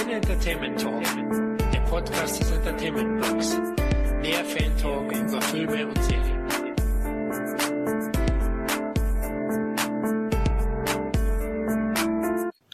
Sin Entertainment Talk, der Podcast des Entertainment Blogs. Mehr Fan Talk über Filme und Serien.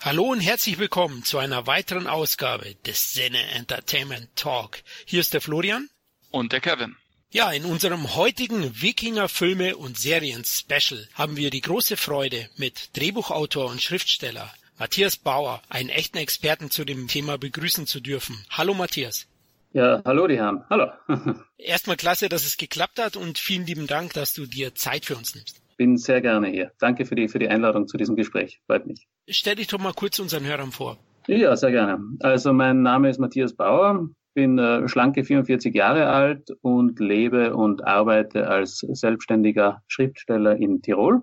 Hallo und herzlich willkommen zu einer weiteren Ausgabe des Sinne Entertainment Talk. Hier ist der Florian. Und der Kevin. Ja, in unserem heutigen Wikinger Filme und Serien Special haben wir die große Freude, mit Drehbuchautor und Schriftsteller Matthias Bauer, einen echten Experten zu dem Thema begrüßen zu dürfen. Hallo Matthias. Ja, hallo die Herren. Hallo. Erstmal klasse, dass es geklappt hat und vielen lieben Dank, dass du dir Zeit für uns nimmst. Bin sehr gerne hier. Danke für die, für die Einladung zu diesem Gespräch. Freut mich. Stell dich doch mal kurz unseren Hörern vor. Ja, sehr gerne. Also mein Name ist Matthias Bauer bin äh, schlanke 44 Jahre alt und lebe und arbeite als selbstständiger Schriftsteller in Tirol.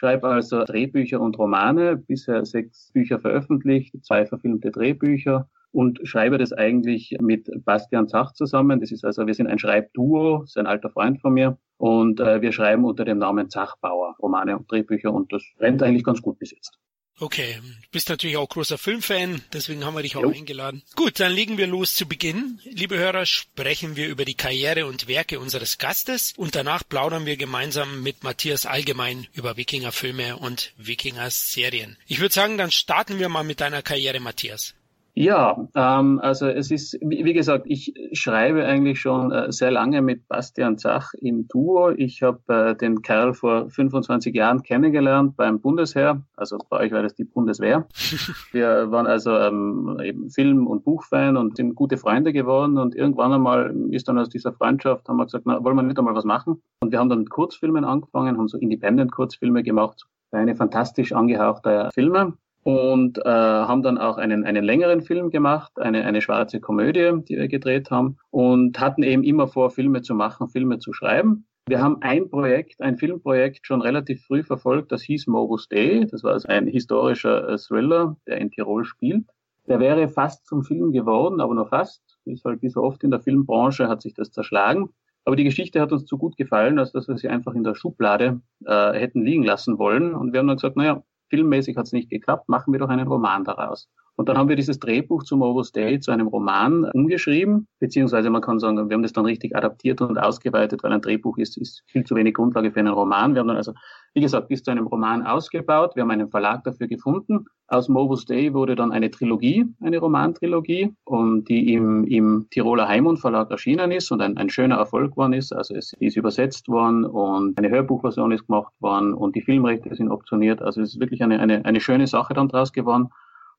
Schreibe also Drehbücher und Romane, bisher sechs Bücher veröffentlicht, zwei verfilmte Drehbücher und schreibe das eigentlich mit Bastian Zach zusammen. Das ist also, wir sind ein Schreibduo, ist ein alter Freund von mir und äh, wir schreiben unter dem Namen Zachbauer Romane und Drehbücher und das rennt eigentlich ganz gut bis jetzt. Okay, du bist natürlich auch großer Filmfan, deswegen haben wir dich auch jo. eingeladen. Gut, dann legen wir los zu Beginn. Liebe Hörer, sprechen wir über die Karriere und Werke unseres Gastes und danach plaudern wir gemeinsam mit Matthias allgemein über Wikinger-Filme und Wikinger-Serien. Ich würde sagen, dann starten wir mal mit deiner Karriere, Matthias. Ja, ähm, also es ist, wie, gesagt, ich schreibe eigentlich schon äh, sehr lange mit Bastian Zach im Duo. Ich habe äh, den Kerl vor 25 Jahren kennengelernt beim Bundesheer, also bei euch war das die Bundeswehr. Wir waren also ähm, eben Film- und Buchfan und sind gute Freunde geworden und irgendwann einmal ist dann aus dieser Freundschaft, haben wir gesagt, na, wollen wir nicht einmal was machen? Und wir haben dann mit Kurzfilmen angefangen, haben so Independent-Kurzfilme gemacht, eine fantastisch angehauchte Filme und äh, haben dann auch einen, einen längeren Film gemacht, eine, eine schwarze Komödie, die wir gedreht haben und hatten eben immer vor, Filme zu machen, Filme zu schreiben. Wir haben ein Projekt, ein Filmprojekt schon relativ früh verfolgt, das hieß Morbus Day. Das war also ein historischer äh, Thriller, der in Tirol spielt. Der wäre fast zum Film geworden, aber nur fast. Ist halt wie so oft in der Filmbranche hat sich das zerschlagen. Aber die Geschichte hat uns zu gut gefallen, als dass wir sie einfach in der Schublade äh, hätten liegen lassen wollen. Und wir haben dann gesagt, naja, filmmäßig hat es nicht geklappt, machen wir doch einen Roman daraus. Und dann haben wir dieses Drehbuch zum Morbus Day zu einem Roman umgeschrieben, beziehungsweise man kann sagen, wir haben das dann richtig adaptiert und ausgeweitet, weil ein Drehbuch ist, ist viel zu wenig Grundlage für einen Roman. Wir haben dann also, wie gesagt, bis zu einem Roman ausgebaut. Wir haben einen Verlag dafür gefunden. Aus Morbus Day wurde dann eine Trilogie, eine Romantrilogie, und die im, im Tiroler Heimund Verlag erschienen ist und ein, ein schöner Erfolg worden ist. Also es ist übersetzt worden und eine Hörbuchversion ist gemacht worden und die Filmrechte sind optioniert. Also es ist wirklich eine, eine, eine schöne Sache dann draus geworden.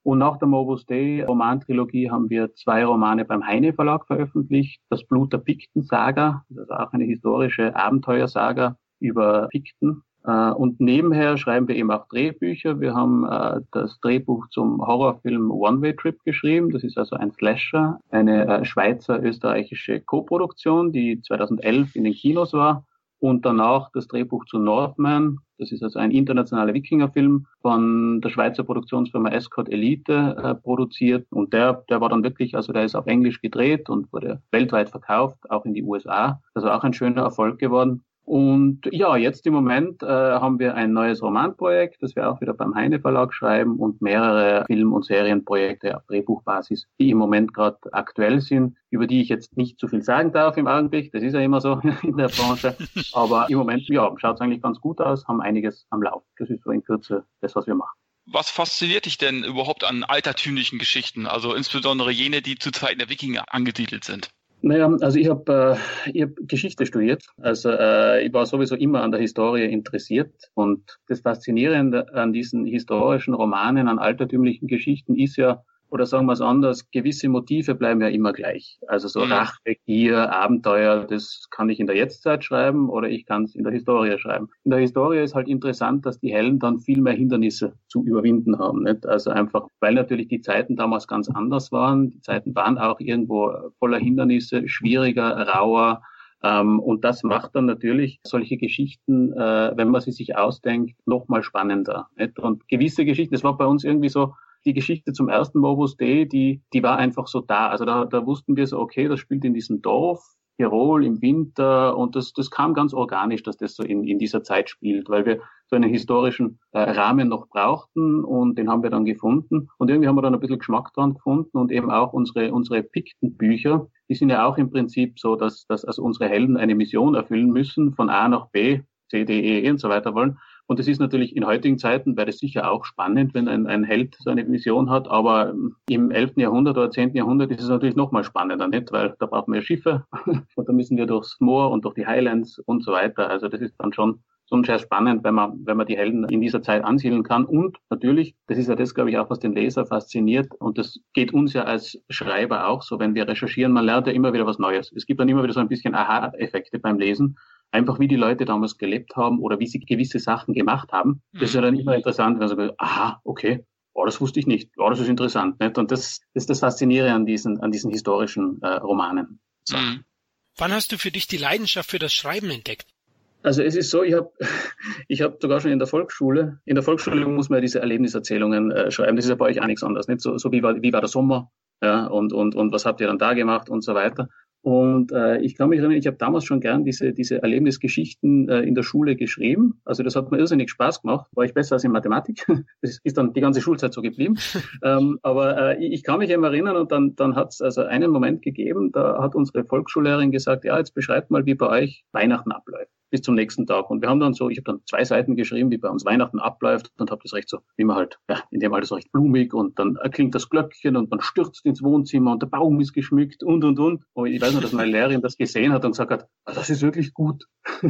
Und nach der Morbus Day Romantrilogie haben wir zwei Romane beim Heine Verlag veröffentlicht. Das Blut der Pikten Saga, das ist auch eine historische Abenteuersaga über Pikten. Äh, und nebenher schreiben wir eben auch Drehbücher. Wir haben äh, das Drehbuch zum Horrorfilm One Way Trip geschrieben. Das ist also ein Slasher, eine äh, schweizer-österreichische Koproduktion, die 2011 in den Kinos war und danach das Drehbuch zu Northman. Das ist also ein internationaler Wikingerfilm von der Schweizer Produktionsfirma Escort Elite äh, produziert und der, der war dann wirklich, also der ist auf Englisch gedreht und wurde weltweit verkauft, auch in die USA. Also auch ein schöner Erfolg geworden. Und ja, jetzt im Moment äh, haben wir ein neues Romanprojekt, das wir auch wieder beim Heine Verlag schreiben und mehrere Film- und Serienprojekte auf Drehbuchbasis, die im Moment gerade aktuell sind, über die ich jetzt nicht zu viel sagen darf im Augenblick. Das ist ja immer so in der Branche. Aber im Moment, ja, schaut es eigentlich ganz gut aus, haben einiges am Lauf. Das ist so in Kürze das, was wir machen. Was fasziniert dich denn überhaupt an altertümlichen Geschichten, also insbesondere jene, die zu Zeiten der Wikinger angesiedelt sind? Naja, also ich habe äh, ich hab Geschichte studiert. Also äh, ich war sowieso immer an der Historie interessiert. Und das Faszinierende an diesen historischen Romanen, an altertümlichen Geschichten ist ja, oder sagen wir es anders, gewisse Motive bleiben ja immer gleich. Also so mhm. Rache, Gier, Abenteuer, das kann ich in der Jetztzeit schreiben oder ich kann es in der Historie schreiben. In der Historie ist halt interessant, dass die Helden dann viel mehr Hindernisse zu überwinden haben. Nicht? Also einfach, weil natürlich die Zeiten damals ganz anders waren. Die Zeiten waren auch irgendwo voller Hindernisse, schwieriger, rauer, ähm, und das macht dann natürlich solche Geschichten, äh, wenn man sie sich ausdenkt, noch mal spannender. Nicht? Und gewisse Geschichten, das war bei uns irgendwie so, die Geschichte zum ersten Morbus Day, die, die war einfach so da. Also da, da wussten wir so, okay, das spielt in diesem Dorf, Tirol im Winter und das, das kam ganz organisch, dass das so in, in dieser Zeit spielt, weil wir so einen historischen äh, Rahmen noch brauchten und den haben wir dann gefunden. Und irgendwie haben wir dann ein bisschen Geschmack dran gefunden und eben auch unsere, unsere Piktenbücher, die sind ja auch im Prinzip so, dass, dass also unsere Helden eine Mission erfüllen müssen, von A nach B, C, D, E, E und so weiter wollen. Und es ist natürlich in heutigen Zeiten, wäre das sicher auch spannend, wenn ein, ein Held so eine Mission hat, aber im 11. Jahrhundert oder 10. Jahrhundert ist es natürlich noch mal spannender, nicht? Weil da brauchen wir Schiffe und da müssen wir durchs Moor und durch die Highlands und so weiter. Also das ist dann schon schon sehr spannend, wenn man, wenn man die Helden in dieser Zeit ansiedeln kann. Und natürlich, das ist ja das, glaube ich, auch, was den Leser fasziniert. Und das geht uns ja als Schreiber auch so, wenn wir recherchieren. Man lernt ja immer wieder was Neues. Es gibt dann immer wieder so ein bisschen Aha-Effekte beim Lesen einfach wie die Leute damals gelebt haben oder wie sie gewisse Sachen gemacht haben. Das ist ja dann immer interessant, wenn man sagt, aha, okay, oh, das wusste ich nicht, oh, das ist interessant. Nicht? Und das, das ist das Faszinierende an diesen, an diesen historischen äh, Romanen. So. Mhm. Wann hast du für dich die Leidenschaft für das Schreiben entdeckt? Also es ist so, ich habe ich hab sogar schon in der Volksschule, in der Volksschule muss man ja diese Erlebniserzählungen äh, schreiben. Das ist ja bei euch auch nichts anderes. Nicht? So, so wie, war, wie war der Sommer ja, und, und, und was habt ihr dann da gemacht und so weiter. Und äh, ich kann mich erinnern, ich habe damals schon gern diese, diese Erlebnisgeschichten äh, in der Schule geschrieben. Also das hat mir irrsinnig Spaß gemacht. War ich besser als in Mathematik. Das ist dann die ganze Schulzeit so geblieben. ähm, aber äh, ich kann mich eben erinnern und dann, dann hat es also einen Moment gegeben, da hat unsere Volksschullehrerin gesagt, ja, jetzt beschreibt mal, wie bei euch Weihnachten abläuft bis zum nächsten Tag. Und wir haben dann so, ich habe dann zwei Seiten geschrieben, wie bei uns Weihnachten abläuft und habe das recht so, wie man halt, ja, in dem alles recht blumig und dann erklingt das Glöckchen und man stürzt ins Wohnzimmer und der Baum ist geschmückt und und und. Und ich weiß noch, dass meine Lehrerin das gesehen hat und gesagt hat, ah, das ist wirklich gut.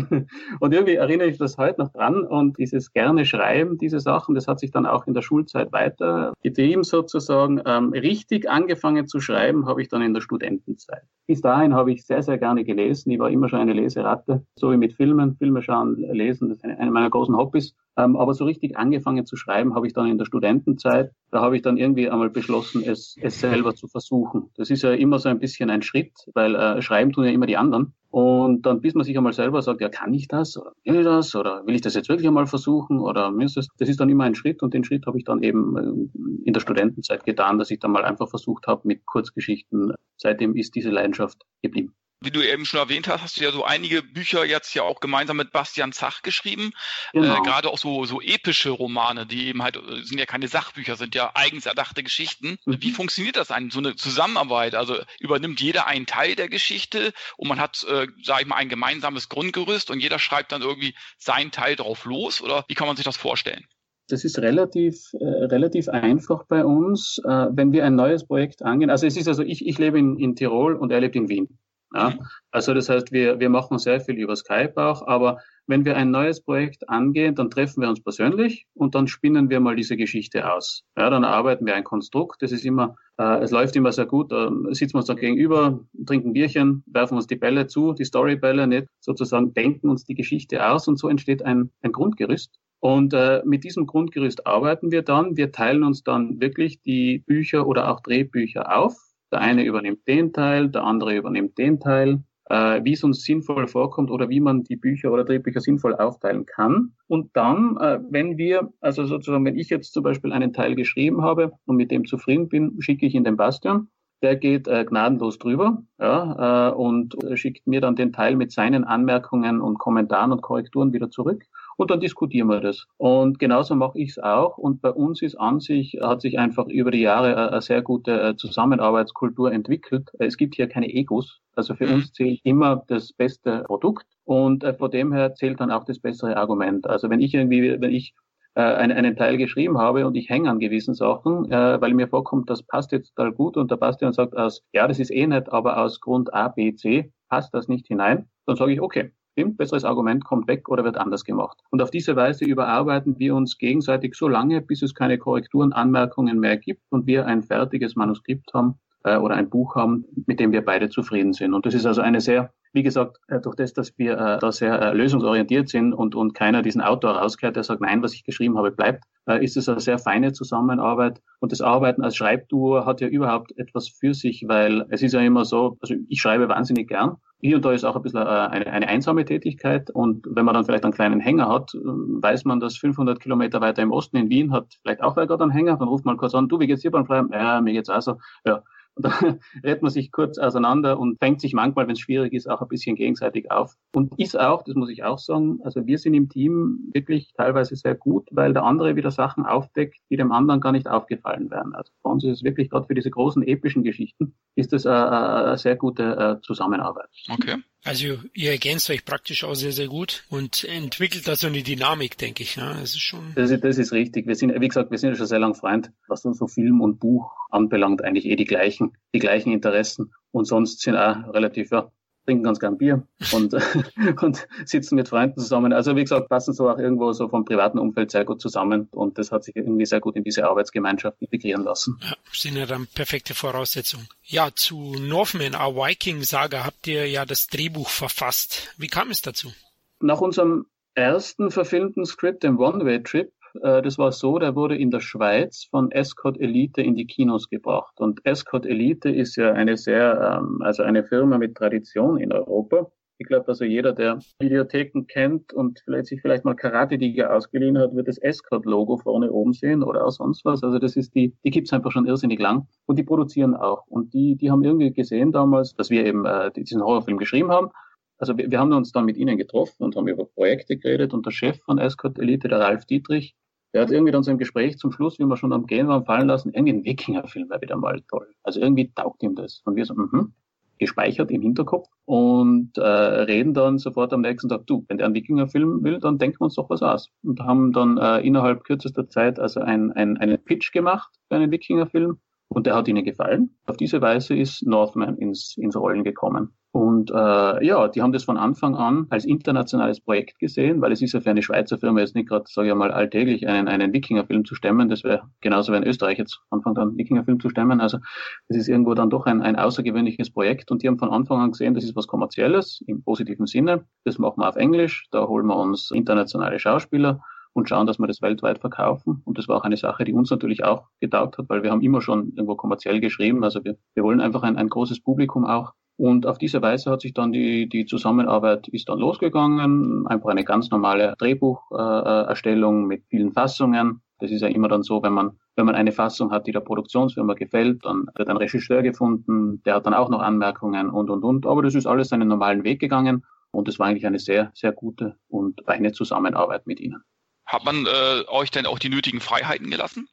und irgendwie erinnere ich das heute noch dran und dieses gerne Schreiben, diese Sachen, das hat sich dann auch in der Schulzeit weiter getrieben sozusagen. Ähm, richtig angefangen zu schreiben habe ich dann in der Studentenzeit. Bis dahin habe ich sehr, sehr gerne gelesen. Ich war immer schon eine Leseratte, so wie mit Filmen Filmen, Filme schauen, lesen, das ist eine, eine meiner großen Hobbys. Ähm, aber so richtig angefangen zu schreiben habe ich dann in der Studentenzeit. Da habe ich dann irgendwie einmal beschlossen, es, es selber zu versuchen. Das ist ja immer so ein bisschen ein Schritt, weil äh, schreiben tun ja immer die anderen. Und dann, bis man sich einmal selber sagt, ja, kann ich das? Oder will ich das? Oder will ich das jetzt wirklich einmal versuchen? Oder ist das, das ist dann immer ein Schritt und den Schritt habe ich dann eben äh, in der Studentenzeit getan, dass ich dann mal einfach versucht habe mit Kurzgeschichten. Seitdem ist diese Leidenschaft geblieben wie du eben schon erwähnt hast, hast du ja so einige Bücher jetzt ja auch gemeinsam mit Bastian Zach geschrieben. Genau. Äh, Gerade auch so, so epische Romane, die eben halt, äh, sind ja keine Sachbücher, sind ja eigens erdachte Geschichten. Mhm. Wie funktioniert das eigentlich, so eine Zusammenarbeit? Also übernimmt jeder einen Teil der Geschichte und man hat, äh, sag ich mal, ein gemeinsames Grundgerüst und jeder schreibt dann irgendwie seinen Teil drauf los? Oder wie kann man sich das vorstellen? Das ist relativ, äh, relativ einfach bei uns, äh, wenn wir ein neues Projekt angehen. Also es ist also, ich, ich lebe in, in Tirol und er lebt in Wien. Ja? Also das heißt, wir, wir machen sehr viel über Skype auch, aber wenn wir ein neues Projekt angehen, dann treffen wir uns persönlich und dann spinnen wir mal diese Geschichte aus. Ja, dann arbeiten wir ein Konstrukt. Das ist immer, äh, es läuft immer sehr gut. Äh, sitzen wir uns da gegenüber, trinken Bierchen, werfen uns die Bälle zu, die Storybälle nicht, sozusagen denken uns die Geschichte aus und so entsteht ein, ein Grundgerüst. Und äh, mit diesem Grundgerüst arbeiten wir dann. Wir teilen uns dann wirklich die Bücher oder auch Drehbücher auf der eine übernimmt den Teil, der andere übernimmt den Teil, äh, wie es uns sinnvoll vorkommt oder wie man die Bücher oder Drehbücher sinnvoll aufteilen kann. Und dann, äh, wenn wir, also sozusagen, wenn ich jetzt zum Beispiel einen Teil geschrieben habe und mit dem zufrieden bin, schicke ich ihn den Bastian. Der geht äh, gnadenlos drüber ja, äh, und schickt mir dann den Teil mit seinen Anmerkungen und Kommentaren und Korrekturen wieder zurück und dann diskutieren wir das. Und genauso mache ich es auch. Und bei uns ist an sich, hat sich einfach über die Jahre äh, eine sehr gute äh, Zusammenarbeitskultur entwickelt. Es gibt hier keine Egos. Also für uns zählt immer das beste Produkt und äh, von dem her zählt dann auch das bessere Argument. Also wenn ich irgendwie, wenn ich einen, einen Teil geschrieben habe und ich hänge an gewissen Sachen, äh, weil mir vorkommt, das passt jetzt total gut und der Bastian sagt aus, ja, das ist eh nicht, aber aus Grund A, B, C passt das nicht hinein, dann sage ich, okay, stimmt, besseres Argument kommt weg oder wird anders gemacht. Und auf diese Weise überarbeiten wir uns gegenseitig so lange, bis es keine Korrekturen, Anmerkungen mehr gibt und wir ein fertiges Manuskript haben äh, oder ein Buch haben, mit dem wir beide zufrieden sind. Und das ist also eine sehr wie gesagt, äh, durch das, dass wir äh, da sehr äh, lösungsorientiert sind und, und keiner diesen Autor rauskehrt, der sagt, nein, was ich geschrieben habe, bleibt, ist es eine sehr feine Zusammenarbeit. Und das Arbeiten als Schreibduo hat ja überhaupt etwas für sich, weil es ist ja immer so, also ich schreibe wahnsinnig gern hier und da ist auch ein bisschen eine, eine einsame Tätigkeit. Und wenn man dann vielleicht einen kleinen Hänger hat, weiß man, dass 500 Kilometer weiter im Osten in Wien hat vielleicht auch wer gerade einen Hänger. Dann ruft man kurz an, du, wie geht's dir beim Schreiben? Ja, mir geht's auch so. Ja. Da redet man sich kurz auseinander und fängt sich manchmal, wenn es schwierig ist, auch ein bisschen gegenseitig auf. Und ist auch, das muss ich auch sagen, also wir sind im Team wirklich teilweise sehr gut, weil der andere wieder Sachen aufdeckt, die dem anderen gar nicht aufgefallen wären. Also bei uns ist es wirklich gerade für diese großen epischen Geschichten, ist das eine, eine sehr gute äh, Zusammenarbeit. Okay. Also ihr ergänzt euch praktisch auch sehr, sehr gut und entwickelt da so eine Dynamik, denke ich. Ja, das ist schon. Das ist, das ist richtig. Wir sind, wie gesagt, wir sind ja schon sehr lang Freund, was uns so Film und Buch anbelangt, eigentlich eh die gleichen, die gleichen Interessen. Und sonst sind auch relativ, ja, trinken ganz gern Bier und, und sitzen mit Freunden zusammen. Also wie gesagt, passen so auch irgendwo so vom privaten Umfeld sehr gut zusammen und das hat sich irgendwie sehr gut in diese Arbeitsgemeinschaft integrieren lassen. Ja, sind ja dann perfekte Voraussetzungen. Ja, zu Northman, A Viking Saga habt ihr ja das Drehbuch verfasst. Wie kam es dazu? Nach unserem ersten verfilmten Skript, dem One-Way-Trip, das war so, der wurde in der Schweiz von Escort Elite in die Kinos gebracht. Und Escort Elite ist ja eine sehr, ähm, also eine Firma mit Tradition in Europa. Ich glaube, also jeder, der Videotheken kennt und vielleicht sich vielleicht mal Karate-Liga ausgeliehen hat, wird das Escort-Logo vorne oben sehen oder auch sonst was. Also das ist die, die gibt's einfach schon irrsinnig lang. Und die produzieren auch. Und die, die haben irgendwie gesehen damals, dass wir eben äh, diesen Horrorfilm geschrieben haben. Also wir, wir haben uns dann mit ihnen getroffen und haben über Projekte geredet und der Chef von Escort Elite, der Ralf Dietrich, der hat irgendwie dann so im Gespräch zum Schluss, wie wir schon am Gehen waren, fallen lassen, irgendwie ein Wikingerfilm wäre wieder mal toll. Also irgendwie taugt ihm das. Und wir so, mhm, gespeichert im Hinterkopf und äh, reden dann sofort am nächsten Tag, du, wenn der einen Wikingerfilm will, dann denken wir uns doch was aus. Und haben dann äh, innerhalb kürzester Zeit also ein, ein, einen Pitch gemacht für einen Wikingerfilm und der hat ihnen gefallen. Auf diese Weise ist Northman ins, ins Rollen gekommen. Und äh, ja, die haben das von Anfang an als internationales Projekt gesehen, weil es ist ja für eine Schweizer Firma jetzt nicht gerade, sage ich mal, alltäglich einen, einen Wikingerfilm zu stemmen. Das wäre genauso wie in Österreich jetzt anfangen, einen Wikingerfilm zu stemmen. Also das ist irgendwo dann doch ein, ein außergewöhnliches Projekt. Und die haben von Anfang an gesehen, das ist was Kommerzielles im positiven Sinne. Das machen wir auf Englisch. Da holen wir uns internationale Schauspieler und schauen, dass wir das weltweit verkaufen. Und das war auch eine Sache, die uns natürlich auch getaugt hat, weil wir haben immer schon irgendwo kommerziell geschrieben. Also wir, wir wollen einfach ein, ein großes Publikum auch und auf diese Weise hat sich dann die, die Zusammenarbeit ist dann losgegangen. Einfach eine ganz normale Drehbucherstellung mit vielen Fassungen. Das ist ja immer dann so, wenn man, wenn man eine Fassung hat, die der Produktionsfirma gefällt, dann wird ein Regisseur gefunden, der hat dann auch noch Anmerkungen und, und, und. Aber das ist alles seinen normalen Weg gegangen. Und es war eigentlich eine sehr, sehr gute und reine Zusammenarbeit mit ihnen. Hat man äh, euch denn auch die nötigen Freiheiten gelassen?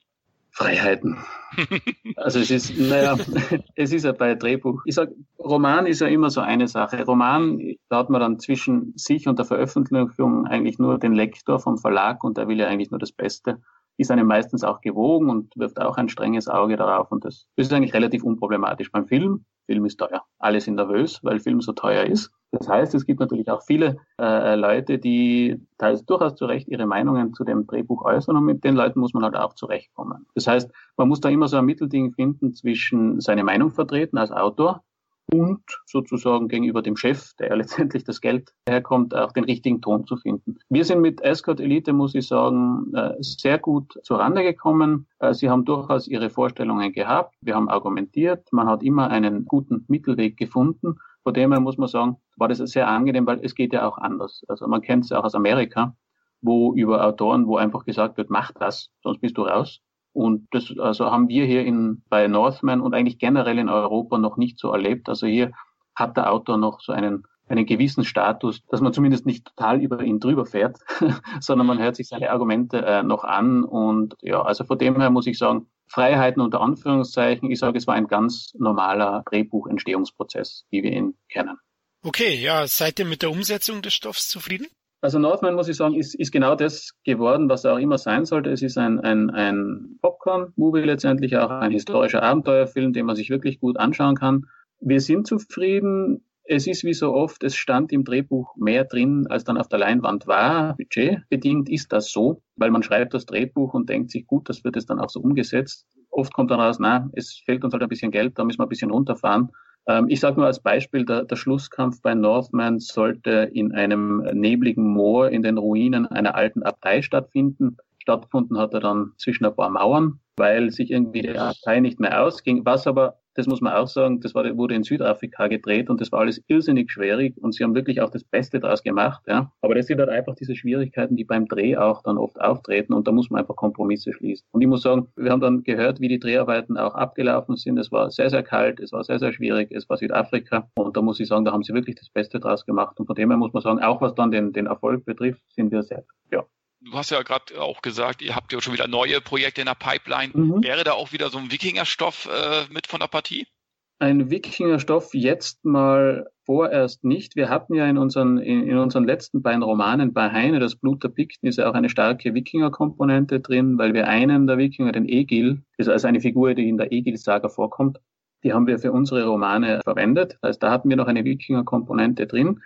Freiheiten. Also es ist, naja, es ist ja bei Drehbuch. Ich sag, Roman ist ja immer so eine Sache. Roman, da hat man dann zwischen sich und der Veröffentlichung eigentlich nur den Lektor vom Verlag und der will ja eigentlich nur das Beste. Ist einem meistens auch gewogen und wirft auch ein strenges Auge darauf und das, das ist eigentlich relativ unproblematisch. Beim Film, Film ist teuer. Alle sind nervös, weil Film so teuer ist. Das heißt, es gibt natürlich auch viele äh, Leute, die teils durchaus zu Recht ihre Meinungen zu dem Drehbuch äußern und mit den Leuten muss man halt auch zurechtkommen. Das heißt, man muss da immer so ein Mittelding finden zwischen seine Meinung vertreten als Autor und sozusagen gegenüber dem Chef, der ja letztendlich das Geld herkommt, auch den richtigen Ton zu finden. Wir sind mit Escort Elite, muss ich sagen, äh, sehr gut zurande gekommen. Äh, sie haben durchaus ihre Vorstellungen gehabt. Wir haben argumentiert. Man hat immer einen guten Mittelweg gefunden. Von dem her muss man sagen, war das sehr angenehm, weil es geht ja auch anders. Also man kennt es auch aus Amerika, wo über Autoren, wo einfach gesagt wird, mach das, sonst bist du raus. Und das also haben wir hier in, bei Northman und eigentlich generell in Europa noch nicht so erlebt. Also hier hat der Autor noch so einen, einen gewissen Status, dass man zumindest nicht total über ihn drüber fährt, sondern man hört sich seine Argumente äh, noch an. Und ja, also von dem her muss ich sagen, Freiheiten unter Anführungszeichen. Ich sage, es war ein ganz normaler Drehbuchentstehungsprozess, wie wir ihn kennen. Okay, ja, seid ihr mit der Umsetzung des Stoffs zufrieden? Also Northman, muss ich sagen, ist, ist genau das geworden, was er auch immer sein sollte. Es ist ein, ein, ein Popcorn-Movie letztendlich, auch ein historischer Abenteuerfilm, den man sich wirklich gut anschauen kann. Wir sind zufrieden. Es ist wie so oft, es stand im Drehbuch mehr drin, als dann auf der Leinwand war. Budgetbedingt ist das so, weil man schreibt das Drehbuch und denkt sich, gut, das wird es dann auch so umgesetzt. Oft kommt dann raus, na, es fehlt uns halt ein bisschen Geld, da müssen wir ein bisschen runterfahren. Ähm, ich sage nur als Beispiel, der, der Schlusskampf bei Northman sollte in einem nebligen Moor in den Ruinen einer alten Abtei stattfinden. Stattgefunden hat er dann zwischen ein paar Mauern, weil sich irgendwie die Abtei nicht mehr ausging, was aber das muss man auch sagen, das war, wurde in Südafrika gedreht und das war alles irrsinnig schwierig und sie haben wirklich auch das Beste daraus gemacht. Ja. Aber das sind halt einfach diese Schwierigkeiten, die beim Dreh auch dann oft auftreten und da muss man einfach Kompromisse schließen. Und ich muss sagen, wir haben dann gehört, wie die Dreharbeiten auch abgelaufen sind. Es war sehr, sehr kalt, es war sehr, sehr schwierig, es war Südafrika und da muss ich sagen, da haben sie wirklich das Beste daraus gemacht und von dem her muss man sagen, auch was dann den, den Erfolg betrifft, sind wir sehr, ja, Du hast ja gerade auch gesagt, ihr habt ja schon wieder neue Projekte in der Pipeline. Mhm. Wäre da auch wieder so ein Wikingerstoff äh, mit von der Partie? Ein Wikingerstoff jetzt mal vorerst nicht. Wir hatten ja in unseren, in, in unseren letzten beiden Romanen bei Heine, das Blut der Pikten, ist ja auch eine starke Wikinger-Komponente drin, weil wir einen der Wikinger, den Egil, ist also eine Figur, die in der Egil-Saga vorkommt, die haben wir für unsere Romane verwendet. Das heißt, da hatten wir noch eine Wikinger-Komponente drin.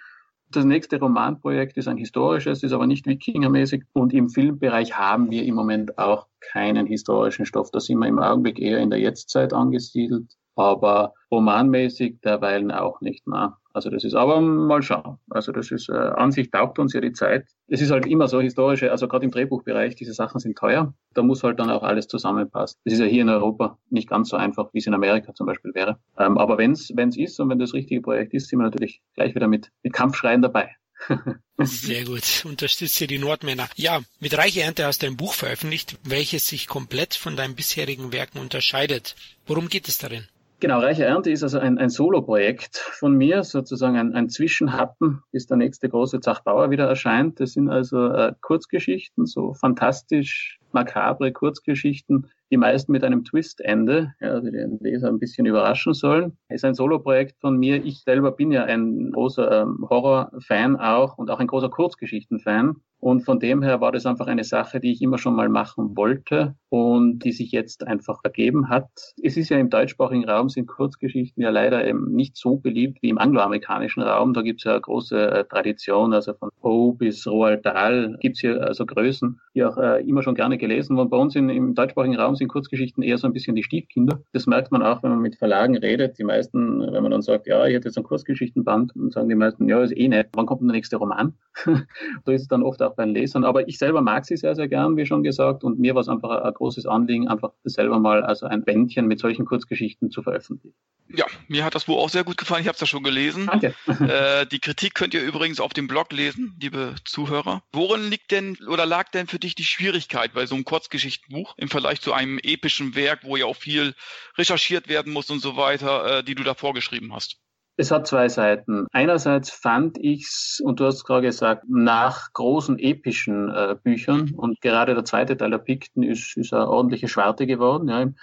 Das nächste Romanprojekt ist ein historisches, ist aber nicht wikingermäßig. Und im Filmbereich haben wir im Moment auch keinen historischen Stoff. Da sind wir im Augenblick eher in der Jetztzeit angesiedelt aber romanmäßig derweilen auch nicht mehr. Also das ist aber mal schauen. Also das ist äh, an sich taugt uns ja die Zeit. Es ist halt immer so historische, also gerade im Drehbuchbereich, diese Sachen sind teuer. Da muss halt dann auch alles zusammenpassen. Das ist ja hier in Europa nicht ganz so einfach, wie es in Amerika zum Beispiel wäre. Ähm, aber wenn es ist und wenn das richtige Projekt ist, sind wir natürlich gleich wieder mit, mit Kampfschreien dabei. Sehr gut. Unterstütze die Nordmänner. Ja, mit Reiche Ernte hast du ein Buch veröffentlicht, welches sich komplett von deinen bisherigen Werken unterscheidet. Worum geht es darin? Genau, Reiche Ernte ist also ein, ein Solo-Projekt von mir, sozusagen ein, ein Zwischenhappen, bis der nächste große Zachbauer wieder erscheint. Das sind also äh, Kurzgeschichten, so fantastisch makabre Kurzgeschichten, die meisten mit einem Twist-Ende, ja, die den Leser ein bisschen überraschen sollen. Es ist ein Solo-Projekt von mir. Ich selber bin ja ein großer ähm, Horror-Fan auch und auch ein großer Kurzgeschichten-Fan. Und von dem her war das einfach eine Sache, die ich immer schon mal machen wollte und die sich jetzt einfach ergeben hat. Es ist ja im deutschsprachigen Raum sind Kurzgeschichten ja leider eben nicht so beliebt wie im angloamerikanischen Raum. Da gibt es ja eine große äh, Tradition, also von Poe bis Roald Dahl gibt es hier also Größen, die auch äh, immer schon gerne gelesen wurden. Bei uns in, im deutschsprachigen Raum sind Kurzgeschichten eher so ein bisschen die Stiefkinder. Das merkt man auch, wenn man mit Verlagen redet. Die meisten, wenn man dann sagt, ja, ich hätte jetzt ein Kurzgeschichtenband, dann sagen die meisten, ja, ist eh nett. Wann kommt denn der nächste Roman? so ist es dann oft auch auch bei den Lesern. Aber ich selber mag sie sehr, sehr gern, wie schon gesagt. Und mir war es einfach ein großes Anliegen, einfach selber mal also ein Bändchen mit solchen Kurzgeschichten zu veröffentlichen. Ja, mir hat das Buch auch sehr gut gefallen. Ich habe es ja schon gelesen. Danke. Äh, die Kritik könnt ihr übrigens auf dem Blog lesen, liebe Zuhörer. Worin liegt denn oder lag denn für dich die Schwierigkeit bei so einem Kurzgeschichtenbuch im Vergleich zu einem epischen Werk, wo ja auch viel recherchiert werden muss und so weiter, äh, die du da vorgeschrieben hast? Es hat zwei Seiten. Einerseits fand ich's, und du hast gerade gesagt, nach großen epischen äh, Büchern, und gerade der zweite Teil der Pikten ist, ist eine ordentliche Schwarte geworden, ja, im,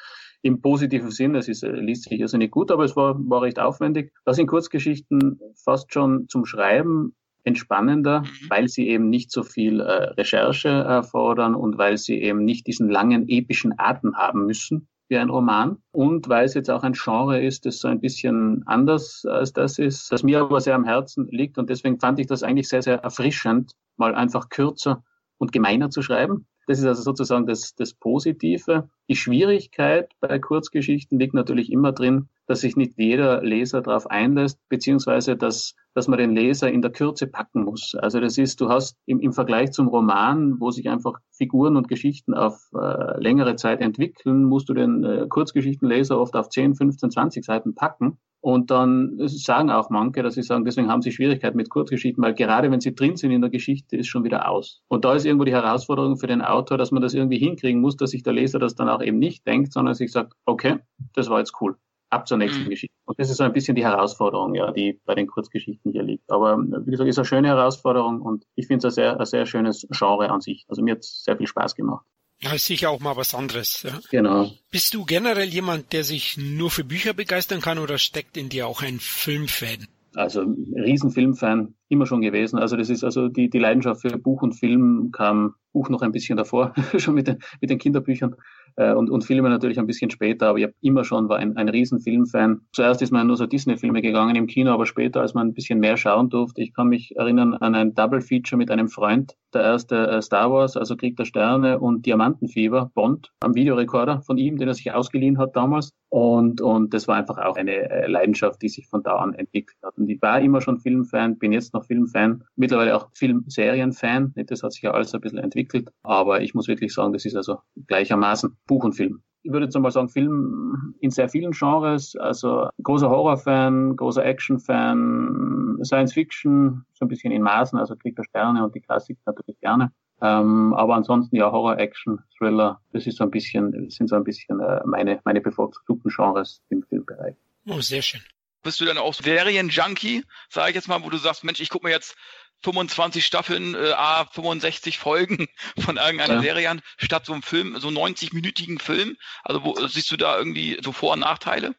im positiven Sinn, es ist, äh, liest sich nicht gut, aber es war, war recht aufwendig. Das sind Kurzgeschichten fast schon zum Schreiben entspannender, mhm. weil sie eben nicht so viel äh, Recherche erfordern und weil sie eben nicht diesen langen epischen Atem haben müssen, wie ein Roman und weil es jetzt auch ein Genre ist, das so ein bisschen anders als das ist, das mir aber sehr am Herzen liegt und deswegen fand ich das eigentlich sehr, sehr erfrischend, mal einfach kürzer und gemeiner zu schreiben. Das ist also sozusagen das, das Positive. Die Schwierigkeit bei Kurzgeschichten liegt natürlich immer drin, dass sich nicht jeder Leser darauf einlässt, beziehungsweise dass, dass man den Leser in der Kürze packen muss. Also das ist, du hast im, im Vergleich zum Roman, wo sich einfach Figuren und Geschichten auf äh, längere Zeit entwickeln, musst du den äh, Kurzgeschichtenleser oft auf 10, 15, 20 Seiten packen. Und dann sagen auch manche, dass sie sagen, deswegen haben sie Schwierigkeiten mit Kurzgeschichten, weil gerade wenn sie drin sind in der Geschichte, ist schon wieder aus. Und da ist irgendwo die Herausforderung für den Autor, dass man das irgendwie hinkriegen muss, dass sich der Leser das dann auch eben nicht denkt, sondern sich sagt, okay, das war jetzt cool. Ab zur nächsten mhm. Geschichte. Und das ist so ein bisschen die Herausforderung, ja, die bei den Kurzgeschichten hier liegt. Aber wie gesagt, ist eine schöne Herausforderung und ich finde es ein sehr, ein sehr schönes Genre an sich. Also mir hat es sehr viel Spaß gemacht. Ja, ist sicher auch mal was anderes. Ja. Genau. Bist du generell jemand, der sich nur für Bücher begeistern kann oder steckt in dir auch ein Filmfan? Also Riesenfilmfan, immer schon gewesen. Also das ist also die, die Leidenschaft für Buch und Film kam Buch noch ein bisschen davor, schon mit den, mit den Kinderbüchern äh, und, und Filme natürlich ein bisschen später, aber ich habe immer schon war ein, ein riesen Filmfan. Zuerst ist man nur so Disney-Filme gegangen im Kino, aber später, als man ein bisschen mehr schauen durfte, ich kann mich erinnern an ein Double-Feature mit einem Freund, der erste äh, Star Wars, also Krieg der Sterne und Diamantenfieber, Bond, am Videorekorder von ihm, den er sich ausgeliehen hat damals. Und, und das war einfach auch eine äh, Leidenschaft, die sich von da an entwickelt hat. Und ich war immer schon Filmfan, bin jetzt noch Filmfan, mittlerweile auch Filmserienfan. Das hat sich ja alles ein bisschen entwickelt. Aber ich muss wirklich sagen, das ist also gleichermaßen Buch und Film. ich würde jetzt mal sagen, Film in sehr vielen Genres, also großer Horrorfan, großer Actionfan, Science Fiction, so ein bisschen in Maßen, also Krieg der Sterne und die Klassik natürlich gerne. Ähm, aber ansonsten ja Horror, Action, Thriller, das ist so ein bisschen, sind so ein bisschen äh, meine, meine bevorzugten Genres im Filmbereich. Oh, sehr schön. Bist du dann auch Serien-Junkie, sage ich jetzt mal, wo du sagst, Mensch, ich gucke mir jetzt 25 Staffeln, äh, A, 65 Folgen von irgendeiner ja. Serie an, statt so einem Film, so 90-minütigen Film? Also wo siehst du da irgendwie so Vor- und Nachteile?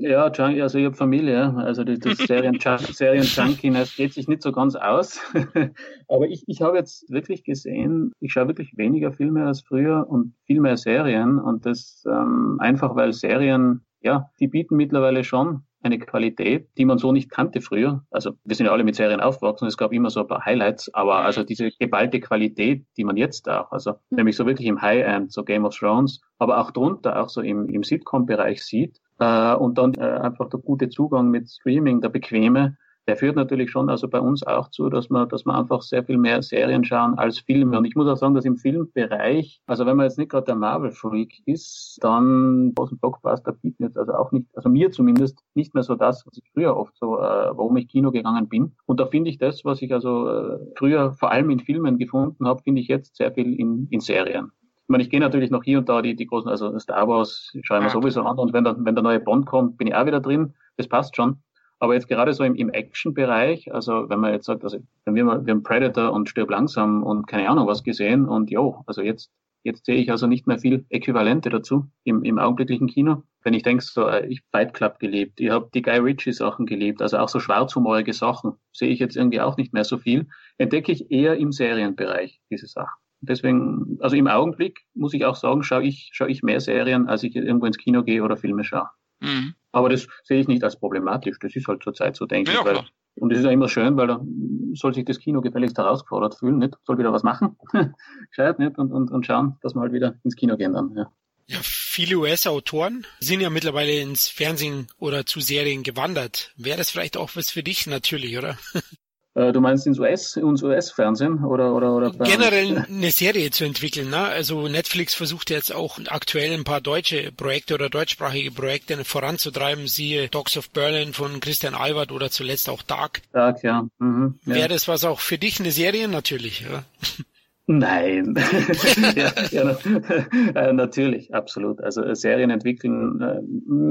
Ja, also ich habe Familie, also das, das Serien-Junkie, Serien das geht sich nicht so ganz aus. Aber ich, ich habe jetzt wirklich gesehen, ich schaue wirklich weniger Filme als früher und viel mehr Serien. Und das ähm, einfach, weil Serien, ja, die bieten mittlerweile schon eine Qualität, die man so nicht kannte früher. Also wir sind ja alle mit Serien aufgewachsen, es gab immer so ein paar Highlights, aber also diese geballte Qualität, die man jetzt auch, also mhm. nämlich so wirklich im High-End, so Game of Thrones, aber auch drunter, auch so im, im Sitcom-Bereich sieht, äh, und dann äh, einfach der gute Zugang mit Streaming, der bequeme, der führt natürlich schon also bei uns auch zu, dass wir, dass wir einfach sehr viel mehr Serien schauen als Filme. Und ich muss auch sagen, dass im Filmbereich, also wenn man jetzt nicht gerade der Marvel-Freak ist, dann großen Blockbuster bieten jetzt also auch nicht, also mir zumindest nicht mehr so das, was ich früher oft so, äh, warum ich Kino gegangen bin. Und da finde ich das, was ich also äh, früher vor allem in Filmen gefunden habe, finde ich jetzt sehr viel in, in Serien. Ich meine, ich gehe natürlich noch hier und da die, die großen, also Star Wars schauen wir sowieso an und wenn der, wenn der neue Bond kommt, bin ich auch wieder drin. Das passt schon. Aber jetzt gerade so im, im Action-Bereich, also wenn man jetzt sagt, also wir, wir haben Predator und Stirb langsam und keine Ahnung was gesehen und jo, also jetzt Jetzt sehe ich also nicht mehr viel Äquivalente dazu im, im augenblicklichen Kino. Wenn ich denke, so, äh, ich Fight Club gelebt, ich habe die Guy Ritchie Sachen gelebt, also auch so schwarzhumorige Sachen, sehe ich jetzt irgendwie auch nicht mehr so viel. Entdecke ich eher im Serienbereich diese Sachen. Deswegen, also im Augenblick muss ich auch sagen, schaue ich, schaue ich mehr Serien, als ich irgendwo ins Kino gehe oder Filme schaue. Mhm. Aber das sehe ich nicht als problematisch. Das ist halt zurzeit so, denke ja, ich. Weil, und das ist ja immer schön, weil da soll sich das Kino gefälligst herausgefordert fühlen, nicht? Soll wieder was machen. Gescheit, nicht? Und, und, und schauen, dass wir halt wieder ins Kino gehen dann, ja. Ja, viele US-Autoren sind ja mittlerweile ins Fernsehen oder zu Serien gewandert. Wäre das vielleicht auch was für dich natürlich, oder? Äh, du meinst ins US, ins US-Fernsehen oder oder oder generell eine Serie zu entwickeln. Ne? Also Netflix versucht jetzt auch aktuell ein paar deutsche Projekte oder deutschsprachige Projekte voranzutreiben. Siehe Dogs of Berlin von Christian Albert oder zuletzt auch Dark. Dark, ja. Mhm, ja. Wäre das was auch für dich eine Serie natürlich? Ja? Nein. ja, ja, äh, natürlich, absolut. Also äh, Serien entwickeln. Äh,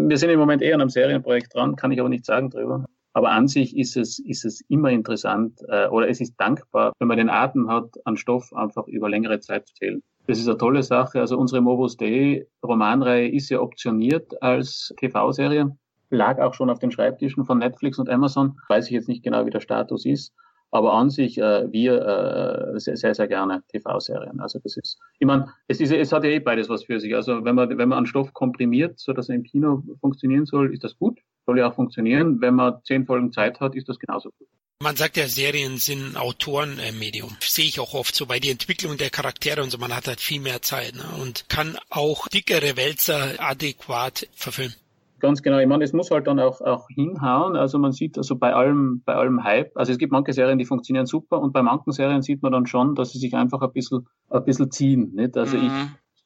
wir sind im Moment eher an einem Serienprojekt dran, kann ich aber nicht sagen drüber. Aber an sich ist es, ist es immer interessant äh, oder es ist dankbar, wenn man den Atem hat, an Stoff einfach über längere Zeit zu zählen. Das ist eine tolle Sache. Also unsere Mobus Day Romanreihe ist ja optioniert als TV-Serie, lag auch schon auf den Schreibtischen von Netflix und Amazon. Weiß ich jetzt nicht genau, wie der Status ist. Aber an sich, äh, wir äh, sehr, sehr, sehr gerne TV-Serien. Also das ist, ich meine, es, ist, es hat ja eh beides was für sich. Also wenn man, wenn man einen Stoff komprimiert, so dass er im Kino funktionieren soll, ist das gut soll ja auch funktionieren. Wenn man zehn Folgen Zeit hat, ist das genauso gut. Man sagt ja, Serien sind Autorenmedium. Sehe ich auch oft so bei der Entwicklung der Charaktere und so. Man hat halt viel mehr Zeit ne? und kann auch dickere Wälzer adäquat verfilmen. Ganz genau. Ich meine, es muss halt dann auch, auch hinhauen. Also man sieht also bei allem, bei allem Hype. Also es gibt manche Serien, die funktionieren super und bei manchen Serien sieht man dann schon, dass sie sich einfach ein bisschen, ein bisschen ziehen. Nicht? Also mhm. ich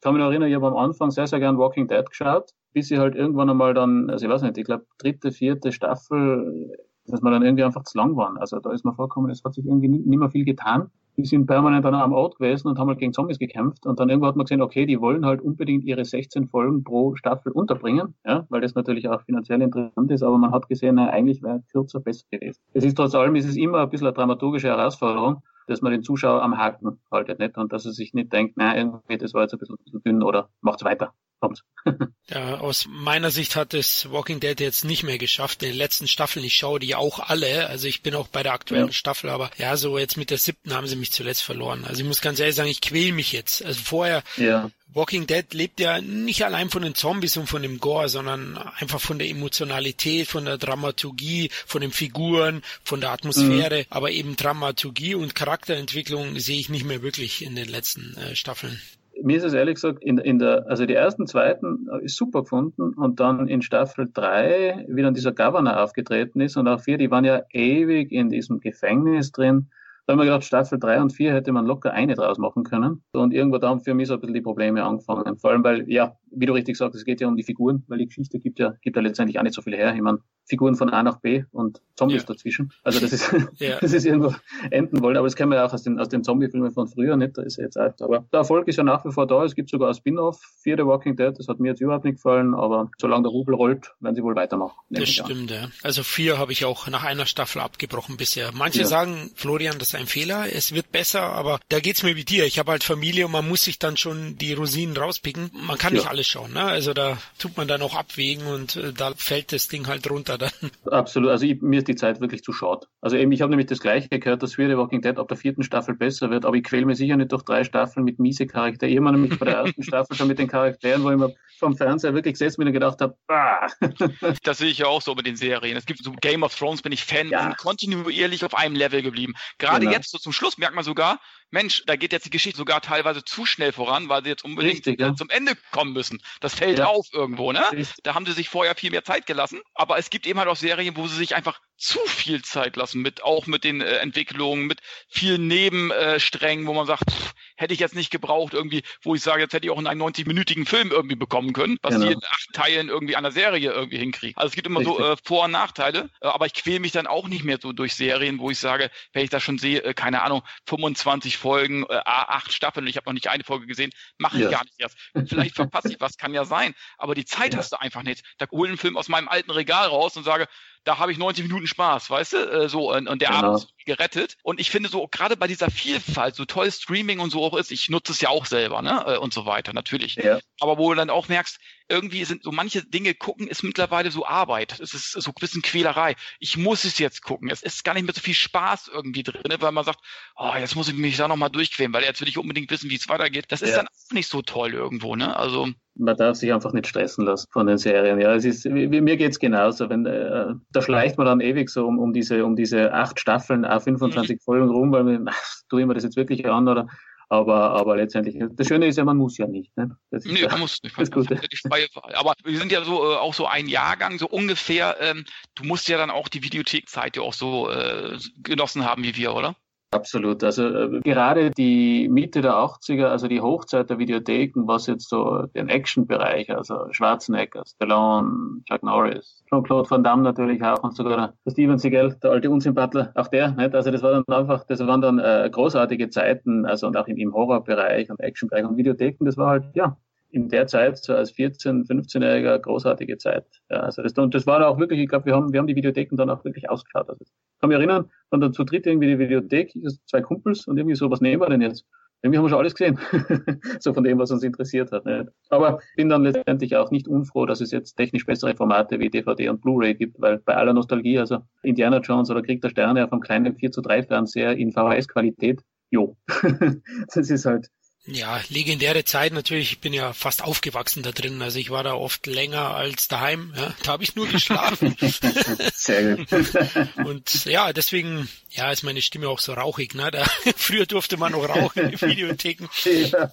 kann mich noch erinnern, ich habe am Anfang sehr, sehr gern Walking Dead geschaut bis sie halt irgendwann einmal dann, also ich weiß nicht, ich glaube dritte, vierte Staffel, dass wir dann irgendwie einfach zu lang waren. Also da ist mir vorgekommen, es hat sich irgendwie nicht, nicht mehr viel getan. Die sind permanent dann am Ort gewesen und haben halt gegen Zombies gekämpft. Und dann irgendwann hat man gesehen, okay, die wollen halt unbedingt ihre 16 Folgen pro Staffel unterbringen, ja, weil das natürlich auch finanziell interessant ist. Aber man hat gesehen, na, eigentlich wäre kürzer besser gewesen. Es ist trotz allem, ist immer ein bisschen eine dramaturgische Herausforderung, dass man den Zuschauer am Haken haltet, nicht? Und dass er sich nicht denkt, na, irgendwie, das war jetzt ein bisschen, dünn oder macht's weiter kommt. ja, aus meiner Sicht hat es Walking Dead jetzt nicht mehr geschafft. In den letzten Staffeln, ich schaue die auch alle. Also ich bin auch bei der aktuellen ja. Staffel, aber ja, so jetzt mit der siebten haben sie mich zuletzt verloren. Also ich muss ganz ehrlich sagen, ich quäl mich jetzt. Also vorher, ja. Walking Dead lebt ja nicht allein von den Zombies und von dem Gore, sondern einfach von der Emotionalität, von der Dramaturgie, von den Figuren, von der Atmosphäre, mhm. aber eben Dramaturgie und Charakterentwicklung sehe ich nicht mehr wirklich in den letzten äh, Staffeln mir ist es ehrlich gesagt, in, in der, also die ersten zweiten ist super gefunden und dann in Staffel drei, wie dann dieser Governor aufgetreten ist und auch vier, die waren ja ewig in diesem Gefängnis drin Da haben wir gedacht, Staffel 3 und 4 hätte man locker eine draus machen können. Und irgendwo da haben für mich so ein bisschen die Probleme angefangen. Vor allem, weil, ja, wie du richtig sagst, es geht ja um die Figuren, weil die Geschichte gibt ja, gibt ja letztendlich auch nicht so viel her. Ich meine, Figuren von A nach B und Zombies ja. dazwischen. Also das ist, ja. das ist irgendwo enden wollen. Aber das kennen wir ja auch aus den, aus den Zombie-Filmen von früher nicht. Da ist er jetzt alt. Aber der Erfolg ist ja nach wie vor da. Es gibt sogar ein Spin-off für The Walking Dead. Das hat mir jetzt überhaupt nicht gefallen. Aber solange der Rubel rollt, werden sie wohl weitermachen. Das stimmt, ja. Also vier habe ich auch nach einer Staffel abgebrochen bisher. Manche ja. sagen, Florian, das ist ein Fehler. Es wird besser. Aber da geht's mir wie dir. Ich habe halt Familie und man muss sich dann schon die Rosinen rauspicken. Man kann nicht alles schauen. Ne? Also da tut man dann auch abwägen und äh, da fällt das Ding halt runter dann. Absolut. Also ich, mir ist die Zeit wirklich zu short. Also eben, ich habe nämlich das gleiche gehört, dass Fear the Walking Dead ab der vierten Staffel besser wird, aber ich quäle mir sicher nicht durch drei Staffeln mit miese Charakteren. Ich habe nämlich bei der ersten Staffel schon mit den Charakteren, wo ich mir vom Fernseher wirklich gesessen bin und gedacht habe, ah. Das sehe ich ja auch so bei den Serien. Es gibt so Game of Thrones, bin ich Fan, ja. kontinuierlich auf einem Level geblieben. Gerade genau. jetzt so zum Schluss merkt man sogar, Mensch, da geht jetzt die Geschichte sogar teilweise zu schnell voran, weil sie jetzt unbedingt Richtig, ja. zum Ende kommen müssen. Das fällt ja. auf irgendwo, ne? Richtig. Da haben sie sich vorher viel mehr Zeit gelassen. Aber es gibt eben halt auch Serien, wo sie sich einfach zu viel Zeit lassen, mit auch mit den äh, Entwicklungen, mit vielen Nebensträngen, äh, wo man sagt, pff, hätte ich jetzt nicht gebraucht, irgendwie, wo ich sage, jetzt hätte ich auch einen 90-minütigen Film irgendwie bekommen können, was genau. die in acht Teilen irgendwie an der Serie irgendwie hinkriegen. Also es gibt immer Richtig. so äh, Vor- und Nachteile, äh, aber ich quäle mich dann auch nicht mehr so durch Serien, wo ich sage, wenn ich das schon sehe, äh, keine Ahnung, 25 Folgen, äh, acht Staffeln, ich habe noch nicht eine Folge gesehen, mache ich ja. gar nicht erst. Vielleicht verpasse ich was, kann ja sein, aber die Zeit ja. hast du einfach nicht. Da hole ich einen Film aus meinem alten Regal raus und sage, da habe ich 90 Minuten Spaß, weißt du? Äh, so, und, und der genau. Abend ist gerettet. Und ich finde so, gerade bei dieser Vielfalt, so toll Streaming und so auch ist, ich nutze es ja auch selber, ne? Äh, und so weiter, natürlich. Ja. Aber wo du dann auch merkst, irgendwie sind so manche Dinge gucken, ist mittlerweile so Arbeit. Es ist so ein bisschen Quälerei. Ich muss es jetzt gucken. Es ist gar nicht mehr so viel Spaß irgendwie drin, weil man sagt, oh, jetzt muss ich mich da nochmal durchquälen, weil jetzt will ich unbedingt wissen, wie es weitergeht. Das ist ja. dann auch nicht so toll irgendwo, ne? Also man darf sich einfach nicht stressen lassen von den Serien. Ja, es ist, wie, mir geht's genauso. Wenn, äh, da schleicht man dann ewig so um, um diese, um diese acht Staffeln, auch 25 mhm. Folgen rum, weil man, ach, tue ich mir das jetzt wirklich an oder, aber, aber letztendlich, das Schöne ist ja, man muss ja nicht. Ne? Das nee, man muss nicht. Das, das ist die freie Wahl. Aber wir sind ja so äh, auch so ein Jahrgang, so ungefähr. Ähm, du musst ja dann auch die Videothekzeit ja auch so äh, genossen haben wie wir, oder? Absolut. Also äh, gerade die Mitte der 80er, also die Hochzeit der Videotheken, was jetzt so den Action-Bereich, also Schwarzenegger, Stallone, Chuck Norris, Jean-Claude Van Damme natürlich auch und sogar Steven Seagal, der alte Unsympathler, auch der. Nicht? Also das war dann einfach, das waren dann äh, großartige Zeiten, also und auch im, im Horrorbereich und Action-Bereich und Videotheken, das war halt, ja, in der Zeit, so als 14-, 15-Jähriger, großartige Zeit. Ja, also das, und das war auch wirklich, ich glaube, wir haben, wir haben die Videotheken dann auch wirklich ausgeschaut. Also, ich kann mich erinnern, und dann zu dritt irgendwie die Videothek, zwei Kumpels und irgendwie so, was nehmen wir denn jetzt? Irgendwie haben wir schon alles gesehen. so von dem, was uns interessiert hat. Nicht? Aber bin dann letztendlich auch nicht unfroh, dass es jetzt technisch bessere Formate wie DVD und Blu-ray gibt, weil bei aller Nostalgie, also Indiana Jones oder Krieg der Sterne auf einem kleinen 4 zu 3 Fernseher in VHS-Qualität, jo. das ist halt, ja, legendäre Zeit natürlich. Ich bin ja fast aufgewachsen da drin. Also ich war da oft länger als daheim. Ja, da habe ich nur geschlafen. Sehr gut. Und ja, deswegen ja, ist meine Stimme auch so rauchig. Ne? Da, früher durfte man noch rauchen in Videotheken. Ja.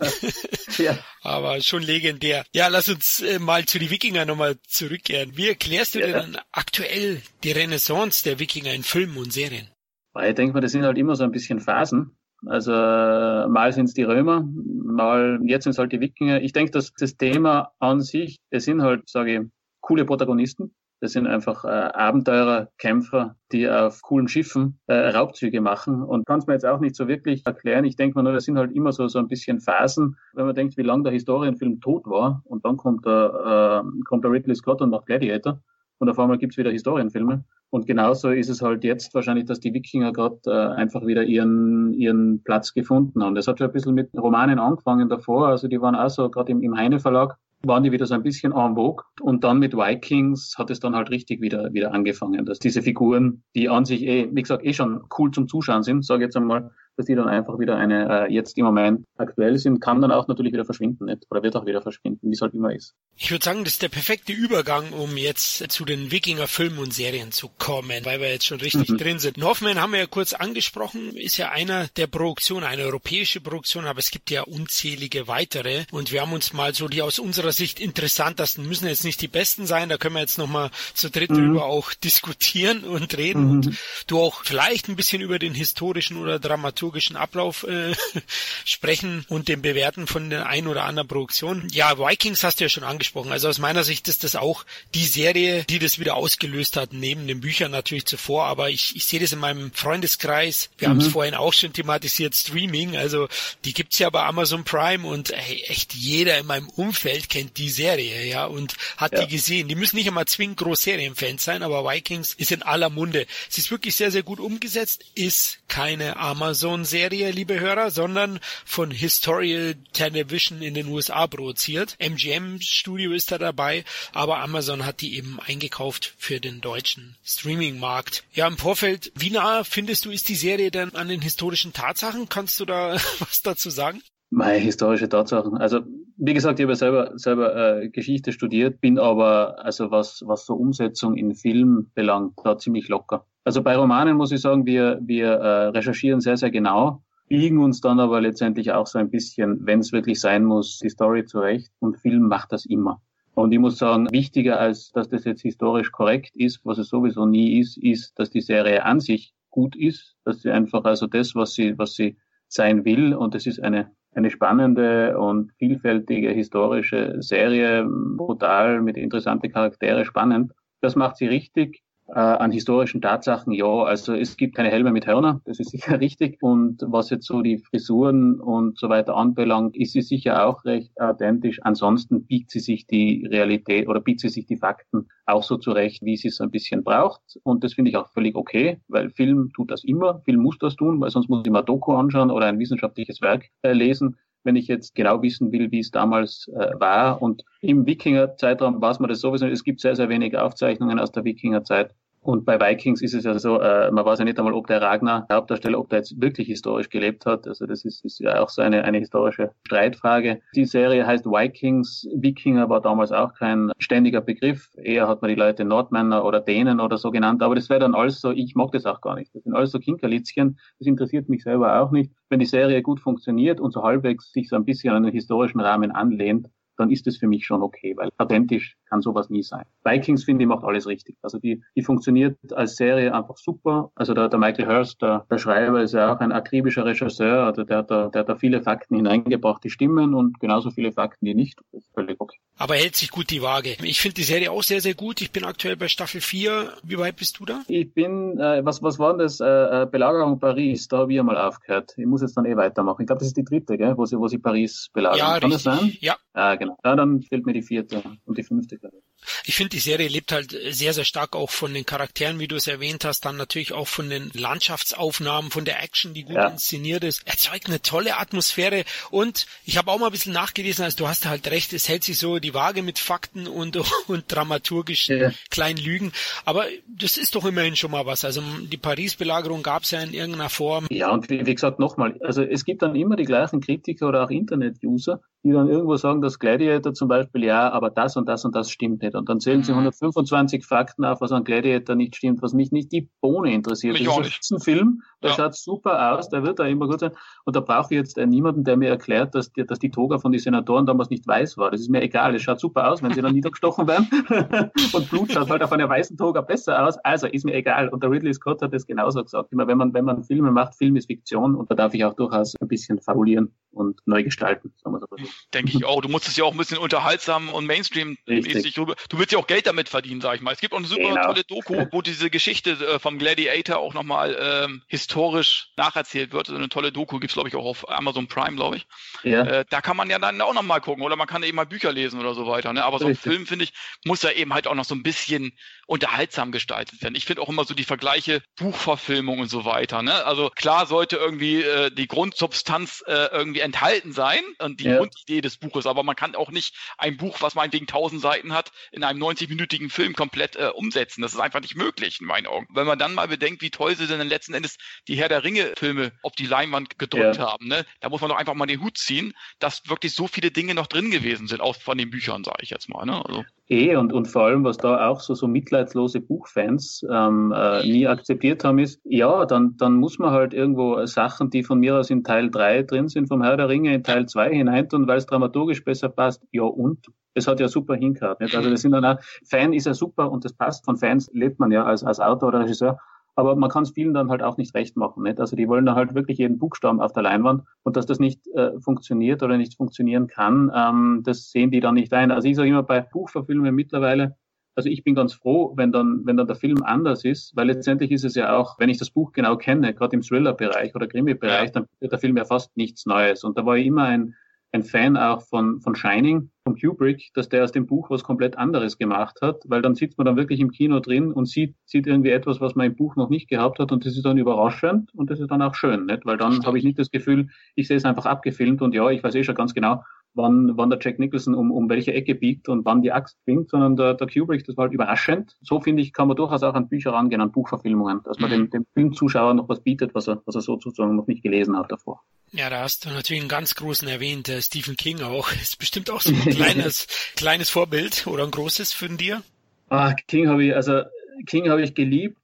ja. Aber schon legendär. Ja, lass uns äh, mal zu die Wikinger nochmal zurückkehren. Wie erklärst du ja. denn aktuell die Renaissance der Wikinger in Filmen und Serien? Ich denke mal, das sind halt immer so ein bisschen Phasen. Also mal sind es die Römer, mal jetzt sind es halt die Wikinger. Ich denke, dass das Thema an sich, es sind halt, sage ich, coole Protagonisten. Das sind einfach äh, Abenteurer, Kämpfer, die auf coolen Schiffen äh, Raubzüge machen. Und kann es mir jetzt auch nicht so wirklich erklären. Ich denke mal nur, das sind halt immer so, so ein bisschen Phasen, wenn man denkt, wie lange der Historienfilm tot war. Und dann kommt der, äh, kommt der Ridley Scott und macht Gladiator. Und auf einmal gibt's wieder Historienfilme. Und genauso ist es halt jetzt wahrscheinlich, dass die Wikinger gerade äh, einfach wieder ihren, ihren Platz gefunden haben. Das hat schon ein bisschen mit Romanen angefangen davor. Also die waren auch so, gerade im, im Heine Verlag, waren die wieder so ein bisschen en vogue. Und dann mit Vikings hat es dann halt richtig wieder, wieder angefangen, dass diese Figuren, die an sich eh, wie gesagt, eh schon cool zum Zuschauen sind, sage ich jetzt einmal, dass die dann einfach wieder eine äh, jetzt im Moment aktuell sind, kann dann auch natürlich wieder verschwinden nicht? oder wird auch wieder verschwinden, wie es halt immer ist. Ich würde sagen, das ist der perfekte Übergang, um jetzt zu den Wikinger-Filmen und Serien zu kommen, weil wir jetzt schon richtig mhm. drin sind. Hoffman haben wir ja kurz angesprochen, ist ja einer der Produktionen, eine europäische Produktion, aber es gibt ja unzählige weitere und wir haben uns mal so die aus unserer Sicht interessantesten, müssen jetzt nicht die besten sein, da können wir jetzt nochmal zu dritt mhm. drüber auch diskutieren und reden mhm. und du auch vielleicht ein bisschen über den historischen oder dramaturgischen Ablauf äh, sprechen und den Bewerten von der ein oder anderen Produktion. Ja, Vikings hast du ja schon angesprochen. Also aus meiner Sicht ist das auch die Serie, die das wieder ausgelöst hat, neben den Büchern natürlich zuvor. Aber ich, ich sehe das in meinem Freundeskreis. Wir mhm. haben es vorhin auch schon thematisiert, Streaming. Also die gibt's ja bei Amazon Prime und ey, echt jeder in meinem Umfeld kennt die Serie, ja, und hat ja. die gesehen. Die müssen nicht immer zwingend Großserienfans sein, aber Vikings ist in aller Munde. Sie ist wirklich sehr, sehr gut umgesetzt, ist keine Amazon-Serie, liebe Hörer, sondern von Historical Television in den USA produziert. MGM Studio ist da dabei, aber Amazon hat die eben eingekauft für den deutschen Streaming-Markt. Ja, im Vorfeld, wie nah findest du, ist die Serie denn an den historischen Tatsachen? Kannst du da was dazu sagen? Meine historische Tatsachen. Also wie gesagt, ich habe selber selber äh, Geschichte studiert, bin aber also was was so Umsetzung in Film belangt, da ziemlich locker. Also bei Romanen muss ich sagen, wir wir äh, recherchieren sehr sehr genau biegen uns dann aber letztendlich auch so ein bisschen, wenn es wirklich sein muss, die Story zurecht. Und Film macht das immer. Und ich muss sagen, wichtiger als dass das jetzt historisch korrekt ist, was es sowieso nie ist, ist, dass die Serie an sich gut ist, dass sie einfach also das, was sie, was sie sein will, und es ist eine, eine spannende und vielfältige historische Serie, brutal, mit interessanten Charaktere, spannend. Das macht sie richtig äh, an historischen Tatsachen, ja, also es gibt keine Helme mit Hörner, das ist sicher richtig. Und was jetzt so die Frisuren und so weiter anbelangt, ist sie sicher auch recht authentisch. Ansonsten biegt sie sich die Realität oder biegt sie sich die Fakten auch so zurecht, wie sie es ein bisschen braucht. Und das finde ich auch völlig okay, weil Film tut das immer. Film muss das tun, weil sonst muss ich mal Doku anschauen oder ein wissenschaftliches Werk äh, lesen wenn ich jetzt genau wissen will, wie es damals äh, war. Und im Wikinger-Zeitraum weiß man das sowieso. Es gibt sehr, sehr wenige Aufzeichnungen aus der Wikinger-Zeit. Und bei Vikings ist es ja so, äh, man weiß ja nicht einmal, ob der Ragnar, der Hauptdarsteller, ob der jetzt wirklich historisch gelebt hat. Also das ist, ist ja auch so eine, eine historische Streitfrage. Die Serie heißt Vikings. Wikinger war damals auch kein ständiger Begriff. Eher hat man die Leute Nordmänner oder Dänen oder so genannt. Aber das wäre dann alles so, ich mag das auch gar nicht. Das sind alles so Kinkerlitzchen. Das interessiert mich selber auch nicht. Wenn die Serie gut funktioniert und so halbwegs sich so ein bisschen an den historischen Rahmen anlehnt, dann ist es für mich schon okay, weil authentisch kann sowas nie sein. Vikings, finde ich, macht alles richtig. Also die, die funktioniert als Serie einfach super. Also der, der Michael Hurst, der, der Schreiber, ist ja auch ein akribischer Regisseur. Also der hat, da, der hat da viele Fakten hineingebracht, die stimmen und genauso viele Fakten, die nicht. Das ist völlig okay. Aber hält sich gut die Waage. Ich finde die Serie auch sehr, sehr gut. Ich bin aktuell bei Staffel 4. Wie weit bist du da? Ich bin, äh, was, was war denn das? Äh, äh Belagerung Paris. Da habe ich einmal aufgehört. Ich muss jetzt dann eh weitermachen. Ich glaube, das ist die dritte, gell? wo sie, wo sie Paris belagern. Ja, Kann richtig. das sein? Ja. Ah, genau. Ja, dann fehlt mir die vierte und die fünfte, glaube ich. Ich finde, die Serie lebt halt sehr, sehr stark auch von den Charakteren, wie du es erwähnt hast, dann natürlich auch von den Landschaftsaufnahmen, von der Action, die gut ja. inszeniert ist. Erzeugt eine tolle Atmosphäre und ich habe auch mal ein bisschen nachgelesen, also du hast halt recht, es hält sich so die Waage mit Fakten und, und dramaturgischen ja. kleinen Lügen, aber das ist doch immerhin schon mal was. Also die Paris-Belagerung gab es ja in irgendeiner Form. Ja, und wie, wie gesagt, nochmal, also es gibt dann immer die gleichen Kritiker oder auch Internet-User, die dann irgendwo sagen, dass Gladiator zum Beispiel, ja, aber das und das und das stimmt nicht. Und dann zählen sie 125 mhm. Fakten auf, was an Gladiator nicht stimmt, was mich nicht die Bohne interessiert. Mich das ist ein Film, der ja. schaut super aus, der wird da immer gut sein. Und da brauche ich jetzt äh, niemanden, der mir erklärt, dass die, dass die Toga von den Senatoren damals nicht weiß war. Das ist mir egal. Es schaut super aus, wenn sie dann niedergestochen werden. und Blut schaut halt auf einer weißen Toga besser aus. Also ist mir egal. Und der Ridley Scott hat das genauso gesagt. Immer wenn man, wenn man Filme macht, Film ist Fiktion und da darf ich auch durchaus ein bisschen fabulieren und neu gestalten, sagen wir so. Denke ich auch. Du musst es ja auch ein bisschen unterhaltsam und Mainstream-mäßig Du willst ja auch Geld damit verdienen, sag ich mal. Es gibt auch eine super genau. tolle Doku, wo diese Geschichte äh, vom Gladiator auch nochmal ähm, historisch nacherzählt wird. Also eine tolle Doku gibt's glaube ich, auch auf Amazon Prime, glaube ich. Ja. Äh, da kann man ja dann auch nochmal gucken oder man kann eben mal Bücher lesen oder so weiter. Ne? Aber so ein Film, finde ich, muss ja eben halt auch noch so ein bisschen unterhaltsam gestaltet werden. Ich finde auch immer so die Vergleiche Buchverfilmung und so weiter. Ne? Also klar sollte irgendwie äh, die Grundsubstanz äh, irgendwie enthalten sein und die ja. Grundidee des Buches, aber man kann auch nicht ein Buch, was meinetwegen 1000 Seiten hat, in einem 90-minütigen Film komplett äh, umsetzen. Das ist einfach nicht möglich in meinen Augen. Wenn man dann mal bedenkt, wie toll sie denn letzten Endes die Herr der Ringe-Filme auf die Leinwand gedrückt ja. haben, ne? da muss man doch einfach mal den Hut ziehen, dass wirklich so viele Dinge noch drin gewesen sind, auch von den Büchern, sage ich jetzt mal. Ne? Also. Eh, und, und vor allem, was da auch so, so mitleidslose Buchfans ähm, äh, nie akzeptiert haben, ist, ja, dann, dann muss man halt irgendwo Sachen, die von mir aus in Teil 3 drin sind, vom Herr der Ringe in Teil 2 hineintun, weil es dramaturgisch besser passt. Ja, und? Es hat ja super hingehört. Nicht? Also das sind dann auch, Fan ist ja super und das passt. Von Fans lebt man ja als, als Autor oder Regisseur. Aber man kann es vielen dann halt auch nicht recht machen. Nicht? Also die wollen dann halt wirklich jeden Buchstaben auf der Leinwand und dass das nicht äh, funktioniert oder nicht funktionieren kann, ähm, das sehen die dann nicht ein. Also ich sage immer bei Buchverfilmungen mittlerweile, also ich bin ganz froh, wenn dann, wenn dann der Film anders ist, weil letztendlich ist es ja auch, wenn ich das Buch genau kenne, gerade im Thriller-Bereich oder Krimi-Bereich, dann wird der Film ja fast nichts Neues. Und da war ich immer ein, ein Fan auch von, von Shining, von Kubrick, dass der aus dem Buch was komplett anderes gemacht hat, weil dann sitzt man dann wirklich im Kino drin und sieht, sieht irgendwie etwas, was man im Buch noch nicht gehabt hat und das ist dann überraschend und das ist dann auch schön, nicht? weil dann habe ich nicht das Gefühl, ich sehe es einfach abgefilmt und ja, ich weiß eh schon ganz genau, wann, wann der Jack Nicholson um, um welche Ecke biegt und wann die Axt schwingt, sondern der, der Kubrick, das war halt überraschend. So finde ich, kann man durchaus auch an Bücher rangehen, an Buchverfilmungen, dass man dem, dem Filmzuschauer noch was bietet, was er, was er sozusagen noch nicht gelesen hat davor. Ja, da hast du natürlich einen ganz großen erwähnt, äh, Stephen King auch. Ist bestimmt auch so ein kleines, kleines Vorbild oder ein großes für dir? Ah, King habe ich, also King habe ich geliebt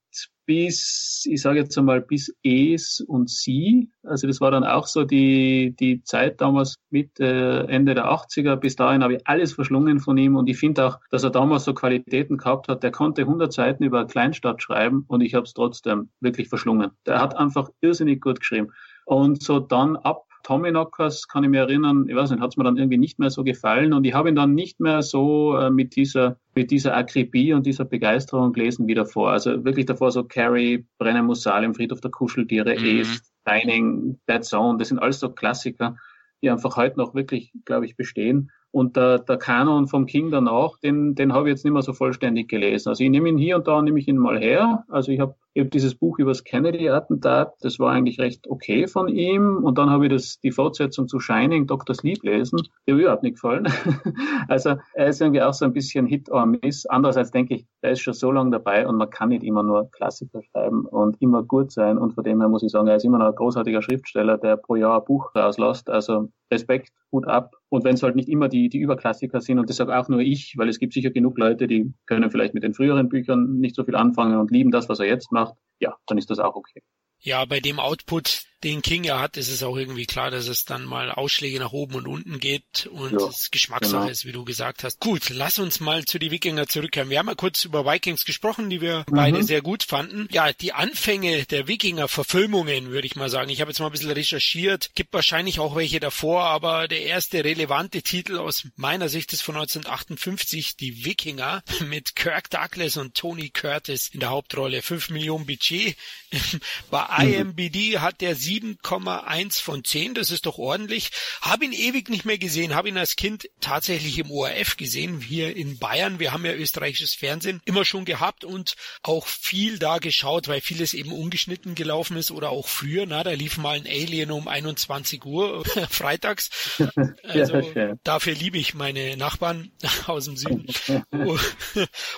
bis, ich sage jetzt einmal, bis Es und Sie. Also das war dann auch so die, die Zeit damals mit äh, Ende der 80er. Bis dahin habe ich alles verschlungen von ihm und ich finde auch, dass er damals so Qualitäten gehabt hat. Der konnte 100 Seiten über Kleinstadt schreiben und ich habe es trotzdem wirklich verschlungen. Der hat einfach irrsinnig gut geschrieben. Und so dann ab Tommyknockers kann ich mir erinnern, ich weiß nicht, hat es mir dann irgendwie nicht mehr so gefallen und ich habe ihn dann nicht mehr so äh, mit dieser mit dieser Akribie und dieser Begeisterung gelesen wie davor. Also wirklich davor so Carrie, Brenner muss Salem, Friedhof der Kuscheltiere, mhm. Ace, Dining, Dead Zone, das sind alles so Klassiker, die einfach heute noch wirklich, glaube ich, bestehen. Und der, der Kanon vom King danach, den, den habe ich jetzt nicht mehr so vollständig gelesen. Also ich nehme ihn hier und da, nehme ich ihn mal her. Also ich habe ich hab dieses Buch über das Kennedy-Attentat, das war eigentlich recht okay von ihm. Und dann habe ich das, die Fortsetzung zu Shining, Dr. Sleep lesen. Der hat überhaupt nicht gefallen. also er ist irgendwie auch so ein bisschen Hit or Miss. Andererseits denke ich, der ist schon so lange dabei und man kann nicht immer nur Klassiker schreiben und immer gut sein. Und von dem her muss ich sagen, er ist immer noch ein großartiger Schriftsteller, der pro Jahr ein Buch rauslässt. Also Respekt, Hut ab. Und wenn es halt nicht immer die, die Überklassiker sind, und das sage auch nur ich, weil es gibt sicher genug Leute, die können vielleicht mit den früheren Büchern nicht so viel anfangen und lieben das, was er jetzt macht, ja, dann ist das auch okay. Ja, bei dem Output, den King ja hat, ist es auch irgendwie klar, dass es dann mal Ausschläge nach oben und unten gibt und ja, es Geschmackssache genau. ist, wie du gesagt hast. Gut, lass uns mal zu die Wikinger zurückkehren. Wir haben ja kurz über Vikings gesprochen, die wir mhm. beide sehr gut fanden. Ja, die Anfänge der Wikinger-Verfilmungen, würde ich mal sagen. Ich habe jetzt mal ein bisschen recherchiert, gibt wahrscheinlich auch welche davor, aber der erste relevante Titel aus meiner Sicht ist von 1958, die Wikinger, mit Kirk Douglas und Tony Curtis in der Hauptrolle. 5 Millionen Budget. Bei IMBD hat der 7,1 von 10, das ist doch ordentlich. Habe ihn ewig nicht mehr gesehen, habe ihn als Kind tatsächlich im ORF gesehen, hier in Bayern. Wir haben ja österreichisches Fernsehen immer schon gehabt und auch viel da geschaut, weil vieles eben ungeschnitten gelaufen ist oder auch früher. Na, da lief mal ein Alien um 21 Uhr freitags. Also ja, dafür liebe ich meine Nachbarn aus dem Süden.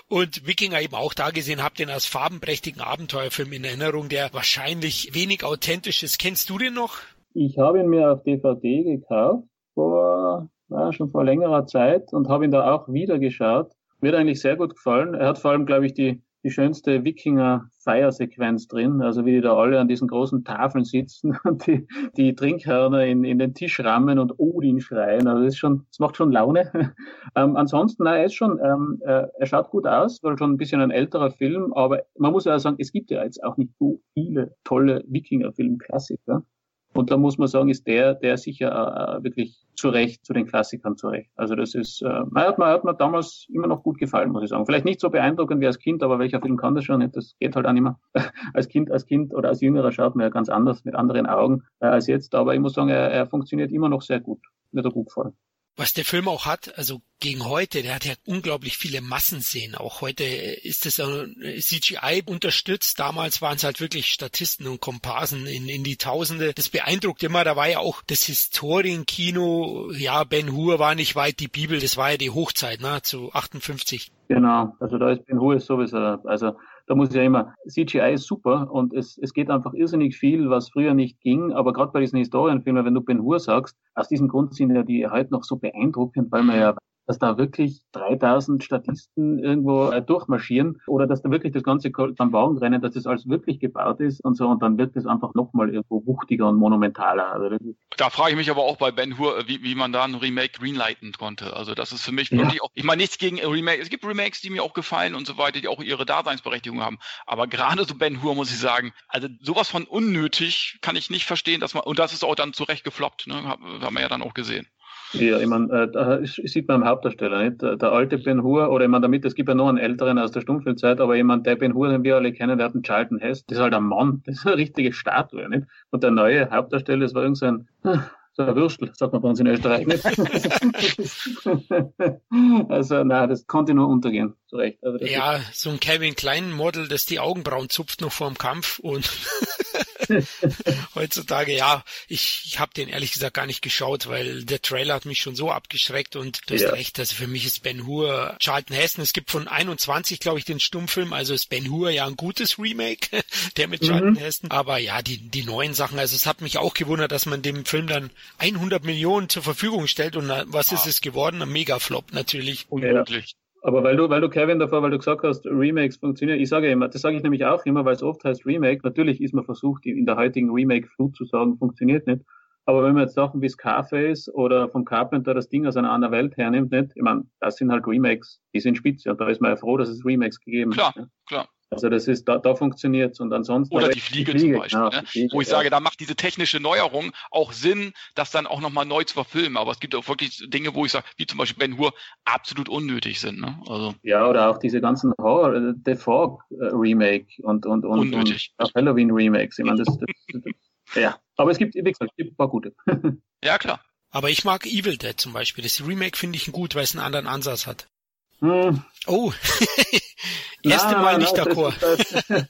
und Wikinger eben auch da gesehen, habe den als farbenprächtigen Abenteuerfilm in Erinnerung, der wahrscheinlich wenig authentisch ist Kennst du den noch? Ich habe ihn mir auf DVD gekauft vor na, schon vor längerer Zeit und habe ihn da auch wieder geschaut. Mir hat eigentlich sehr gut gefallen. Er hat vor allem, glaube ich, die, die schönste Wikinger-Feiersequenz drin, also wie die da alle an diesen großen Tafeln sitzen und die, die Trinkhörner in, in den Tisch rammen und Odin schreien. Also das ist schon, das macht schon Laune. ähm, ansonsten, na, er ist schon, ähm, er, er schaut gut aus, war schon ein bisschen ein älterer Film, aber man muss ja sagen, es gibt ja jetzt auch nicht so viele tolle Wikinger-Film-Klassiker. Und da muss man sagen, ist der, der sicher äh, wirklich zu Recht, zu den Klassikern zu Recht. Also das ist, äh, hat, mir, hat mir damals immer noch gut gefallen, muss ich sagen. Vielleicht nicht so beeindruckend wie als Kind, aber welcher Film kann das schon? Das geht halt auch nicht mehr. als Kind, als Kind oder als Jüngerer schaut man ja ganz anders, mit anderen Augen äh, als jetzt. Aber ich muss sagen, er, er funktioniert immer noch sehr gut. Mir hat er gut gefallen. Was der Film auch hat, also gegen heute, der hat ja unglaublich viele Massenszenen. Auch heute ist es CGI unterstützt. Damals waren es halt wirklich Statisten und Komparsen in, in die Tausende. Das beeindruckt immer. Da war ja auch das Historienkino. Ja, Ben Hur war nicht weit die Bibel. Das war ja die Hochzeit, ne, zu 58. Genau. Also da ist Ben Hur sowieso, also da muss ich ja immer, CGI ist super und es, es geht einfach irrsinnig viel, was früher nicht ging, aber gerade bei diesen Historienfilmen, wenn du Ben Hur sagst, aus diesem Grund sind ja die heute noch so beeindruckend, weil man ja dass da wirklich 3000 Statisten irgendwo äh, durchmarschieren oder dass da wirklich das ganze Wagen rennen, dass das alles wirklich gebaut ist und so und dann wird das einfach nochmal irgendwo wuchtiger und monumentaler. Also da frage ich mich aber auch bei Ben Hur, wie, wie man da ein Remake greenlighten konnte. Also das ist für mich wirklich ja. auch, ich meine nichts gegen Remakes, es gibt Remakes, die mir auch gefallen und so weiter, die auch ihre Daseinsberechtigung haben, aber gerade so Ben Hur muss ich sagen, also sowas von unnötig kann ich nicht verstehen, dass man, und das ist auch dann zurecht gefloppt, ne? haben wir ja dann auch gesehen. Ja, ich meine, äh, da sieht man am Hauptdarsteller, nicht? Der, der alte Ben Hur, oder ich meine, damit, es gibt ja noch einen älteren aus der Stummfilmzeit, aber jemand, der Ben Hur, den wir alle kennen, der hat einen Charlton Hess, das ist halt ein Mann, das ist eine richtige Statue, nicht? Und der neue Hauptdarsteller, das war irgend so ein, so ein Würstel, sagt man bei uns in Österreich, nicht? also, nein, das konnte nur untergehen, zu Recht. Also, ja, so ein Kevin Klein Model, das die Augenbrauen zupft noch vor dem Kampf und Heutzutage, ja, ich, ich habe den ehrlich gesagt gar nicht geschaut, weil der Trailer hat mich schon so abgeschreckt und du hast ja. recht, also für mich ist Ben Hur Charlton Heston. Es gibt von 21, glaube ich, den Stummfilm, also ist Ben Hur ja ein gutes Remake, der mit Charlton mhm. Heston. Aber ja, die, die neuen Sachen, also es hat mich auch gewundert, dass man dem Film dann 100 Millionen zur Verfügung stellt und was ah. ist es geworden? Ein Megaflop natürlich. Unmöglich. Aber weil du, weil du Kevin davor, weil du gesagt hast, Remakes funktionieren, ich sage immer, das sage ich nämlich auch immer, weil es oft heißt Remake. Natürlich ist man versucht, in der heutigen Remake-Flut zu sagen, funktioniert nicht. Aber wenn man jetzt Sachen wie Scarface oder vom Carpenter das Ding aus einer anderen Welt hernimmt, nicht, ich meine, das sind halt Remakes, die sind spitze und da ist man ja froh, dass es Remakes gegeben hat. Klar, klar. Also das ist, da, da funktioniert und ansonsten. Oder die Fliege, die Fliege zum Beispiel, ja, ne? Fliege, wo ich ja. sage, da macht diese technische Neuerung auch Sinn, das dann auch nochmal neu zu verfilmen. Aber es gibt auch wirklich Dinge, wo ich sage, wie zum Beispiel Ben Hur, absolut unnötig sind. Ne? Also. Ja, oder auch diese ganzen Horror, äh, The Fog äh, Remake und, und, und, unnötig. und Halloween Remakes. Ich meine, das, das, das, ja. Aber es gibt, wie gesagt, es gibt ein paar gute. ja, klar. Aber ich mag Evil Dead zum Beispiel. Das Remake finde ich gut, weil es einen anderen Ansatz hat. Hm. Oh, erste Mal nicht d'accord.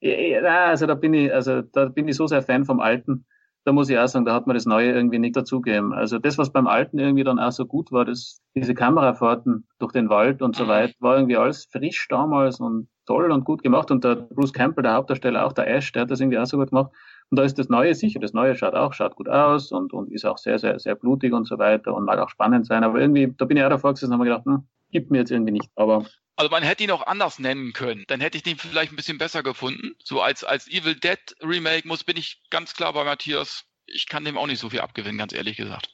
ja, also da bin ich, also da bin ich so sehr Fan vom Alten. Da muss ich auch sagen, da hat man das Neue irgendwie nicht dazugegeben. Also das, was beim Alten irgendwie dann auch so gut war, das, diese Kamerafahrten durch den Wald und so weiter, war irgendwie alles frisch damals und toll und gut gemacht. Und der Bruce Campbell, der Hauptdarsteller, auch der Ash, der hat das irgendwie auch so gut gemacht. Und da ist das Neue sicher. Das Neue schaut auch, schaut gut aus und, und ist auch sehr, sehr, sehr blutig und so weiter und mag auch spannend sein. Aber irgendwie, da bin ich auch davor gesessen und habe gedacht, hm, gibt mir jetzt irgendwie nicht. Aber also man hätte ihn auch anders nennen können. Dann hätte ich den vielleicht ein bisschen besser gefunden. So als, als Evil Dead Remake muss, bin ich ganz klar bei Matthias. Ich kann dem auch nicht so viel abgewinnen, ganz ehrlich gesagt.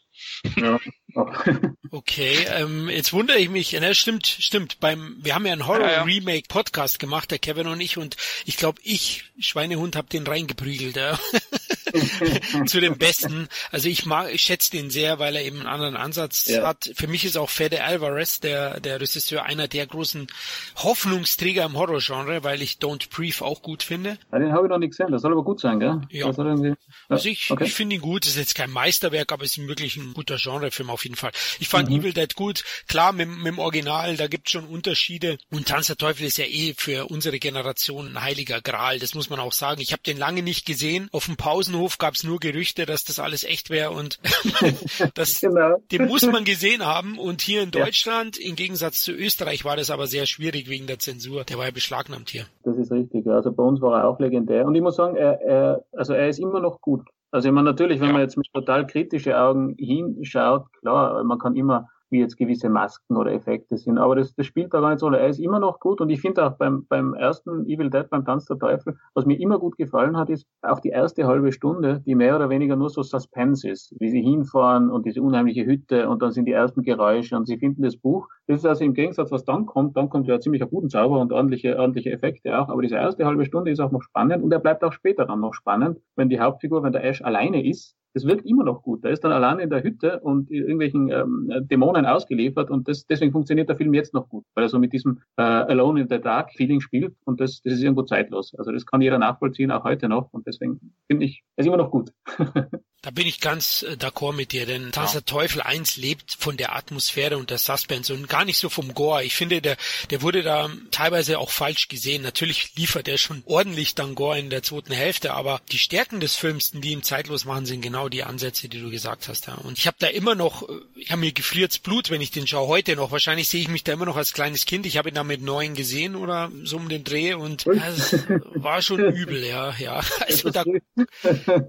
Ja. okay, ähm, jetzt wundere ich mich, ne, stimmt, stimmt, beim, wir haben ja einen Horror-Remake-Podcast gemacht, der Kevin und ich, und ich glaube, ich, Schweinehund, hab den reingeprügelt, ja. zu dem Besten. Also ich mag, ich schätze den sehr, weil er eben einen anderen Ansatz ja. hat. Für mich ist auch Fede Alvarez, der, der Regisseur, einer der großen Hoffnungsträger im Horrorgenre, weil ich Don't Brief auch gut finde. Ja, den habe ich noch nicht gesehen, das soll aber gut sein, gell? Ja. ja. Also ich, okay. ich finde ihn gut, das ist jetzt kein Meisterwerk, aber es ist wirklich ein guter Genrefilm auf jeden Fall. Ich fand mhm. Evil Dead gut, klar, mit, mit dem Original, da gibt es schon Unterschiede. Und Tanz der Teufel ist ja eh für unsere Generation ein heiliger Gral, das muss man auch sagen. Ich habe den lange nicht gesehen. Auf dem Pausenhof gab es nur Gerüchte, dass das alles echt wäre und das, genau. den muss man gesehen haben. Und hier in Deutschland, ja. im Gegensatz zu Österreich, war das aber sehr schwierig wegen der Zensur. Der war ja beschlagnahmt hier. Das ist richtig. Also bei uns war er auch legendär. Und ich muss sagen, er, er, also er ist immer noch gut. Also ich meine, natürlich, wenn ja. man jetzt mit total kritischen Augen hinschaut, klar, man kann immer wie jetzt gewisse Masken oder Effekte sind. Aber das, das spielt da gar nicht so. Er ist immer noch gut und ich finde auch beim, beim ersten Evil Dead, beim Tanz der Teufel, was mir immer gut gefallen hat, ist auch die erste halbe Stunde, die mehr oder weniger nur so Suspense ist, wie sie hinfahren und diese unheimliche Hütte und dann sind die ersten Geräusche und sie finden das Buch. Das ist also im Gegensatz, was dann kommt, dann kommt ja ziemlich ein guten Zauber und ordentliche, ordentliche Effekte auch. Aber diese erste halbe Stunde ist auch noch spannend und er bleibt auch später dann noch spannend, wenn die Hauptfigur, wenn der Ash alleine ist das wirkt immer noch gut. Der ist dann alleine in der Hütte und irgendwelchen ähm, Dämonen ausgeliefert und das, deswegen funktioniert der Film jetzt noch gut, weil er so mit diesem äh, Alone in the Dark Feeling spielt und das, das ist irgendwo zeitlos. Also das kann jeder nachvollziehen, auch heute noch und deswegen finde ich, ist immer noch gut. Da bin ich ganz äh, d'accord mit dir, denn Tanz der Teufel 1 lebt von der Atmosphäre und der Suspense und gar nicht so vom Gore. Ich finde, der, der wurde da teilweise auch falsch gesehen. Natürlich liefert er schon ordentlich dann Gore in der zweiten Hälfte, aber die Stärken des Films, die ihn zeitlos machen, sind genau die Ansätze, die du gesagt hast. Ja. Und ich habe da immer noch, äh, ich habe mir gefriert's Blut, wenn ich den schaue, heute noch. Wahrscheinlich sehe ich mich da immer noch als kleines Kind. Ich habe ihn da mit neun gesehen oder so um den Dreh und ja, das war schon übel, ja, ja. Also da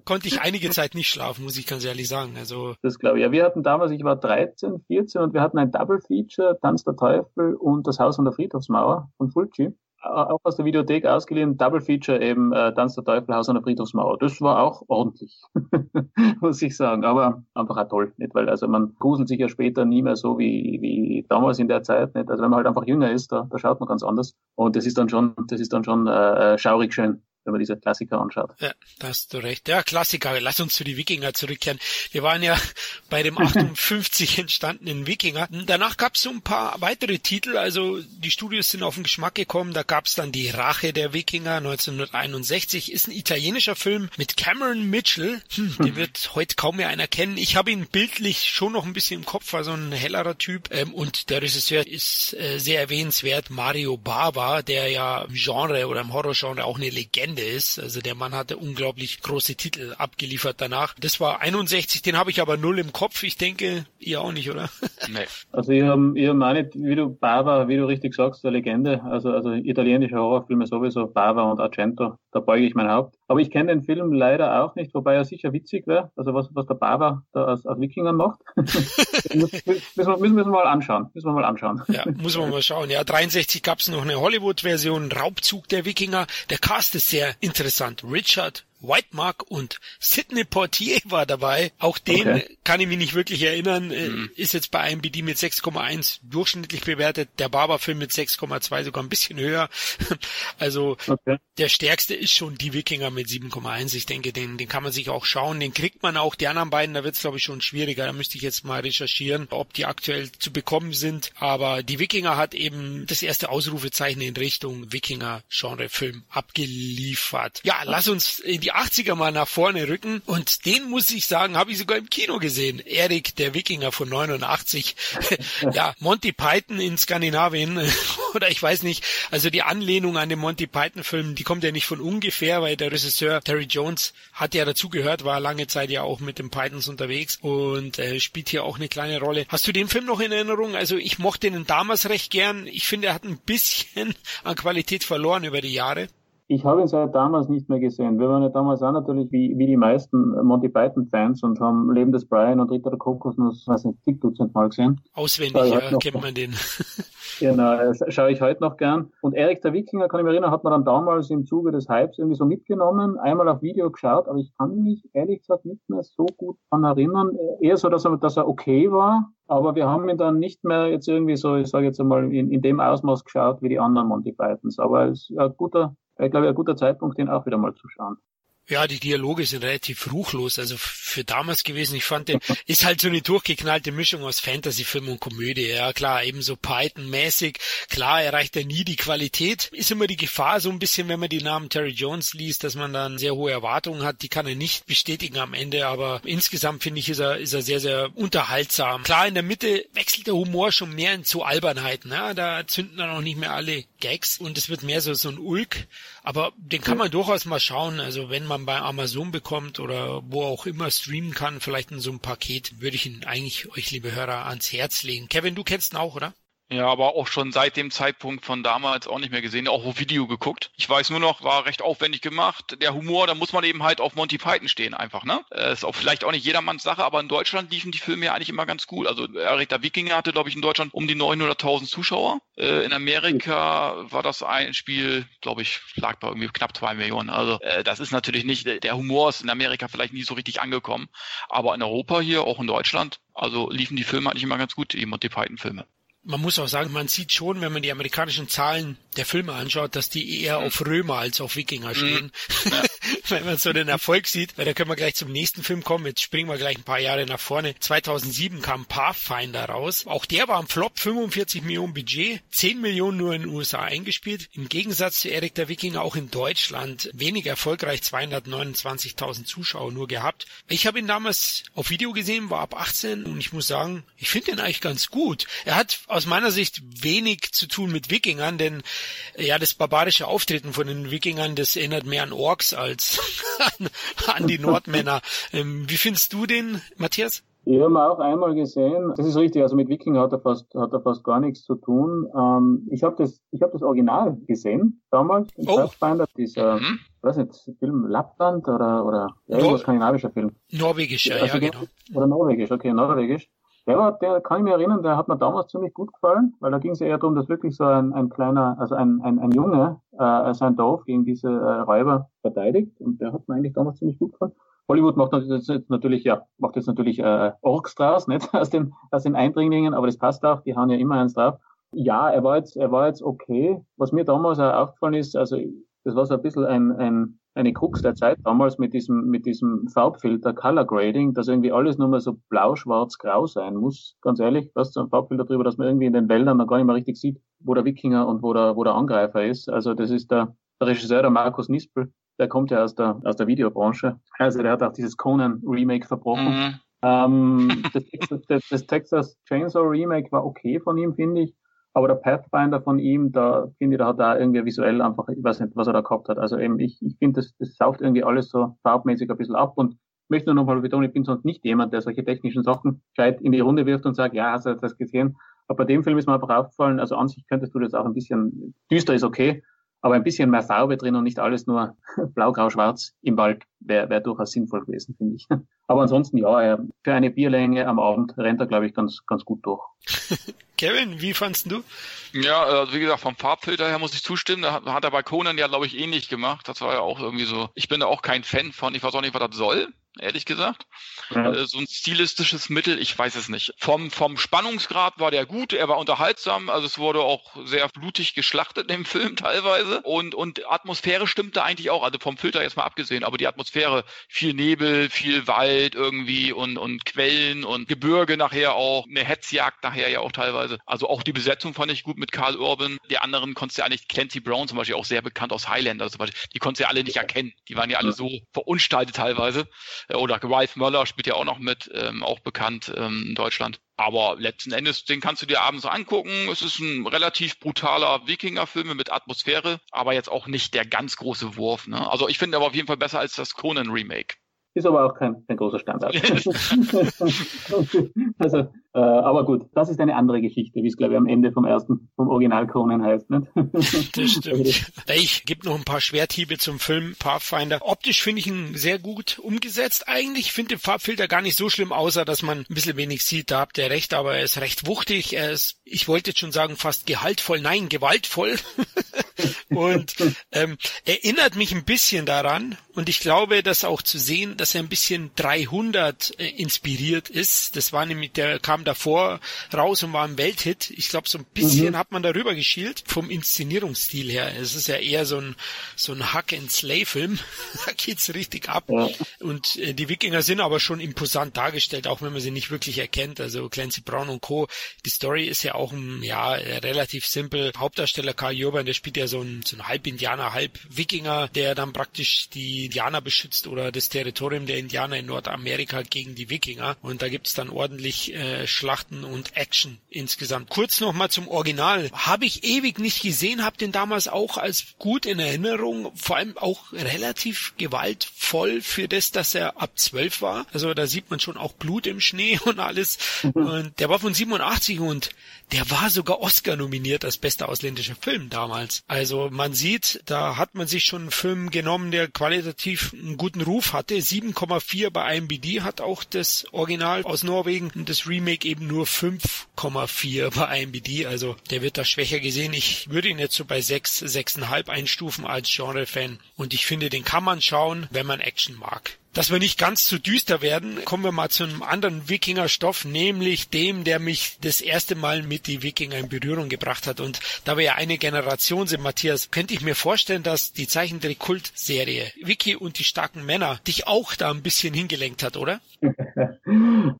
konnte ich einige Zeit nicht schlafen, muss ich ganz ehrlich sagen. Also das glaube ich. Ja, wir hatten damals, ich war 13, 14 und wir hatten ein Double Feature, Tanz der Teufel und das Haus an der Friedhofsmauer von Fulci. Auch aus der Videothek ausgeliehen, Double Feature eben äh, Tanz der Teufel, Haus an der Friedhofsmauer. Das war auch ordentlich, muss ich sagen. Aber einfach auch toll, nicht? Weil also man gruselt sich ja später nie mehr so wie, wie damals in der Zeit, nicht? Also wenn man halt einfach jünger ist, da, da schaut man ganz anders. Und das ist dann schon, das ist dann schon äh, äh schaurig schön wenn man diese Klassiker anschaut. Ja, da hast du recht. Ja, Klassiker. Lass uns zu die Wikinger zurückkehren. Wir waren ja bei dem 58 entstandenen Wikinger. Danach gab es so ein paar weitere Titel. Also die Studios sind auf den Geschmack gekommen. Da gab es dann die Rache der Wikinger 1961. Ist ein italienischer Film mit Cameron Mitchell. Hm, den wird heute kaum mehr einer kennen. Ich habe ihn bildlich schon noch ein bisschen im Kopf, war so ein hellerer Typ. Ähm, und der Regisseur ist äh, sehr erwähnenswert. Mario Bava, der ja im Genre oder im Horrorgenre auch eine Legende Ende ist. Also der Mann hatte unglaublich große Titel abgeliefert danach. Das war 61, den habe ich aber null im Kopf. Ich denke, ihr auch nicht, oder? Nee. Also ich habe ich hab meine, wie du Bava, wie du richtig sagst, der Legende. Also, also italienische Horrorfilme sowieso, Bava und Argento. Da beuge ich mein Haupt. Aber ich kenne den Film leider auch nicht, wobei er sicher witzig wäre. Also was, was der Bava da aus, aus Wikingern macht. müssen, wir, müssen wir mal anschauen. Müssen wir mal anschauen. Ja, muss man mal schauen. Ja, 63 gab es noch eine Hollywood-Version, Raubzug der Wikinger. Der Cast ist sehr interessant. Richard Whitemark und Sidney Portier war dabei. Auch den okay. kann ich mich nicht wirklich erinnern. Äh, mhm. Ist jetzt bei IMDb mit 6,1 durchschnittlich bewertet. Der Barber-Film mit 6,2 sogar ein bisschen höher. Also okay. der stärkste ist schon die Wikinger mit 7,1. Ich denke, den, den kann man sich auch schauen. Den kriegt man auch. Die anderen beiden, da wird es glaube ich schon schwieriger. Da müsste ich jetzt mal recherchieren, ob die aktuell zu bekommen sind. Aber die Wikinger hat eben das erste Ausrufezeichen in Richtung Wikinger-Genre-Film abgeliefert. Ja, lass uns in die die 80er mal nach vorne rücken und den muss ich sagen, habe ich sogar im Kino gesehen. Erik, der Wikinger von 89. ja, Monty Python in Skandinavien oder ich weiß nicht. Also die Anlehnung an den Monty Python Film, die kommt ja nicht von ungefähr, weil der Regisseur Terry Jones hat ja dazugehört, war lange Zeit ja auch mit den Pythons unterwegs und äh, spielt hier auch eine kleine Rolle. Hast du den Film noch in Erinnerung? Also ich mochte ihn damals recht gern. Ich finde, er hat ein bisschen an Qualität verloren über die Jahre. Ich habe ihn seit damals nicht mehr gesehen. Wir waren ja damals auch natürlich wie, wie die meisten Monty Python-Fans und haben Leben des Brian und Ritter der Kokosnuss, weiß nicht, zig Dutzend Mal gesehen. Auswendig, ja, kennt man den. genau, schaue ich heute noch gern. Und Erik der Wikinger, kann ich mich erinnern, hat man dann damals im Zuge des Hypes irgendwie so mitgenommen, einmal auf Video geschaut, aber ich kann mich ehrlich gesagt nicht mehr so gut daran erinnern. Eher so, dass er, dass er okay war, aber wir haben ihn dann nicht mehr jetzt irgendwie so, ich sage jetzt einmal, in, in dem Ausmaß geschaut wie die anderen Monty Pythons. Aber es ist ein guter, ich glaube, ein guter Zeitpunkt, den auch wieder mal zu schauen. Ja, die Dialoge sind relativ ruchlos, also für damals gewesen. Ich fand den, ist halt so eine durchgeknallte Mischung aus Fantasy-Film und Komödie. Ja, klar, eben so Python-mäßig. Klar, erreicht er nie die Qualität. Ist immer die Gefahr so ein bisschen, wenn man die Namen Terry Jones liest, dass man dann sehr hohe Erwartungen hat. Die kann er nicht bestätigen am Ende, aber insgesamt finde ich, ist er, ist er sehr, sehr unterhaltsam. Klar, in der Mitte wechselt der Humor schon mehr in zu Albernheiten. Ja, da zünden dann auch nicht mehr alle Gags und es wird mehr so, so ein Ulk. Aber den kann man durchaus mal schauen. Also wenn man bei Amazon bekommt oder wo auch immer streamen kann, vielleicht in so einem Paket, würde ich ihn eigentlich euch, liebe Hörer, ans Herz legen. Kevin, du kennst ihn auch, oder? Ja, aber auch schon seit dem Zeitpunkt von damals auch nicht mehr gesehen, auch auf Video geguckt. Ich weiß nur noch, war recht aufwendig gemacht. Der Humor, da muss man eben halt auf Monty Python stehen einfach, ne? Äh, ist auch vielleicht auch nicht jedermanns Sache, aber in Deutschland liefen die Filme ja eigentlich immer ganz gut. Also Erik der Wikinger hatte, glaube ich, in Deutschland um die 900.000 Zuschauer. Äh, in Amerika war das ein Spiel, glaube ich, lag bei irgendwie knapp zwei Millionen. Also äh, das ist natürlich nicht, der Humor ist in Amerika vielleicht nie so richtig angekommen. Aber in Europa hier, auch in Deutschland, also liefen die Filme eigentlich immer ganz gut, die Monty Python Filme man muss auch sagen, man sieht schon, wenn man die amerikanischen Zahlen der Filme anschaut, dass die eher auf Römer als auf Wikinger stehen. Ja. wenn man so den Erfolg sieht, weil da können wir gleich zum nächsten Film kommen. Jetzt springen wir gleich ein paar Jahre nach vorne. 2007 kam Pathfinder raus. Auch der war am Flop, 45 Millionen Budget, 10 Millionen nur in den USA eingespielt. Im Gegensatz zu Erik der Wikinger auch in Deutschland wenig erfolgreich, 229.000 Zuschauer nur gehabt. Ich habe ihn damals auf Video gesehen, war ab 18 und ich muss sagen, ich finde ihn eigentlich ganz gut. Er hat aus meiner Sicht wenig zu tun mit Wikingern, denn ja, das barbarische Auftreten von den Wikingern, das erinnert mehr an Orks als an, an die Nordmänner. Ähm, wie findest du den, Matthias? Ich habe ihn auch einmal gesehen. Das ist richtig. Also mit Wikinger hat er fast, hat er fast gar nichts zu tun. Ähm, ich habe das, ich habe das Original gesehen damals. Oh. Pathfinder, dieser, mhm. weiß nicht, Film Lappland oder oder ja, irgendwas skandinavischer Film. Norwegisch, also, ja, genau. Oder Norwegisch, okay, Norwegisch. Der, war, der kann ich mir erinnern, der hat mir damals ziemlich gut gefallen, weil da ging es eher darum, dass wirklich so ein, ein kleiner, also ein, ein, ein Junge äh, sein Dorf gegen diese äh, Räuber verteidigt und der hat mir eigentlich damals ziemlich gut gefallen. Hollywood macht jetzt natürlich, ja, macht jetzt natürlich äh, Orks draus, nicht aus den, aus den Eindringlingen, aber das passt auch, die haben ja immer eins drauf. Ja, er war jetzt, er war jetzt okay. Was mir damals auch aufgefallen ist, also das war so ein bisschen ein, ein eine Krux der Zeit damals mit diesem, mit diesem Farbfilter Color Grading, dass irgendwie alles nur mal so blau, schwarz, grau sein muss. Ganz ehrlich, was so ein Farbfilter drüber, dass man irgendwie in den Wäldern noch gar nicht mehr richtig sieht, wo der Wikinger und wo der, wo der Angreifer ist. Also das ist der, der Regisseur, der Markus Nispel, der kommt ja aus der, aus der Videobranche. Also der hat auch dieses Conan Remake verbrochen. Mhm. Ähm, das, das, das Texas Chainsaw Remake war okay von ihm, finde ich. Aber der Pathfinder von ihm, da finde ich, da hat er irgendwie visuell einfach, ich weiß nicht, was er da gehabt hat. Also eben, ich, ich finde, das, das saugt irgendwie alles so farbmäßig ein bisschen ab und möchte nur nochmal betonen, ich bin sonst nicht jemand, der solche technischen Sachen gescheit in die Runde wirft und sagt, ja, hast du das gesehen? Aber bei dem Film ist mir einfach aufgefallen, also an sich könntest du das auch ein bisschen, düster ist okay, aber ein bisschen mehr Farbe drin und nicht alles nur blau, grau, schwarz im Wald wäre wär durchaus sinnvoll gewesen, finde ich. Aber ansonsten, ja, für eine Bierlänge am Abend rennt er, glaube ich, ganz, ganz gut durch. Kevin, wie fandst du? Ja, also wie gesagt, vom Farbfilter her muss ich zustimmen. Da hat, hat er bei Conan ja, glaube ich, ähnlich gemacht. Das war ja auch irgendwie so. Ich bin da auch kein Fan von. Ich weiß auch nicht, was das soll ehrlich gesagt. Ja. Äh, so ein stilistisches Mittel, ich weiß es nicht. Vom, vom Spannungsgrad war der gut, er war unterhaltsam, also es wurde auch sehr blutig geschlachtet im Film teilweise und, und Atmosphäre stimmte eigentlich auch, also vom Filter jetzt mal abgesehen, aber die Atmosphäre, viel Nebel, viel Wald irgendwie und, und Quellen und Gebirge nachher auch, eine Hetzjagd nachher ja auch teilweise. Also auch die Besetzung fand ich gut mit Karl Urban. Die anderen konntest du ja eigentlich, Clancy Brown zum Beispiel auch sehr bekannt aus Highlander zum Beispiel, die konntest du ja alle nicht erkennen. Die waren ja alle so verunstaltet teilweise. Äh, oder Ralph Möller spielt ja auch noch mit, ähm, auch bekannt ähm, in Deutschland. Aber letzten Endes, den kannst du dir abends angucken. Es ist ein relativ brutaler Wikinger-Film mit Atmosphäre, aber jetzt auch nicht der ganz große Wurf. Ne? Also ich finde aber auf jeden Fall besser als das Conan-Remake. Ist aber auch kein, kein großer Standard. also, äh, aber gut, das ist eine andere Geschichte, wie es glaube ich am Ende vom ersten, vom Original Conan heißt. Nicht? das stimmt. Ich gebe noch ein paar Schwerthiebe zum Film Pathfinder. Optisch finde ich ihn sehr gut umgesetzt. Eigentlich finde den Farbfilter gar nicht so schlimm, außer dass man ein bisschen wenig sieht. Da habt ihr recht, aber er ist recht wuchtig. Er ist, ich wollte jetzt schon sagen, fast gehaltvoll. Nein, gewaltvoll. und ähm, erinnert mich ein bisschen daran. Und ich glaube, dass auch zu sehen, dass er ein bisschen 300 äh, inspiriert ist. Das war nämlich, der kam davor raus und war ein Welthit. Ich glaube, so ein bisschen mhm. hat man darüber geschielt vom Inszenierungsstil her. Es ist ja eher so ein so ein Hack and Slay Film. da geht's richtig ab. Ja. Und äh, die Wikinger sind aber schon imposant dargestellt, auch wenn man sie nicht wirklich erkennt. Also Clancy Brown und Co. Die Story ist ja auch ein, ja relativ simpel. Hauptdarsteller Karl Jurban, der spielt ja so ein, so ein halb Indianer, halb Wikinger, der dann praktisch die Indianer beschützt oder das Territorium der Indianer in Nordamerika gegen die Wikinger. Und da gibt's dann ordentlich äh, Schlachten und Action insgesamt. Kurz nochmal zum Original. Habe ich ewig nicht gesehen, habe den damals auch als gut in Erinnerung, vor allem auch relativ gewaltvoll für das, dass er ab zwölf war. Also da sieht man schon auch Blut im Schnee und alles. Mhm. Und der war von 87 und der war sogar Oscar nominiert als bester ausländischer Film damals. Also man sieht, da hat man sich schon einen Film genommen, der qualitativ einen guten Ruf hatte. 7,4 bei IMBD hat auch das Original aus Norwegen und das Remake eben nur 5,4 bei IMBD. Also der wird da schwächer gesehen. Ich würde ihn jetzt so bei 6, 6,5 einstufen als Genre-Fan. Und ich finde, den kann man schauen, wenn man Action mag. Dass wir nicht ganz zu düster werden, kommen wir mal zu einem anderen Wikinger-Stoff, nämlich dem, der mich das erste Mal mit die Wikinger in Berührung gebracht hat. Und da wir ja eine Generation sind, Matthias, könnte ich mir vorstellen, dass die Zeichentrick-Kult-Serie Wiki und die starken Männer dich auch da ein bisschen hingelenkt hat, oder?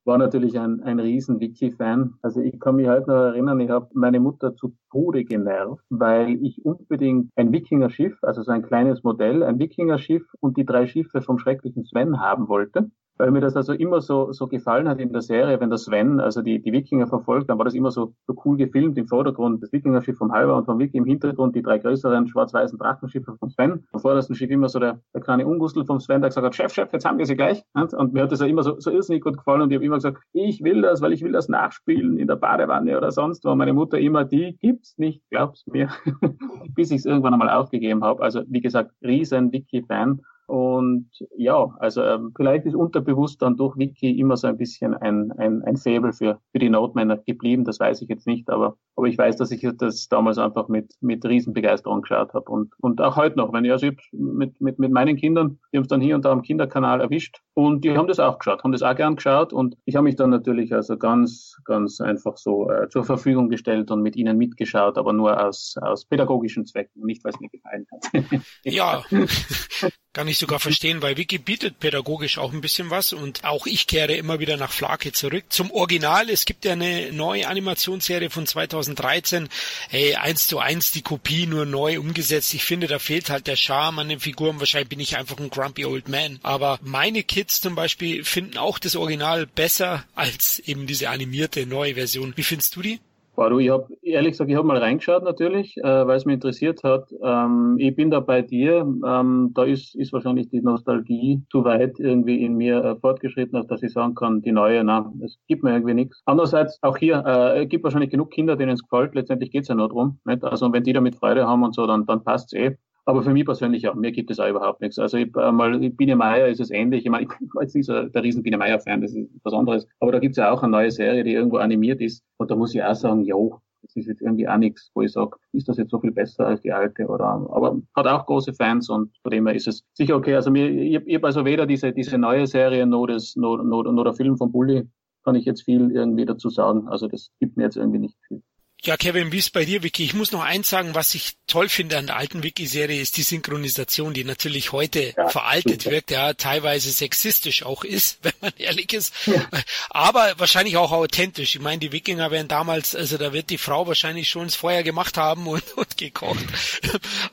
War natürlich ein, ein riesen Wiki-Fan. Also ich kann mich halt noch erinnern, ich habe meine Mutter zu Tode genervt, weil ich unbedingt ein Wikinger-Schiff, also so ein kleines Modell, ein Wikinger-Schiff und die drei Schiffe vom schrecklichen Sven haben wollte weil mir das also immer so, so gefallen hat in der Serie, wenn der Sven, also die, die Wikinger verfolgt, dann war das immer so, so cool gefilmt im Vordergrund, das Wikingerschiff vom Halber und vom Wiki im Hintergrund, die drei größeren schwarz-weißen Drachenschiffe vom Sven. Am vordersten Schiff immer so der, der kleine Ungustel vom Sven, der gesagt hat, Chef, Chef, jetzt haben wir sie gleich. Und mir hat das ja immer so, so irrsinnig gut gefallen und ich habe immer gesagt, ich will das, weil ich will das nachspielen in der Badewanne oder sonst wo. Meine Mutter immer, die gibt's nicht, glaub's mir, bis ich es irgendwann einmal aufgegeben habe. Also wie gesagt, riesen Wiki-Fan und ja, also ähm, vielleicht ist unterbewusst dann durch Wiki immer so ein bisschen ein, ein, ein Faible für, für die Notmänner geblieben, das weiß ich jetzt nicht, aber, aber ich weiß, dass ich das damals einfach mit, mit Riesenbegeisterung geschaut habe und, und auch heute noch, wenn ich, also ich mit, mit, mit meinen Kindern, die haben es dann hier und da am Kinderkanal erwischt und die haben das auch geschaut, haben das auch gern geschaut und ich habe mich dann natürlich also ganz, ganz einfach so äh, zur Verfügung gestellt und mit ihnen mitgeschaut, aber nur aus, aus pädagogischen Zwecken, nicht weil es mir gefallen hat. ja, Kann ich sogar verstehen, weil Wiki bietet pädagogisch auch ein bisschen was und auch ich kehre immer wieder nach Flake zurück. Zum Original, es gibt ja eine neue Animationsserie von 2013, hey, eins zu eins die Kopie nur neu umgesetzt. Ich finde, da fehlt halt der Charme an den Figuren. Wahrscheinlich bin ich einfach ein grumpy old man. Aber meine Kids zum Beispiel finden auch das Original besser als eben diese animierte neue Version. Wie findest du die? Boah, du, ich habe ehrlich gesagt, ich habe mal reingeschaut natürlich, äh, weil es mich interessiert hat. Ähm, ich bin da bei dir. Ähm, da ist, ist wahrscheinlich die Nostalgie zu weit irgendwie in mir äh, fortgeschritten, dass ich sagen kann, die neue, na, es gibt mir irgendwie nichts. Andererseits, auch hier, äh, gibt wahrscheinlich genug Kinder, denen es gefällt. Letztendlich geht's ja nur drum. Nicht? Also wenn die damit Freude haben und so, dann, dann passt's eh. Aber für mich persönlich auch, mir gibt es auch überhaupt nichts. Also ich, äh, mal Biene Meier ist es ähnlich. Ich meine, ich bin jetzt nicht so der riesen Biene Meier-Fan, das ist was anderes. Aber da gibt es ja auch eine neue Serie, die irgendwo animiert ist. Und da muss ich auch sagen, jo, das ist jetzt irgendwie auch nichts, wo ich sage, ist das jetzt so viel besser als die alte oder, aber hat auch große Fans und von dem her ist es sicher okay. Also mir, ich, ich habe also weder diese, diese neue Serie noch das, noch, noch, noch der Film von Bully kann ich jetzt viel irgendwie dazu sagen. Also das gibt mir jetzt irgendwie nicht viel. Ja, Kevin, wie ist bei dir, Vicky? Ich muss noch eins sagen, was ich toll finde an der alten Wiki-Serie, ist die Synchronisation, die natürlich heute ja, veraltet super. wirkt, ja, teilweise sexistisch auch ist, wenn man ehrlich ist, ja. aber wahrscheinlich auch authentisch. Ich meine, die Wikinger werden damals, also da wird die Frau wahrscheinlich schon ins Feuer gemacht haben und, und gekocht.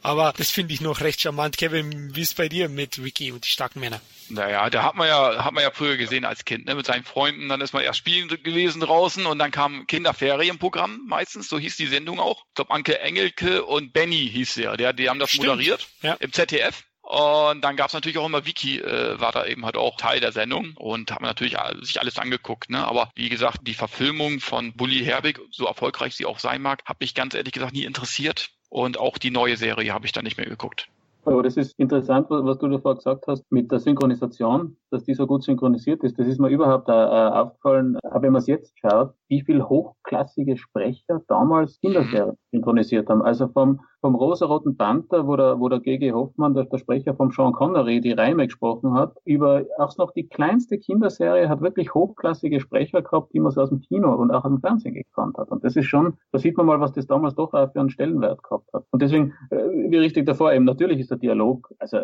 aber das finde ich noch recht charmant. Kevin, wie ist bei dir mit Wiki und die starken Männer? Naja, da hat man ja, hat man ja früher gesehen als Kind, ne, mit seinen Freunden, dann ist man erst spielen gewesen draußen und dann kam Kinderferienprogramm meistens, so hieß die Sendung auch. Ich glaube, Anke Engelke und Benny hieß der, der, die haben das Stimmt. moderiert ja. im ZDF. Und dann gab's natürlich auch immer Wiki, äh, war da eben halt auch Teil der Sendung und haben natürlich sich alles angeguckt. Ne? Aber wie gesagt, die Verfilmung von Bully Herbig, so erfolgreich sie auch sein mag, hat mich ganz ehrlich gesagt nie interessiert. Und auch die neue Serie habe ich dann nicht mehr geguckt. Aber das ist interessant, was du davor gesagt hast, mit der Synchronisation, dass die so gut synchronisiert ist. Das ist mir überhaupt äh, aufgefallen, aber wenn man es jetzt schaut, wie viel hochklassige Sprecher damals Kinderserien synchronisiert haben. Also vom, vom rosa-roten Panther, wo der, wo der G.G. Hoffmann, der, der Sprecher vom Sean Connery, die Reime gesprochen hat, über auch noch die kleinste Kinderserie hat wirklich hochklassige Sprecher gehabt, die man so aus dem Kino und auch aus dem Fernsehen gekannt hat. Und das ist schon, da sieht man mal, was das damals doch auch für einen Stellenwert gehabt hat. Und deswegen, äh, wie richtig davor, eben natürlich ist der Dialog, also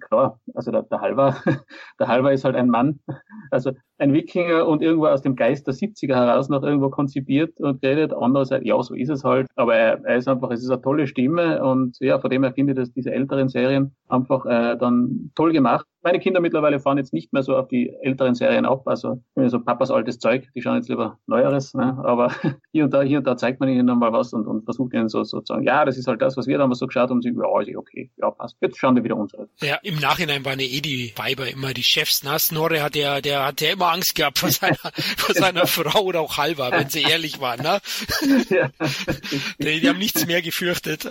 klar, also der, der Halver, der Halver ist halt ein Mann, also ein Wikinger und irgendwo aus dem Geist der 70er heraus noch irgendwo konzipiert und geredet. Andererseits, ja, so ist es halt. Aber er, er ist einfach, es ist eine tolle Stimme und ja, von dem her finde ich, dass diese älteren Serien einfach äh, dann toll gemacht meine Kinder mittlerweile fahren jetzt nicht mehr so auf die älteren Serien ab, also so Papas altes Zeug, die schauen jetzt lieber Neueres, ne? aber hier und da, hier und da zeigt man ihnen dann mal was und, und versucht ihnen so, so zu sagen, ja, das ist halt das, was wir damals so geschaut haben, und sie, ja, ist okay, ja, passt. Jetzt schauen wir wieder uns an. Ja, im Nachhinein waren ja eh die Weiber immer die Chefs, ne? Snorre hat ja, der hat ja immer Angst gehabt vor seiner, vor seiner Frau oder auch halber, wenn sie ehrlich waren, ne? Ja. Die, die haben nichts mehr gefürchtet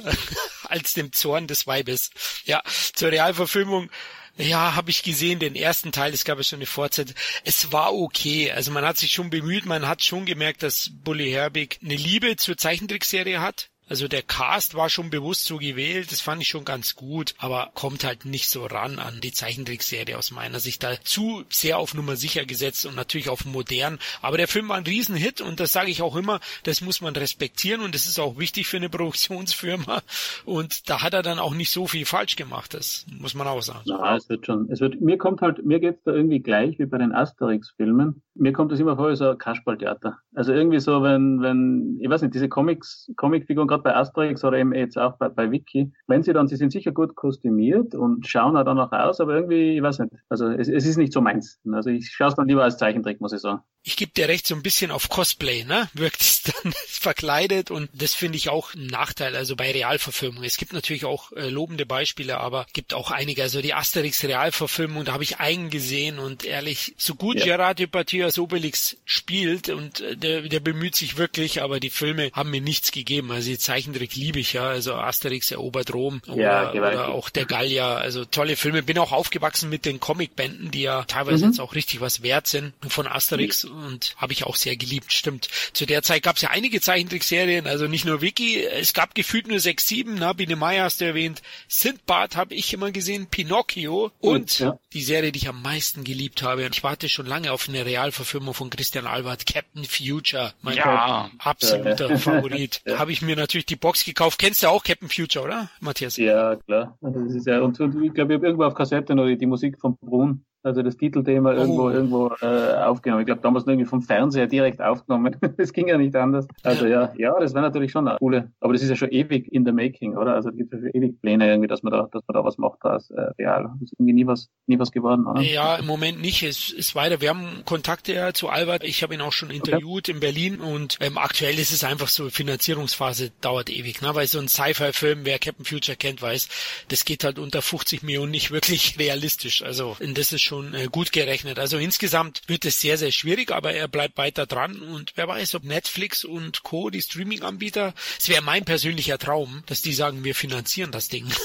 als dem Zorn des Weibes. Ja, zur Realverfilmung ja, habe ich gesehen, den ersten Teil, es gab ja schon eine Fortsetzung. Es war okay. Also man hat sich schon bemüht, man hat schon gemerkt, dass Bully Herbig eine Liebe zur Zeichentrickserie hat Also der Cast war schon bewusst so gewählt, das fand ich schon ganz gut, aber kommt halt nicht so ran an die Zeichentrickserie aus meiner Sicht. Da zu sehr auf Nummer sicher gesetzt und natürlich auf modern. Aber der Film war ein Riesenhit und das sage ich auch immer, das muss man respektieren und das ist auch wichtig für eine Produktionsfirma. Und da hat er dann auch nicht so viel falsch gemacht, das muss man auch sagen. Ja, es wird schon, es wird, mir kommt halt, mir geht's da irgendwie gleich wie bei den Asterix-Filmen. Mir kommt das immer vor wie so ein Kasperltheater. Also irgendwie so, wenn, wenn, ich weiß nicht, diese Comics, Comicfiguren, gerade bei Asterix oder eben jetzt auch bei, bei Wiki, wenn sie dann, sie sind sicher gut kostümiert und schauen auch dann auch aus, aber irgendwie, ich weiß nicht, also es, es ist nicht so meins. Also ich schaue es dann lieber als Zeichentrick, muss ich sagen. Ich gebe dir recht, so ein bisschen auf Cosplay, ne? Wirkt es dann verkleidet und das finde ich auch ein Nachteil, also bei Realverfilmungen. Es gibt natürlich auch äh, lobende Beispiele, aber gibt auch einige. Also die Asterix Realverfilmung, da habe ich einen gesehen und ehrlich, so gut ja. Gerard Depardieu als Obelix spielt und äh, der, der bemüht sich wirklich, aber die Filme haben mir nichts gegeben. Also die Zeichentrick liebe ich ja, also Asterix erobert Rom oder, ja, oder auch der Gallier, also tolle Filme. Bin auch aufgewachsen mit den Comicbänden, die ja teilweise mhm. jetzt auch richtig was wert sind von Asterix und habe ich auch sehr geliebt, stimmt. Zu der Zeit gab es ja einige Zeichentrickserien, also nicht nur Wiki, es gab gefühlt nur sechs, sieben, na, Biene Meier hast du erwähnt, Sindbad habe ich immer gesehen, Pinocchio und ja. die Serie, die ich am meisten geliebt habe. Ich warte schon lange auf eine Realverfilmung von Christian Albert, Captain Future, mein ja. absoluter. Favorit. Ja. Habe ich mir natürlich die Box gekauft. Kennst du auch Captain Future, oder, Matthias? Ja, klar. Das ist ja, und ich glaube, ich habe irgendwo auf Kassette noch die, die Musik von Brun also das Titelthema irgendwo oh. irgendwo äh, aufgenommen. Ich glaube, damals irgendwie vom Fernseher direkt aufgenommen. das ging ja nicht anders. Also ja, ja, das wäre natürlich schon eine coole. Aber das ist ja schon ewig in the making, oder? Also es gibt ja schon ewig Pläne irgendwie, dass man da, dass man da was macht als äh, real. Das ist irgendwie nie was, nie was geworden, oder? Ja, im Moment nicht. Es ist weiter. Wir haben Kontakte ja zu Albert. Ich habe ihn auch schon interviewt okay. in Berlin und ähm, aktuell ist es einfach so, Finanzierungsphase dauert ewig, ne? Weil so ein Sci-Fi-Film, wer Captain Future kennt, weiß, das geht halt unter 50 Millionen nicht wirklich realistisch. Also das ist schon äh, gut gerechnet. Also insgesamt wird es sehr, sehr schwierig, aber er bleibt weiter dran und wer weiß, ob Netflix und Co., die Streaming-Anbieter, es wäre mein persönlicher Traum, dass die sagen, wir finanzieren das Ding.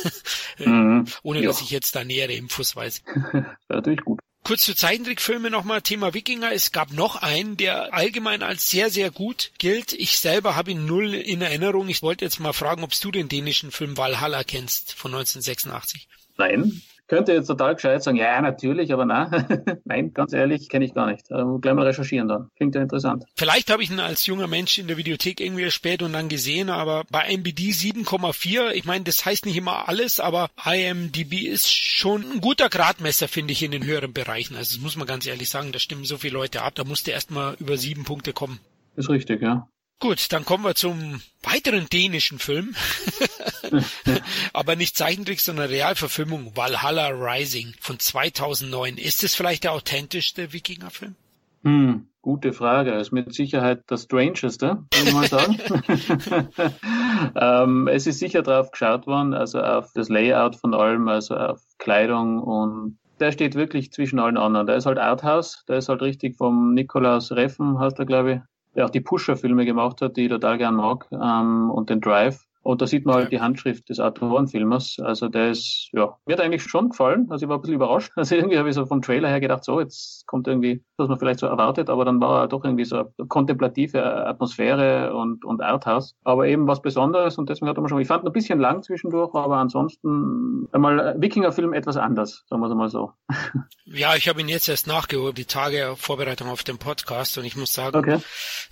Äh, mhm. Ohne ja. dass ich jetzt da nähere Infos weiß. natürlich gut. Kurz zu Zeichentrickfilme nochmal, Thema Wikinger. Es gab noch einen, der allgemein als sehr, sehr gut gilt. Ich selber habe ihn null in Erinnerung. Ich wollte jetzt mal fragen, ob du den dänischen Film Valhalla kennst von 1986. Nein, könnte jetzt total gescheit sagen, ja, natürlich, aber nein, nein, ganz ehrlich, kenne ich gar nicht. Also gleich mal recherchieren dann. Klingt ja interessant. Vielleicht habe ich ihn als junger Mensch in der Videothek irgendwie spät und dann gesehen, aber bei MBD 7,4, ich meine, das heißt nicht immer alles, aber IMDb ist schon ein guter Gradmesser, finde ich, in den höheren Bereichen. Also das muss man ganz ehrlich sagen, da stimmen so viele Leute ab, da musste erst mal über sieben Punkte kommen. Ist richtig, ja. Gut, dann kommen wir zum weiteren dänischen Film. Aber nicht Zeichentrick, sondern Realverfilmung Valhalla Rising von 2009. Ist es vielleicht der authentischste Wikingerfilm? Hm, gute Frage. Ist mit Sicherheit das Strangeste, würde ich mal sagen. ähm, es ist sicher drauf geschaut worden, also auf das Layout von allem, also auf Kleidung und der steht wirklich zwischen allen anderen. Der ist halt Arthouse, der ist halt richtig vom Nikolaus Reffen, heißt er, glaube ich, der auch die Pusher-Filme gemacht hat, die ich total gern mag, ähm, und den Drive. Und da sieht man halt die Handschrift des Autorenfilmers. Also der ist, ja, mir hat eigentlich schon gefallen. Also ich war ein bisschen überrascht. Also irgendwie habe ich so vom Trailer her gedacht, so, jetzt kommt irgendwie, was man vielleicht so erwartet, aber dann war er doch irgendwie so eine kontemplative Atmosphäre und, und Arthouse. Aber eben was Besonderes und deswegen hat mir schon, ich fand ein bisschen lang zwischendurch, aber ansonsten einmal Wikingerfilm etwas anders, sagen wir es mal so. Ja, ich habe ihn jetzt erst nachgeholt, die Tage Vorbereitung auf den Podcast und ich muss sagen, okay.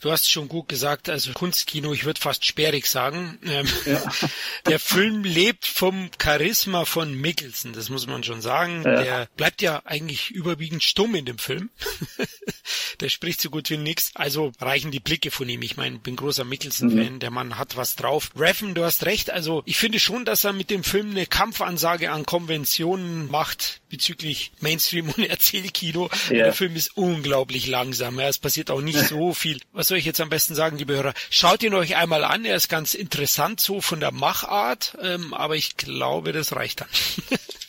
du hast schon gut gesagt, also Kunstkino, ich würde fast sperrig sagen. Ähm, ja. Der Film lebt vom Charisma von Mickelson, das muss man schon sagen. Ja. Der bleibt ja eigentlich überwiegend stumm in dem Film. der spricht so gut wie nix. Also reichen die Blicke von ihm. Ich meine, bin großer Mickelson-Fan. Mhm. Der Mann hat was drauf. Reffen, du hast recht. Also ich finde schon, dass er mit dem Film eine Kampfansage an Konventionen macht bezüglich Mainstream und Erzählkino. Ja. Der Film ist unglaublich langsam. Ja, es passiert auch nicht so viel. Was soll ich jetzt am besten sagen, liebe Hörer? Schaut ihn euch einmal an. Er ist ganz interessant so von der Machart. Ähm, aber ich glaube, das reicht dann.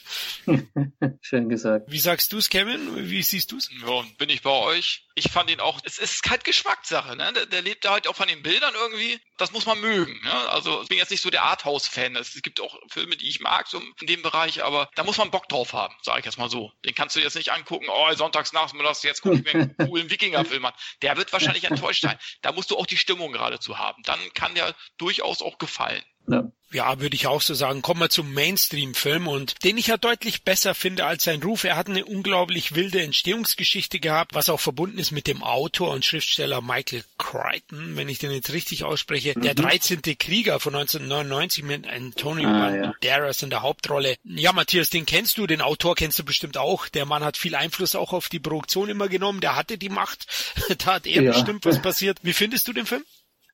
Schön gesagt. Wie sagst du es, Kevin? Wie siehst du es? Ja, bin ich bei euch. Ich fand ihn auch, es ist halt Geschmackssache, ne? Der, der lebt halt auch von den Bildern irgendwie. Das muss man mögen. Ne? Also ich bin jetzt nicht so der Arthouse-Fan. Es gibt auch Filme, die ich mag, so in dem Bereich, aber da muss man Bock drauf haben, sage ich jetzt mal so. Den kannst du jetzt nicht angucken, oh, sonntags nachmittags, jetzt gucke ich mir einen coolen Wikinger-Film an. Der wird wahrscheinlich enttäuscht sein. Da musst du auch die Stimmung gerade zu haben. Dann kann der durchaus auch gefallen. Ja. Ja, würde ich auch so sagen. Kommen wir zum Mainstream-Film und den ich ja deutlich besser finde als sein Ruf. Er hat eine unglaublich wilde Entstehungsgeschichte gehabt, was auch verbunden ist mit dem Autor und Schriftsteller Michael Crichton, wenn ich den jetzt richtig ausspreche. Mhm. Der 13. Krieger von 1999 mit Antonio ah, Banderas ja. in der Hauptrolle. Ja, Matthias, den kennst du, den Autor kennst du bestimmt auch. Der Mann hat viel Einfluss auch auf die Produktion immer genommen. Der hatte die Macht. da hat er ja. bestimmt was passiert. Wie findest du den Film?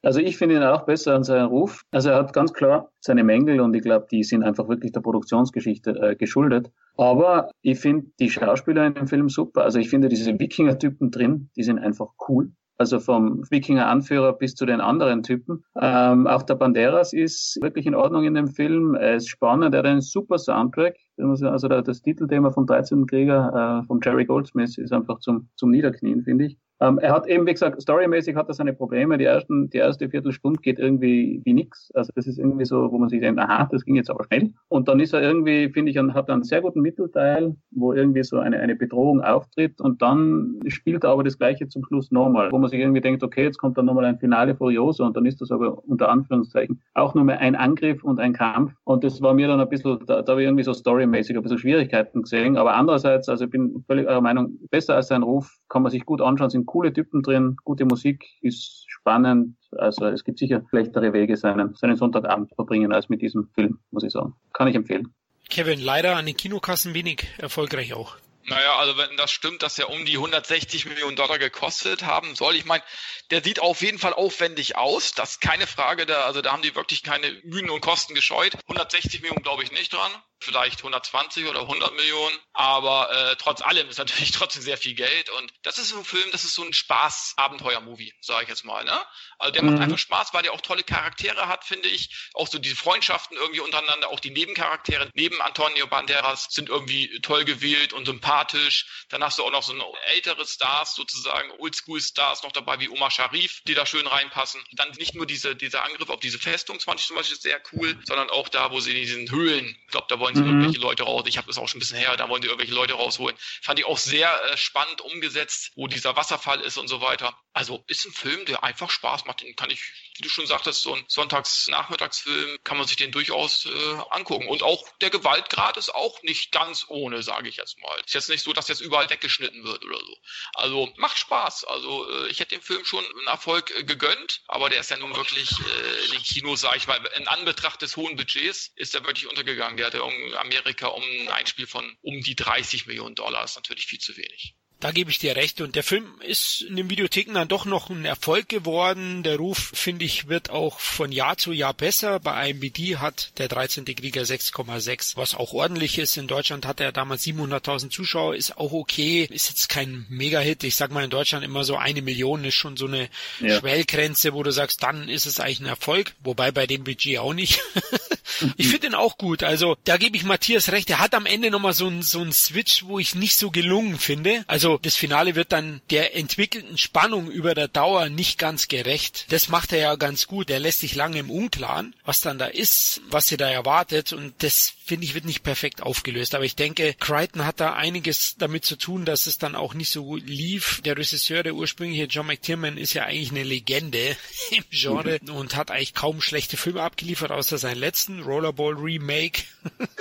Also ich finde ihn auch besser an seinen Ruf. Also er hat ganz klar seine Mängel und ich glaube, die sind einfach wirklich der Produktionsgeschichte äh, geschuldet. Aber ich finde die Schauspieler in dem Film super. Also ich finde diese Wikinger-Typen drin, die sind einfach cool. Also vom Wikinger-Anführer bis zu den anderen Typen. Ähm, auch der Banderas ist wirklich in Ordnung in dem Film. Er ist spannend, er hat einen super Soundtrack. Also das Titelthema vom 13. Krieger äh, von Jerry Goldsmith ist einfach zum, zum Niederknien, finde ich. Ähm, er hat eben, wie gesagt, storymäßig hat er seine Probleme. Die ersten, die erste Viertelstunde geht irgendwie wie nix. Also das ist irgendwie so, wo man sich denkt, aha, das ging jetzt aber schnell. Und dann ist er irgendwie, finde ich, hat einen sehr guten Mittelteil, wo irgendwie so eine, eine Bedrohung auftritt und dann spielt er aber das Gleiche zum Schluss nochmal, wo man sich irgendwie denkt, okay, jetzt kommt dann nochmal ein Finale Furioso und dann ist das aber unter Anführungszeichen auch nur mehr ein Angriff und ein Kampf. Und das war mir dann ein bisschen, da, da habe ich irgendwie so storymäßig ein bisschen Schwierigkeiten gesehen. Aber andererseits, also ich bin völlig eurer Meinung, besser als sein Ruf, kann man sich gut anschauen, sind coole Typen drin, gute Musik, ist spannend. Also es gibt sicher schlechtere Wege, seinen, seinen Sonntagabend zu verbringen als mit diesem Film, muss ich sagen. Kann ich empfehlen. Kevin, leider an den Kinokassen wenig erfolgreich auch. Naja, also wenn das stimmt, dass er um die 160 Millionen Dollar gekostet haben soll, ich meine, der sieht auf jeden Fall aufwendig aus, das ist keine Frage, da, also da haben die wirklich keine Mühen und Kosten gescheut. 160 Millionen glaube ich nicht dran vielleicht 120 oder 100 Millionen, aber äh, trotz allem ist natürlich trotzdem sehr viel Geld und das ist so ein Film, das ist so ein Spaß-Abenteuer-Movie, sage ich jetzt mal. Ne? Also der mhm. macht einfach Spaß, weil der auch tolle Charaktere hat, finde ich. Auch so diese Freundschaften irgendwie untereinander, auch die Nebencharaktere neben Antonio Banderas sind irgendwie toll gewählt und sympathisch. Dann hast du auch noch so ältere Stars sozusagen, Oldschool-Stars noch dabei wie Omar Sharif, die da schön reinpassen. Dann nicht nur diese, dieser Angriff auf diese Festung, fand ich zum Beispiel sehr cool, sondern auch da, wo sie in diesen Höhlen, ich glaube, da wollen sie mhm. irgendwelche Leute raus. Ich habe das auch schon ein bisschen her, da wollen sie irgendwelche Leute rausholen. Fand ich auch sehr äh, spannend umgesetzt, wo dieser Wasserfall ist und so weiter. Also ist ein Film, der einfach Spaß macht. Den kann ich, wie du schon sagtest, so ein Sonntags-Nachmittagsfilm kann man sich den durchaus äh, angucken. Und auch der Gewaltgrad ist auch nicht ganz ohne, sage ich jetzt mal. Ist jetzt nicht so, dass jetzt überall weggeschnitten wird oder so. Also macht Spaß. Also äh, ich hätte dem Film schon einen Erfolg äh, gegönnt, aber der ist ja nun wirklich äh, in den Kinos, sage ich mal, in Anbetracht des hohen Budgets ist er wirklich untergegangen. Der hatte in Amerika um ein Einspiel von um die 30 Millionen Dollar. Das ist natürlich viel zu wenig. Da gebe ich dir recht. Und der Film ist in den Videotheken dann doch noch ein Erfolg geworden. Der Ruf, finde ich, wird auch von Jahr zu Jahr besser. Bei IMBD hat der 13. Krieger 6,6, was auch ordentlich ist. In Deutschland hat er damals 700.000 Zuschauer, ist auch okay. Ist jetzt kein Mega-Hit. Ich sag mal in Deutschland immer so eine Million ist schon so eine ja. Schwellgrenze, wo du sagst, dann ist es eigentlich ein Erfolg. Wobei bei dem Budget auch nicht. ich finde ihn auch gut. Also da gebe ich Matthias recht. Er hat am Ende nochmal so ein, so Switch, wo ich nicht so gelungen finde. Also also das Finale wird dann der entwickelten Spannung über der Dauer nicht ganz gerecht. Das macht er ja ganz gut. Er lässt sich lange im Unklaren, was dann da ist, was ihr da erwartet und das finde ich wird nicht perfekt aufgelöst. Aber ich denke, Crichton hat da einiges damit zu tun, dass es dann auch nicht so gut lief. Der Regisseur, der ursprüngliche John McTiernan, ist ja eigentlich eine Legende im Genre mhm. und hat eigentlich kaum schlechte Filme abgeliefert, außer seinen letzten Rollerball Remake.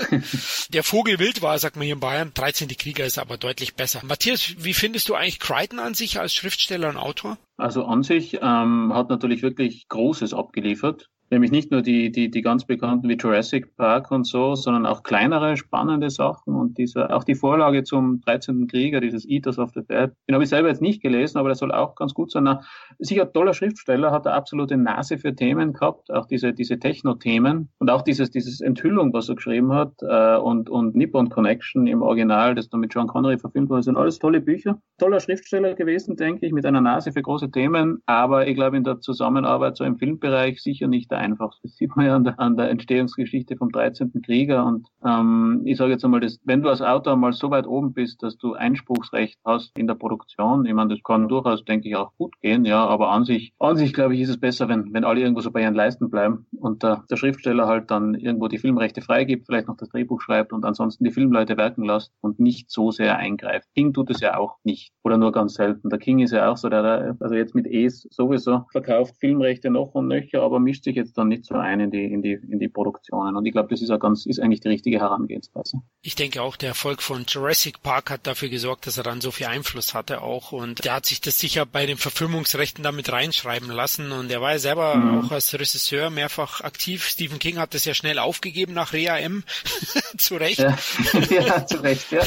der Vogel wild war, sagt man hier in Bayern. 13. Krieger ist aber deutlich besser. Matthias, wie findest du eigentlich Crichton an sich als Schriftsteller und Autor? Also an sich ähm, hat natürlich wirklich Großes abgeliefert. Nämlich nicht nur die, die, die ganz bekannten wie Jurassic Park und so, sondern auch kleinere, spannende Sachen und diese, auch die Vorlage zum 13. Krieger, dieses Eaters of the Dead. Den habe ich selber jetzt nicht gelesen, aber der soll auch ganz gut sein. Na, sicher toller Schriftsteller, hat er absolute Nase für Themen gehabt, auch diese, diese Techno-Themen und auch dieses, dieses Enthüllung, was er geschrieben hat, äh, und, und Nippon Connection im Original, das dann mit John Connery verfilmt wurde, sind alles tolle Bücher. Toller Schriftsteller gewesen, denke ich, mit einer Nase für große Themen, aber ich glaube in der Zusammenarbeit so im Filmbereich sicher nicht vereinfacht. Das sieht man ja an der, an der Entstehungsgeschichte vom 13. Krieger. Und ähm, ich sage jetzt einmal, das, wenn du als Autor mal so weit oben bist, dass du Einspruchsrecht hast in der Produktion, ich meine, das kann durchaus, denke ich, auch gut gehen, ja, aber an sich, an sich glaube ich, ist es besser, wenn, wenn alle irgendwo so bei ihren Leisten bleiben und der, der Schriftsteller halt dann irgendwo die Filmrechte freigibt, vielleicht noch das Drehbuch schreibt und ansonsten die Filmleute werken lässt und nicht so sehr eingreift. King tut es ja auch nicht oder nur ganz selten. Der King ist ja auch so, der, der also jetzt mit E's sowieso verkauft Filmrechte noch und nöcher, aber mischt sich jetzt dann nicht so ein in die, in die, in die Produktionen. Und ich glaube, das ist ganz, ist eigentlich die richtige Herangehensweise. Ich denke auch, der Erfolg von Jurassic Park hat dafür gesorgt, dass er dann so viel Einfluss hatte auch und der hat sich das sicher bei den Verfilmungsrechten damit reinschreiben lassen und er war ja selber mhm. auch als Regisseur mehrfach aktiv. Stephen King hat das ja schnell aufgegeben nach Rea M. zu Recht. Ja. ja, zu Recht, ja.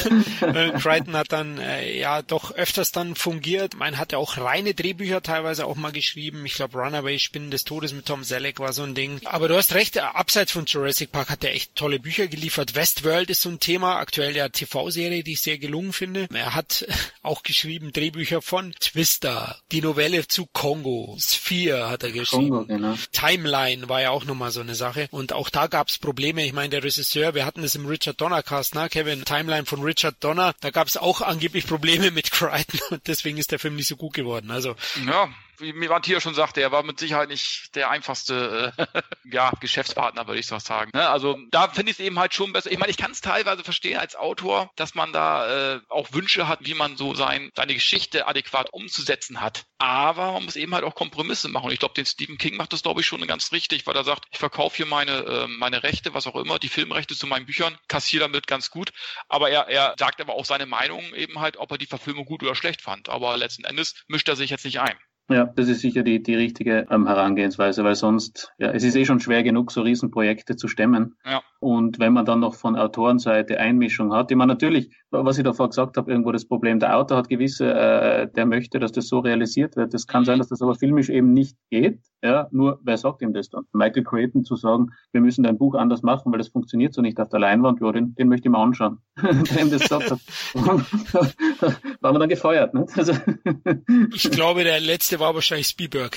Äh, Crichton hat dann äh, ja doch öfters dann fungiert. Man hat ja auch reine Drehbücher teilweise auch mal geschrieben. Ich glaube Runaway Spinnen des Todes mit Tom Selleck war so ein Ding. Aber du hast recht, abseits von Jurassic Park hat er echt tolle Bücher geliefert. Westworld ist so ein Thema, aktuell ja TV-Serie, die ich sehr gelungen finde. Er hat auch geschrieben Drehbücher von Twister, die Novelle zu Kongo, Sphere hat er geschrieben. Kongo, genau. Timeline war ja auch nochmal so eine Sache. Und auch da gab es Probleme. Ich meine, der Regisseur, wir hatten es im Richard Donner Cast, ne? Kevin, Timeline von Richard Donner, da gab es auch angeblich Probleme mit Crichton und deswegen ist der Film nicht so gut geworden. Also ja, wie Matthias schon sagte, er war mit Sicherheit nicht der einfachste äh, ja, Geschäftspartner, würde ich so sagen. Ne? Also da finde ich es eben halt schon besser. Ich meine, ich kann es teilweise verstehen als Autor, dass man da äh, auch Wünsche hat, wie man so sein, seine Geschichte adäquat umzusetzen hat. Aber man muss eben halt auch Kompromisse machen. Ich glaube, den Stephen King macht das, glaube ich, schon ganz richtig, weil er sagt, ich verkaufe hier meine, äh, meine Rechte, was auch immer, die Filmrechte zu meinen Büchern, kassiere damit ganz gut. Aber er, er sagt aber auch seine Meinung eben halt, ob er die Verfilmung gut oder schlecht fand. Aber letzten Endes mischt er sich jetzt nicht ein. Ja, das ist sicher die, die richtige ähm, Herangehensweise, weil sonst, ja, es ist eh schon schwer genug, so Riesenprojekte zu stemmen. Ja. Und wenn man dann noch von Autorenseite Einmischung hat, ich meine natürlich, was ich davor gesagt habe, irgendwo das Problem, der Autor hat gewisse, äh, der möchte, dass das so realisiert wird. Das kann sein, dass das aber filmisch eben nicht geht. Ja, nur wer sagt ihm das dann? Michael Creighton zu sagen, wir müssen dein Buch anders machen, weil das funktioniert so nicht auf der Leinwand, ja, den, den möchte ich mal anschauen. ihm das gesagt hat. war man dann gefeuert. Ne? Also ich glaube, der letzte war wahrscheinlich Spielberg.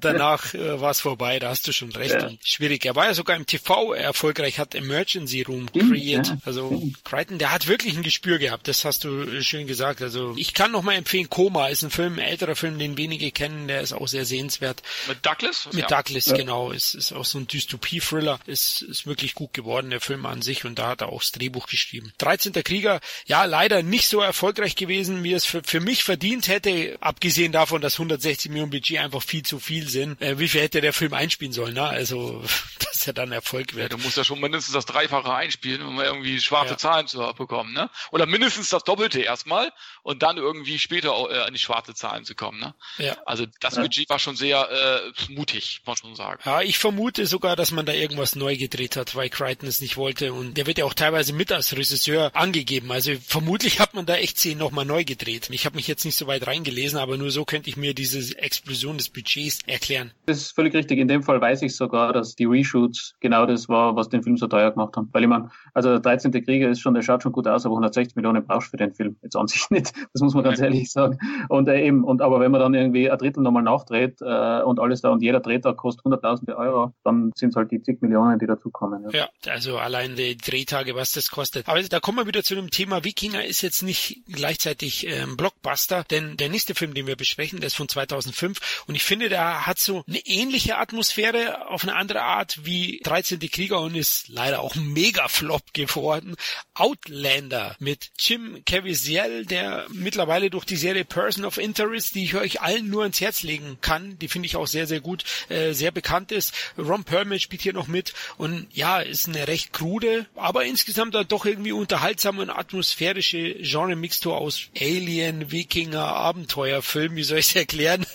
danach äh, war es vorbei, da hast du schon recht. Ja. Schwierig. Er war ja sogar im TV erfolgreich, hat Emergency Room kreiert. Ja, also Crichton, der hat wirklich ein Gespür gehabt, das hast du schön gesagt. Also ich kann noch mal empfehlen, Koma ist ein Film, ein älterer Film, den wenige kennen, der ist auch sehr sehenswert. Mit Douglas? Mit ja. Douglas, genau. Ist, ist auch so ein Dystopie-Thriller, ist, ist wirklich gut geworden, der Film an sich und da hat er auch das Drehbuch geschrieben. 13. Krieger, ja, leider nicht so erfolgreich gewesen, wie es für, für mich verdient hätte, abgesehen davon, dass 160 Millionen Budget einfach viel zu viel sind. Äh, wie viel hätte der Film einspielen sollen, ne? Also, dass er dann Erfolg wird. Ja, du musst ja schon mindestens das Dreifache einspielen, um irgendwie schwarze ja. Zahlen zu bekommen, ne? Oder mindestens das Doppelte erstmal und dann irgendwie später äh, an die schwarze Zahlen zu kommen, ne? Ja. Also das Budget war schon sehr äh, mutig, muss man schon sagen. Ja, ich vermute sogar, dass man da irgendwas neu gedreht hat, weil Crichton es nicht wollte und der wird ja auch teilweise mit als Regisseur angegeben. Also vermutlich hat man da echt Szenen nochmal neu gedreht. Ich habe mich jetzt nicht so weit reingelesen, aber nur so könnte ich mir diese Explosion des Budgets erklären. Das ist völlig richtig. In dem Fall weiß ich sogar, dass die Reshoots genau das war, was den Film so teuer gemacht haben. Weil ich meine, also der 13. Krieger ist schon, der schaut schon gut aus, aber 160 Millionen brauchst du für den Film jetzt an sich nicht. Das muss man ganz ehrlich sagen. Und äh, eben, und aber wenn man dann irgendwie ein Drittel nochmal nachdreht äh, und alles da und jeder Drehtag kostet hunderttausende Euro, dann sind es halt die zig Millionen, die dazukommen. Ja. ja, also allein die Drehtage, was das kostet. Aber da kommen wir wieder zu dem Thema, Wikinger ist jetzt nicht gleichzeitig ähm, Blockbuster, denn der nächste Film, den wir besprechen, der ist von 2005 und ich finde, der hat so eine ähnliche Atmosphäre auf eine andere Art wie 13. Krieger und ist leider auch mega flop geworden. Outlander mit Jim Caviezel, der mittlerweile durch die Serie Person of Interest, die ich euch allen nur ins Herz legen kann, die finde ich auch sehr, sehr gut, äh, sehr bekannt ist. Ron Perlman spielt hier noch mit und ja, ist eine recht krude, aber insgesamt doch irgendwie unterhaltsame und atmosphärische Genre-Mixtur aus Alien, Wikinger, Abenteuerfilm, wie soll ich es erklären?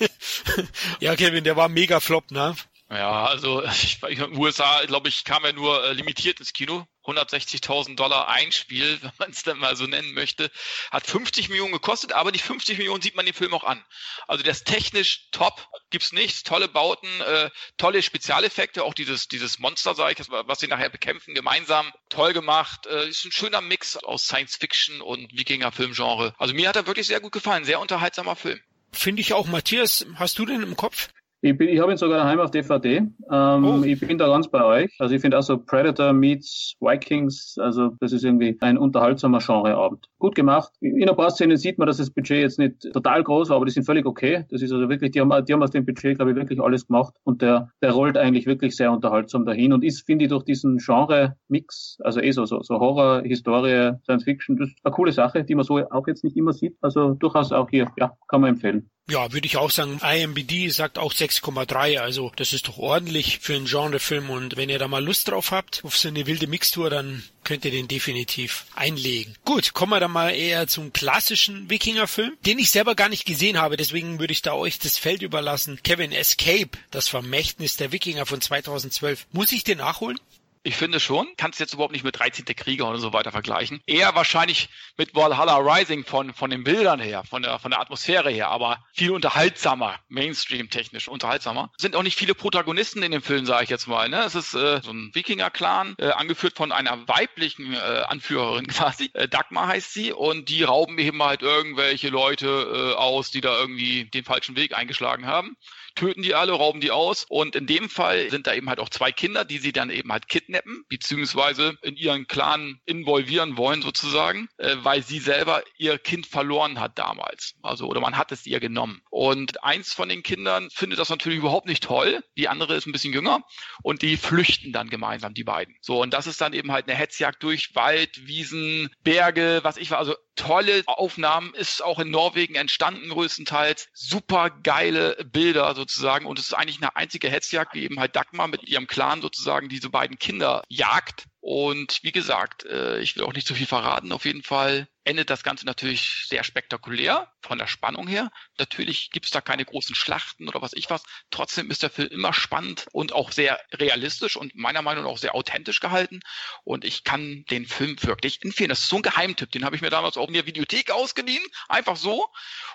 ja, Kevin, der war mega flop, ne? Ja, also ich, den USA, glaube ich, kam er nur äh, limitiert ins Kino. 160.000 Dollar Einspiel, wenn man es dann mal so nennen möchte, hat 50 Millionen gekostet, aber die 50 Millionen sieht man den Film auch an. Also der ist technisch top, gibt's nichts, tolle Bauten, äh, tolle Spezialeffekte, auch dieses dieses Monster, sag ich, was sie nachher bekämpfen, gemeinsam, toll gemacht, äh, ist ein schöner Mix aus Science Fiction und Wikinger Filmgenre. Also mir hat er wirklich sehr gut gefallen, sehr unterhaltsamer Film. Finde ich auch. Matthias, hast du den im Kopf? Ich, bin, ich habe ihn sogar daheim auf DVD. Ähm, oh. Ich bin da ganz bei euch. Also ich finde auch so Predator meets Vikings, also das ist irgendwie ein unterhaltsamer Genreabend. Gut gemacht. In ein paar Szenen sieht man, dass das Budget jetzt nicht total groß war, aber die sind völlig okay. Das ist also wirklich, die haben, die haben aus dem Budget, glaube ich, wirklich alles gemacht und der, der rollt eigentlich wirklich sehr unterhaltsam dahin und ist, finde ich, durch diesen Genre-Mix, also eh so, so, so Horror, Historie, Science Fiction, das ist eine coole Sache, die man so auch jetzt nicht immer sieht. Also durchaus auch hier, ja, kann man empfehlen. Ja, würde ich auch sagen. IMBD sagt auch 6,3, also das ist doch ordentlich für einen Genrefilm und wenn ihr da mal Lust drauf habt, auf so eine wilde Mixtur, dann könnt ihr den definitiv einlegen. Gut, kommen wir dann mal eher zum klassischen Wikingerfilm, den ich selber gar nicht gesehen habe, deswegen würde ich da euch das Feld überlassen. Kevin Escape, das Vermächtnis der Wikinger von 2012. Muss ich den nachholen? Ich finde schon. Kannst jetzt überhaupt nicht mit 13. Krieger und so weiter vergleichen. Eher wahrscheinlich mit Valhalla Rising von, von den Bildern her, von der, von der Atmosphäre her, aber viel unterhaltsamer, Mainstream-technisch unterhaltsamer. Sind auch nicht viele Protagonisten in dem Film, sage ich jetzt mal. Ne? Es ist äh, so ein Wikinger-Clan, äh, angeführt von einer weiblichen äh, Anführerin quasi. Äh, Dagmar heißt sie und die rauben eben halt irgendwelche Leute äh, aus, die da irgendwie den falschen Weg eingeschlagen haben töten die alle, rauben die aus. Und in dem Fall sind da eben halt auch zwei Kinder, die sie dann eben halt kidnappen, beziehungsweise in ihren Clan involvieren wollen sozusagen, äh, weil sie selber ihr Kind verloren hat damals. Also, oder man hat es ihr genommen. Und eins von den Kindern findet das natürlich überhaupt nicht toll. Die andere ist ein bisschen jünger und die flüchten dann gemeinsam, die beiden. So, und das ist dann eben halt eine Hetzjagd durch Wald, Wiesen, Berge, was ich war. Also tolle Aufnahmen, ist auch in Norwegen entstanden größtenteils. Super geile Bilder sozusagen und es ist eigentlich eine einzige Hetzjagd, wie eben halt Dagmar mit ihrem Clan sozusagen diese beiden Kinder jagt und wie gesagt, äh, ich will auch nicht zu viel verraten. Auf jeden Fall endet das Ganze natürlich sehr spektakulär von der Spannung her. Natürlich gibt es da keine großen Schlachten oder was ich was. Trotzdem ist der Film immer spannend und auch sehr realistisch und meiner Meinung nach auch sehr authentisch gehalten. Und ich kann den Film wirklich empfehlen. Das ist so ein Geheimtipp. Den habe ich mir damals auch in der Videothek ausgeliehen. Einfach so.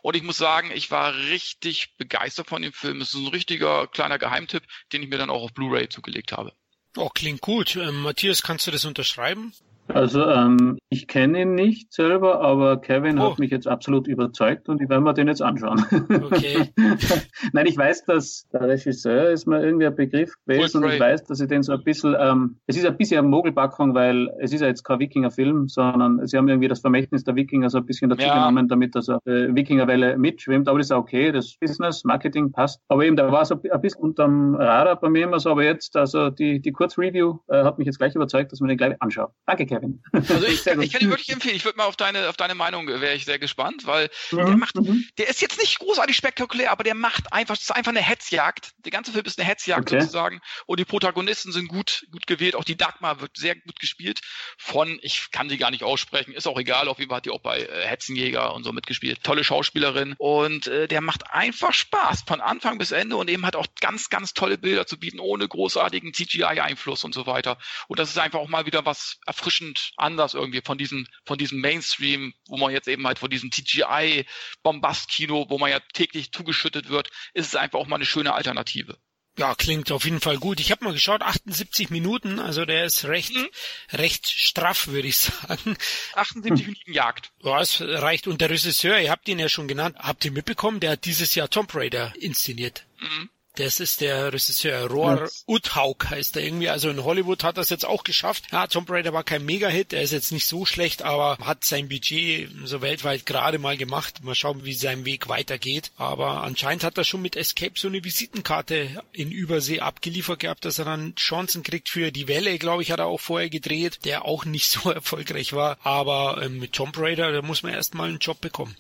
Und ich muss sagen, ich war richtig begeistert von dem Film. Es ist ein richtiger kleiner Geheimtipp, den ich mir dann auch auf Blu-ray zugelegt habe. Oh, klingt gut. Ähm, Matthias, kannst du das unterschreiben? Also ähm, ich kenne ihn nicht selber, aber Kevin oh. hat mich jetzt absolut überzeugt und ich werde mir den jetzt anschauen. Okay. Nein, ich weiß, dass der Regisseur ist mir irgendwie ein Begriff gewesen und ich weiß, dass ich den so ein bisschen, ähm, es ist ein bisschen eine Mogelpackung, weil es ist ja jetzt kein Wikinger-Film, sondern sie haben irgendwie das Vermächtnis der Wikinger so ein bisschen dazu ja. genommen, damit das äh, Wikingerwelle mitschwimmt, aber das ist okay, das Business, Marketing passt. Aber eben, da war so ein bisschen unterm Radar bei mir immer so, aber jetzt, also die, die Kurzreview äh, hat mich jetzt gleich überzeugt, dass man den gleich anschaut. Danke, Kevin. Kevin. Also ich, ich kann ihn wirklich empfehlen. Ich würde mal auf deine, auf deine Meinung wäre ich sehr gespannt, weil mhm. der macht, mhm. der ist jetzt nicht großartig spektakulär, aber der macht einfach, das ist einfach eine Hetzjagd. Der ganze Film ist eine Hetzjagd okay. sozusagen. Und die Protagonisten sind gut, gut gewählt. Auch die Dagmar wird sehr gut gespielt von, ich kann sie gar nicht aussprechen, ist auch egal. Auf jeden Fall hat die auch bei äh, Hetzenjäger und so mitgespielt. Tolle Schauspielerin. Und äh, der macht einfach Spaß von Anfang bis Ende und eben hat auch ganz, ganz tolle Bilder zu bieten, ohne großartigen CGI-Einfluss und so weiter. Und das ist einfach auch mal wieder was erfrischend erfrischend anders irgendwie von diesem, von diesem Mainstream, wo man jetzt eben halt von diesem TGI-Bombast-Kino, wo man ja täglich zugeschüttet wird, ist es einfach auch mal eine schöne Alternative. Ja, klingt auf jeden Fall gut. Ich habe mal geschaut, 78 Minuten, also der ist recht, mhm. recht straff, würde ich sagen. 78 Minuten Jagd. Ja, es reicht. Und der Regisseur, ihr habt ihn ja schon genannt, habt ihr mitbekommen, der hat dieses Jahr Tomb Raider inszeniert. Mhm. Das ist der Regisseur Roar yes. Uthaug heißt er irgendwie. Also in Hollywood hat er es jetzt auch geschafft. Ja, Tomb Raider war kein Mega-Hit. Er ist jetzt nicht so schlecht, aber hat sein Budget so weltweit gerade mal gemacht. Mal schauen, wie sein Weg weitergeht. Aber anscheinend hat er schon mit Escape so eine Visitenkarte in Übersee abgeliefert gehabt, dass er dann Chancen kriegt für die Welle, glaube ich, hat er auch vorher gedreht, der auch nicht so erfolgreich war. Aber ähm, mit Tomb Raider, da muss man erstmal einen Job bekommen.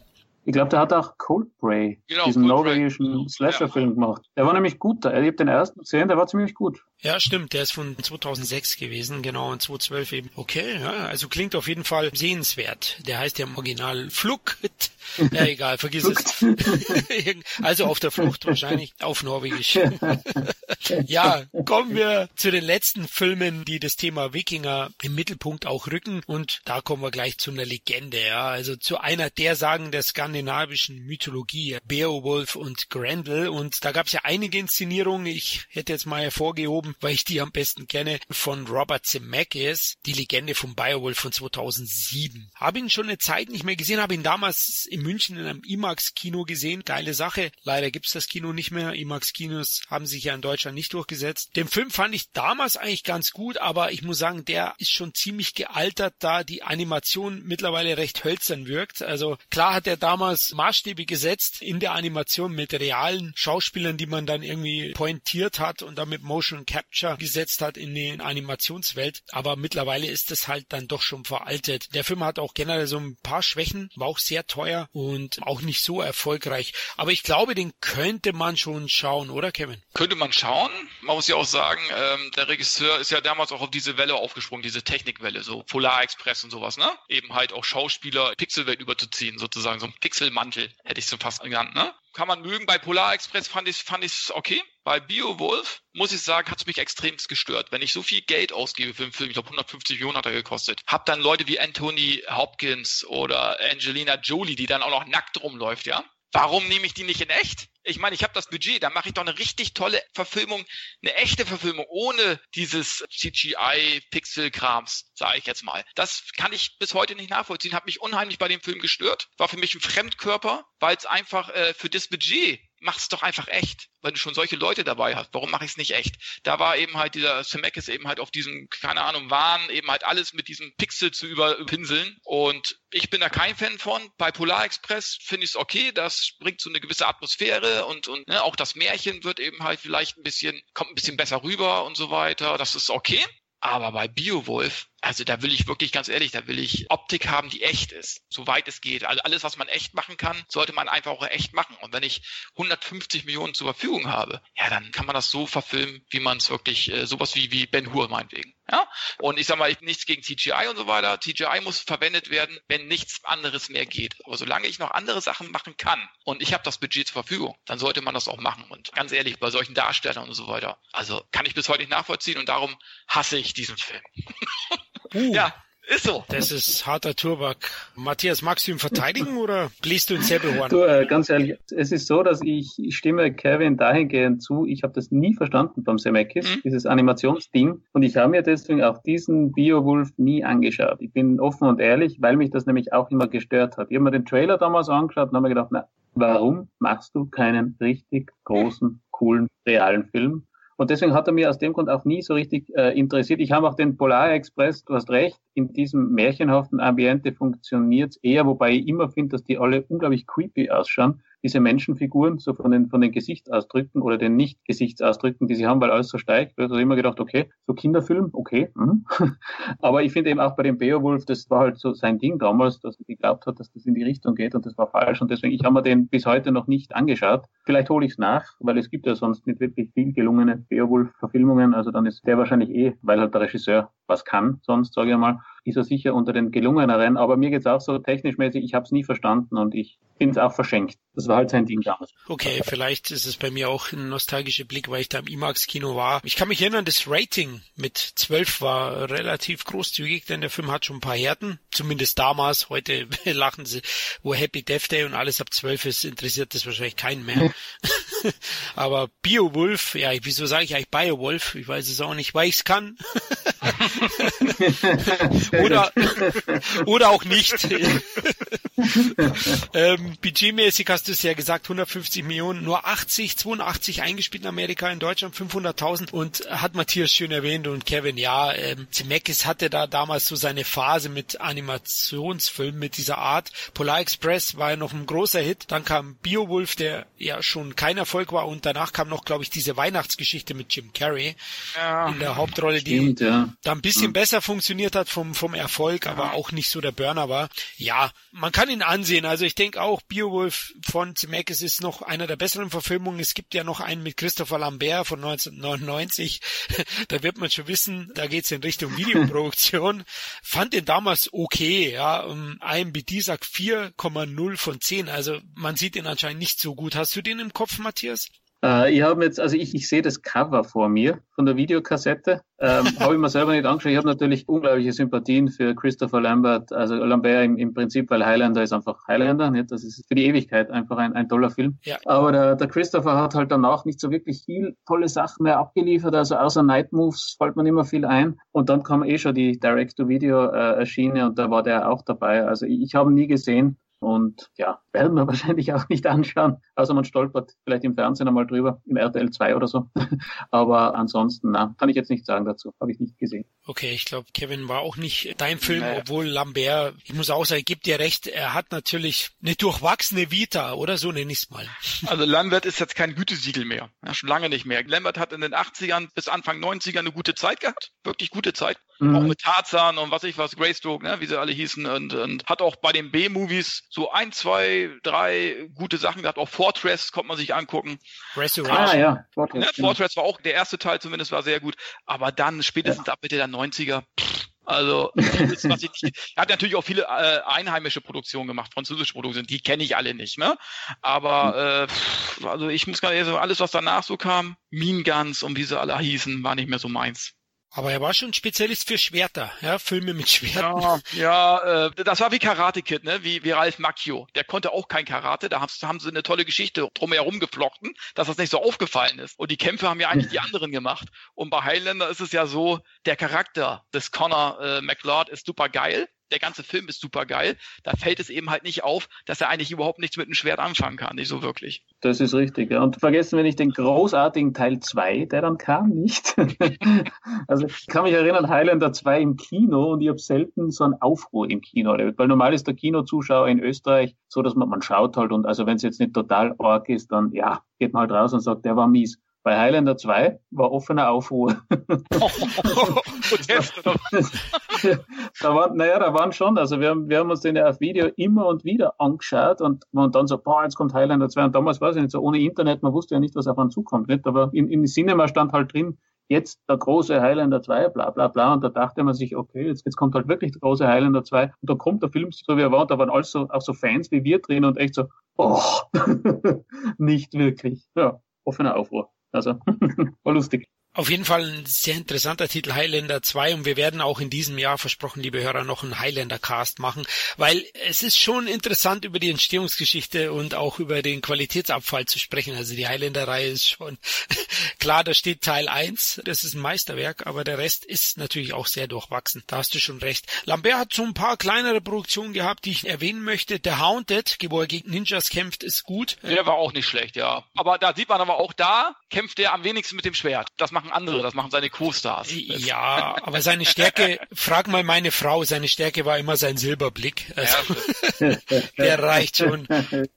Ich glaube, der hat auch Coldbray, genau, diesen norwegischen Slasher-Film ja. gemacht. Der war nämlich gut. Ich habe den ersten gesehen, der war ziemlich gut. Ja, stimmt. Der ist von 2006 gewesen, genau, und 2012 eben. Okay, ja, also klingt auf jeden Fall sehenswert. Der heißt ja im Original Flucht. Ja, egal, vergiss es. also auf der Flucht wahrscheinlich, auf Norwegisch. ja, kommen wir zu den letzten Filmen, die das Thema Wikinger im Mittelpunkt auch rücken. Und da kommen wir gleich zu einer Legende, ja. Also zu einer der Sagen der skandinavischen Mythologie, Beowulf und Grendel. Und da gab es ja einige Inszenierungen. Ich hätte jetzt mal hervorgehoben, weil ich die am besten kenne, von Robert Zemeckis, die Legende von Beowulf von 2007. Habe ihn schon eine Zeit nicht mehr gesehen, habe ihn damals in München in einem IMAX-Kino gesehen. Geile Sache. Leider gibt's das Kino nicht mehr. IMAX-Kinos haben sich ja in Deutschland nicht durchgesetzt. Den Film fand ich damals eigentlich ganz gut, aber ich muss sagen, der ist schon ziemlich gealtert, da die Animation mittlerweile recht hölzern wirkt. Also klar hat er damals Maßstäbe gesetzt in der Animation mit realen Schauspielern, die man dann irgendwie pointiert hat und damit Motion Capture gesetzt hat in die Animationswelt. Aber mittlerweile ist es halt dann doch schon veraltet. Der Film hat auch generell so ein paar Schwächen, war auch sehr teuer und auch nicht so erfolgreich. Aber ich glaube, den könnte man schon schauen, oder Kevin? Könnte man schauen. Man muss ja auch sagen, ähm, der Regisseur ist ja damals auch auf diese Welle aufgesprungen, diese Technikwelle, so Polar Express und sowas, ne? Eben halt auch Schauspieler Pixelwelt überzuziehen, sozusagen, so ein Pixelmantel, hätte ich so fast genannt, ne? Kann man mögen. Bei Polar Express fand ich fand ich's okay. Bei Beowulf, muss ich sagen, hat es mich extremst gestört. Wenn ich so viel Geld ausgebe für einen Film, ich glaube 150 Millionen hat er gekostet, hab dann Leute wie Anthony Hopkins oder Angelina Jolie, die dann auch noch nackt rumläuft, ja? Warum nehme ich die nicht in echt? Ich meine, ich habe das Budget, da mache ich doch eine richtig tolle Verfilmung, eine echte Verfilmung ohne dieses CGI-Pixel-Krams, sage ich jetzt mal. Das kann ich bis heute nicht nachvollziehen, hat mich unheimlich bei dem Film gestört, war für mich ein Fremdkörper, weil es einfach äh, für das Budget mach es doch einfach echt, wenn du schon solche Leute dabei hast. Warum mache ich es nicht echt? Da war eben halt dieser Zemeckis eben halt auf diesem, keine Ahnung, Wahn, eben halt alles mit diesem Pixel zu überpinseln. Und ich bin da kein Fan von. Bei Polar Express finde ich es okay, das bringt so eine gewisse Atmosphäre und, und ne, auch das Märchen wird eben halt vielleicht ein bisschen, kommt ein bisschen besser rüber und so weiter. Das ist okay. Aber bei Beowulf, also da will ich wirklich ganz ehrlich, da will ich Optik haben, die echt ist, soweit es geht. Also alles, was man echt machen kann, sollte man einfach auch echt machen. Und wenn ich 150 Millionen zur Verfügung habe, ja, dann kann man das so verfilmen, wie man es wirklich, äh, sowas wie, wie Ben Hur meinetwegen. Ja? Und ich sag mal, nichts gegen CGI und so weiter. CGI muss verwendet werden, wenn nichts anderes mehr geht. Aber solange ich noch andere Sachen machen kann und ich habe das Budget zur Verfügung, dann sollte man das auch machen. Und ganz ehrlich, bei solchen Darstellern und so weiter, also kann ich bis heute nicht nachvollziehen und darum hasse ich diesen Film. Uh. Ja, ist so. Das ist harter Turbak. Matthias, magst du ihn verteidigen oder bläst du ihn selber Säbelhorn? Du, äh, ganz ehrlich, es ist so, dass ich, ich stimme Kevin dahingehend zu. Ich habe das nie verstanden beim Zemeckis, mhm. dieses Animationsding. Und ich habe mir deswegen auch diesen Beowulf nie angeschaut. Ich bin offen und ehrlich, weil mich das nämlich auch immer gestört hat. Ich habe mir den Trailer damals angeschaut und habe mir gedacht, na, warum machst du keinen richtig großen, coolen, realen Film? Und deswegen hat er mir aus dem Grund auch nie so richtig äh, interessiert. Ich habe auch den Polar Express, du hast recht, in diesem märchenhaften Ambiente funktioniert eher, wobei ich immer finde, dass die alle unglaublich creepy ausschauen diese Menschenfiguren, so von den, von den Gesichtsausdrücken oder den Nicht-Gesichtsausdrücken, die sie haben, weil alles so steigt. Da habe ich immer gedacht, okay, so Kinderfilm, okay. Mhm. Aber ich finde eben auch bei dem Beowulf, das war halt so sein Ding damals, dass er geglaubt hat, dass das in die Richtung geht und das war falsch. Und deswegen, ich habe mir den bis heute noch nicht angeschaut. Vielleicht hole ich es nach, weil es gibt ja sonst nicht wirklich viel gelungene Beowulf-Verfilmungen. Also dann ist der wahrscheinlich eh, weil halt der Regisseur was kann, sonst sage ich mal, ist er sicher unter den gelungeneren. Aber mir geht's auch so technisch mäßig, ich habe es nie verstanden und ich finde es auch verschenkt. Das war halt sein Ding damals. Okay, vielleicht ist es bei mir auch ein nostalgischer Blick, weil ich da im IMAX-Kino war. Ich kann mich erinnern, das Rating mit 12 war relativ großzügig, denn der Film hat schon ein paar Härten. Zumindest damals. Heute lachen sie, wo Happy Death Day und alles ab 12 ist, interessiert das wahrscheinlich keinen mehr. Aber Beowulf, ja, wieso sage ich eigentlich Biowolf? Ich weiß es auch nicht, weil ich es kann. oder, oder auch nicht. ähm, budgetmäßig hast du es ja gesagt, 150 Millionen, nur 80, 82 eingespielt in Amerika, in Deutschland 500.000 und hat Matthias schön erwähnt und Kevin, ja, ähm, Zemeckis hatte da damals so seine Phase mit Animationsfilmen mit dieser Art. Polar Express war ja noch ein großer Hit, dann kam Beowulf, der ja schon kein Erfolg war und danach kam noch, glaube ich, diese Weihnachtsgeschichte mit Jim Carrey ja, in der Hauptrolle, stimmt, die ja. da ein bisschen ja. besser funktioniert hat vom, vom Erfolg, aber auch nicht so der Burner war. Ja, man kann ihn ansehen. Also ich denke auch, Beowulf von Zemeckis ist noch einer der besseren Verfilmungen. Es gibt ja noch einen mit Christopher Lambert von 1999. da wird man schon wissen, da geht's in Richtung Videoproduktion. Fand den damals okay, ja. IMBD sagt 4,0 von 10. Also man sieht ihn anscheinend nicht so gut. Hast du den im Kopf, Matthias? Äh, ich habe jetzt, also ich, ich sehe das Cover vor mir von der Videokassette. Ähm, habe ich mir selber nicht angeschaut. Ich habe natürlich unglaubliche Sympathien für Christopher Lambert, also Lambert im, im Prinzip, weil Highlander ist einfach Highlander, nicht? Das ist für die Ewigkeit einfach ein, ein toller Film. Ja. Aber der, der Christopher hat halt danach nicht so wirklich viel tolle Sachen mehr abgeliefert, also außer Night Moves fällt man immer viel ein. Und dann kam eh schon die Direct-to-Video-Schiene äh, und da war der auch dabei. Also ich, ich habe nie gesehen, Und ja, werden wir wahrscheinlich auch nicht anschauen, außer man stolpert vielleicht im Fernsehen einmal drüber, im RTL 2 oder so. Aber ansonsten, na, kann ich jetzt nicht sagen dazu. Habe ich nicht gesehen. Okay, ich glaube, Kevin war auch nicht dein Film, naja. obwohl Lambert, ich muss auch sagen, gibt dir recht, er hat natürlich eine durchwachsene Vita, oder so nenne ich es mal. Also Lambert ist jetzt kein Gütesiegel mehr. Ja, schon lange nicht mehr. Lambert hat in den 80ern bis Anfang 90er eine gute Zeit gehabt. Wirklich gute Zeit. Mhm. Auch mit Tarzan und was ich was, Greystroke, ne, wie sie alle hießen. Und, und hat auch bei den B-Movies so ein, zwei, drei gute Sachen gehabt. Auch Fortress konnte man sich angucken. Resurrection. Ah, ja. Fortress, ne? Fortress war auch, der erste Teil zumindest war sehr gut. Aber dann spätestens ja. ab Mitte der 90er, pff, also, was ich er hat natürlich auch viele äh, einheimische Produktionen gemacht, französische Produktionen, die kenne ich alle nicht, ne? Aber äh, also ich muss nicht sagen, alles, was danach so kam, Mean Guns und wie sie alle hießen, war nicht mehr so meins. Aber er war schon Spezialist für Schwerter, ja, Filme mit Schwertern. Ja, ja äh, das war wie Karate Kid, ne? wie, wie Ralph Macchio. Der konnte auch kein Karate, da haben, haben sie eine tolle Geschichte drumherum geflochten, dass das nicht so aufgefallen ist. Und die Kämpfe haben ja eigentlich die anderen gemacht. Und bei Highlander ist es ja so, der Charakter des Connor äh, McLeod ist super geil der ganze Film ist super geil. Da fällt es eben halt nicht auf, dass er eigentlich überhaupt nichts mit einem Schwert anfangen kann, nicht so wirklich. Das ist richtig. Und vergessen wir nicht den großartigen Teil 2, der dann kam, nicht? also ich kann mich erinnern, Highlander 2 im Kino und ich habe selten so einen Aufruhr im Kino erlebt, weil normal ist der Kinozuschauer in Österreich so, dass man, man schaut halt und also wenn es jetzt nicht total arg ist, dann ja, geht man halt raus und sagt, der war mies. Bei Highlander 2 war offener Aufruhr. Da waren, naja, da waren schon, also wir haben, wir haben uns den ja auf Video immer und wieder angeschaut und, und dann so, boah, jetzt kommt Highlander 2 und damals war es nicht so ohne Internet, man wusste ja nicht, was auf einen zukommt, nicht? Aber in, in Cinema stand halt drin, jetzt der große Highlander 2, bla bla bla. Und da dachte man sich, okay, jetzt, jetzt kommt halt wirklich der große Highlander 2. Und da kommt der Film so wie er war. Und da waren also auch so Fans wie wir drin und echt so, oh, nicht wirklich. Ja, offener Aufruhr. Also, war lustig. Auf jeden Fall ein sehr interessanter Titel Highlander 2 und wir werden auch in diesem Jahr versprochen, liebe Hörer, noch einen Highlander Cast machen, weil es ist schon interessant über die Entstehungsgeschichte und auch über den Qualitätsabfall zu sprechen. Also die Highlander Reihe ist schon klar, da steht Teil 1, das ist ein Meisterwerk, aber der Rest ist natürlich auch sehr durchwachsen. Da hast du schon recht. Lambert hat so ein paar kleinere Produktionen gehabt, die ich erwähnen möchte. Der Haunted, wo er gegen Ninjas kämpft, ist gut. Der war auch nicht schlecht, ja. Aber da sieht man aber auch da kämpft er am wenigsten mit dem Schwert. Das macht machen andere, das machen seine Co-Stars. Ja, aber seine Stärke, frag mal meine Frau, seine Stärke war immer sein Silberblick. Also, der reicht schon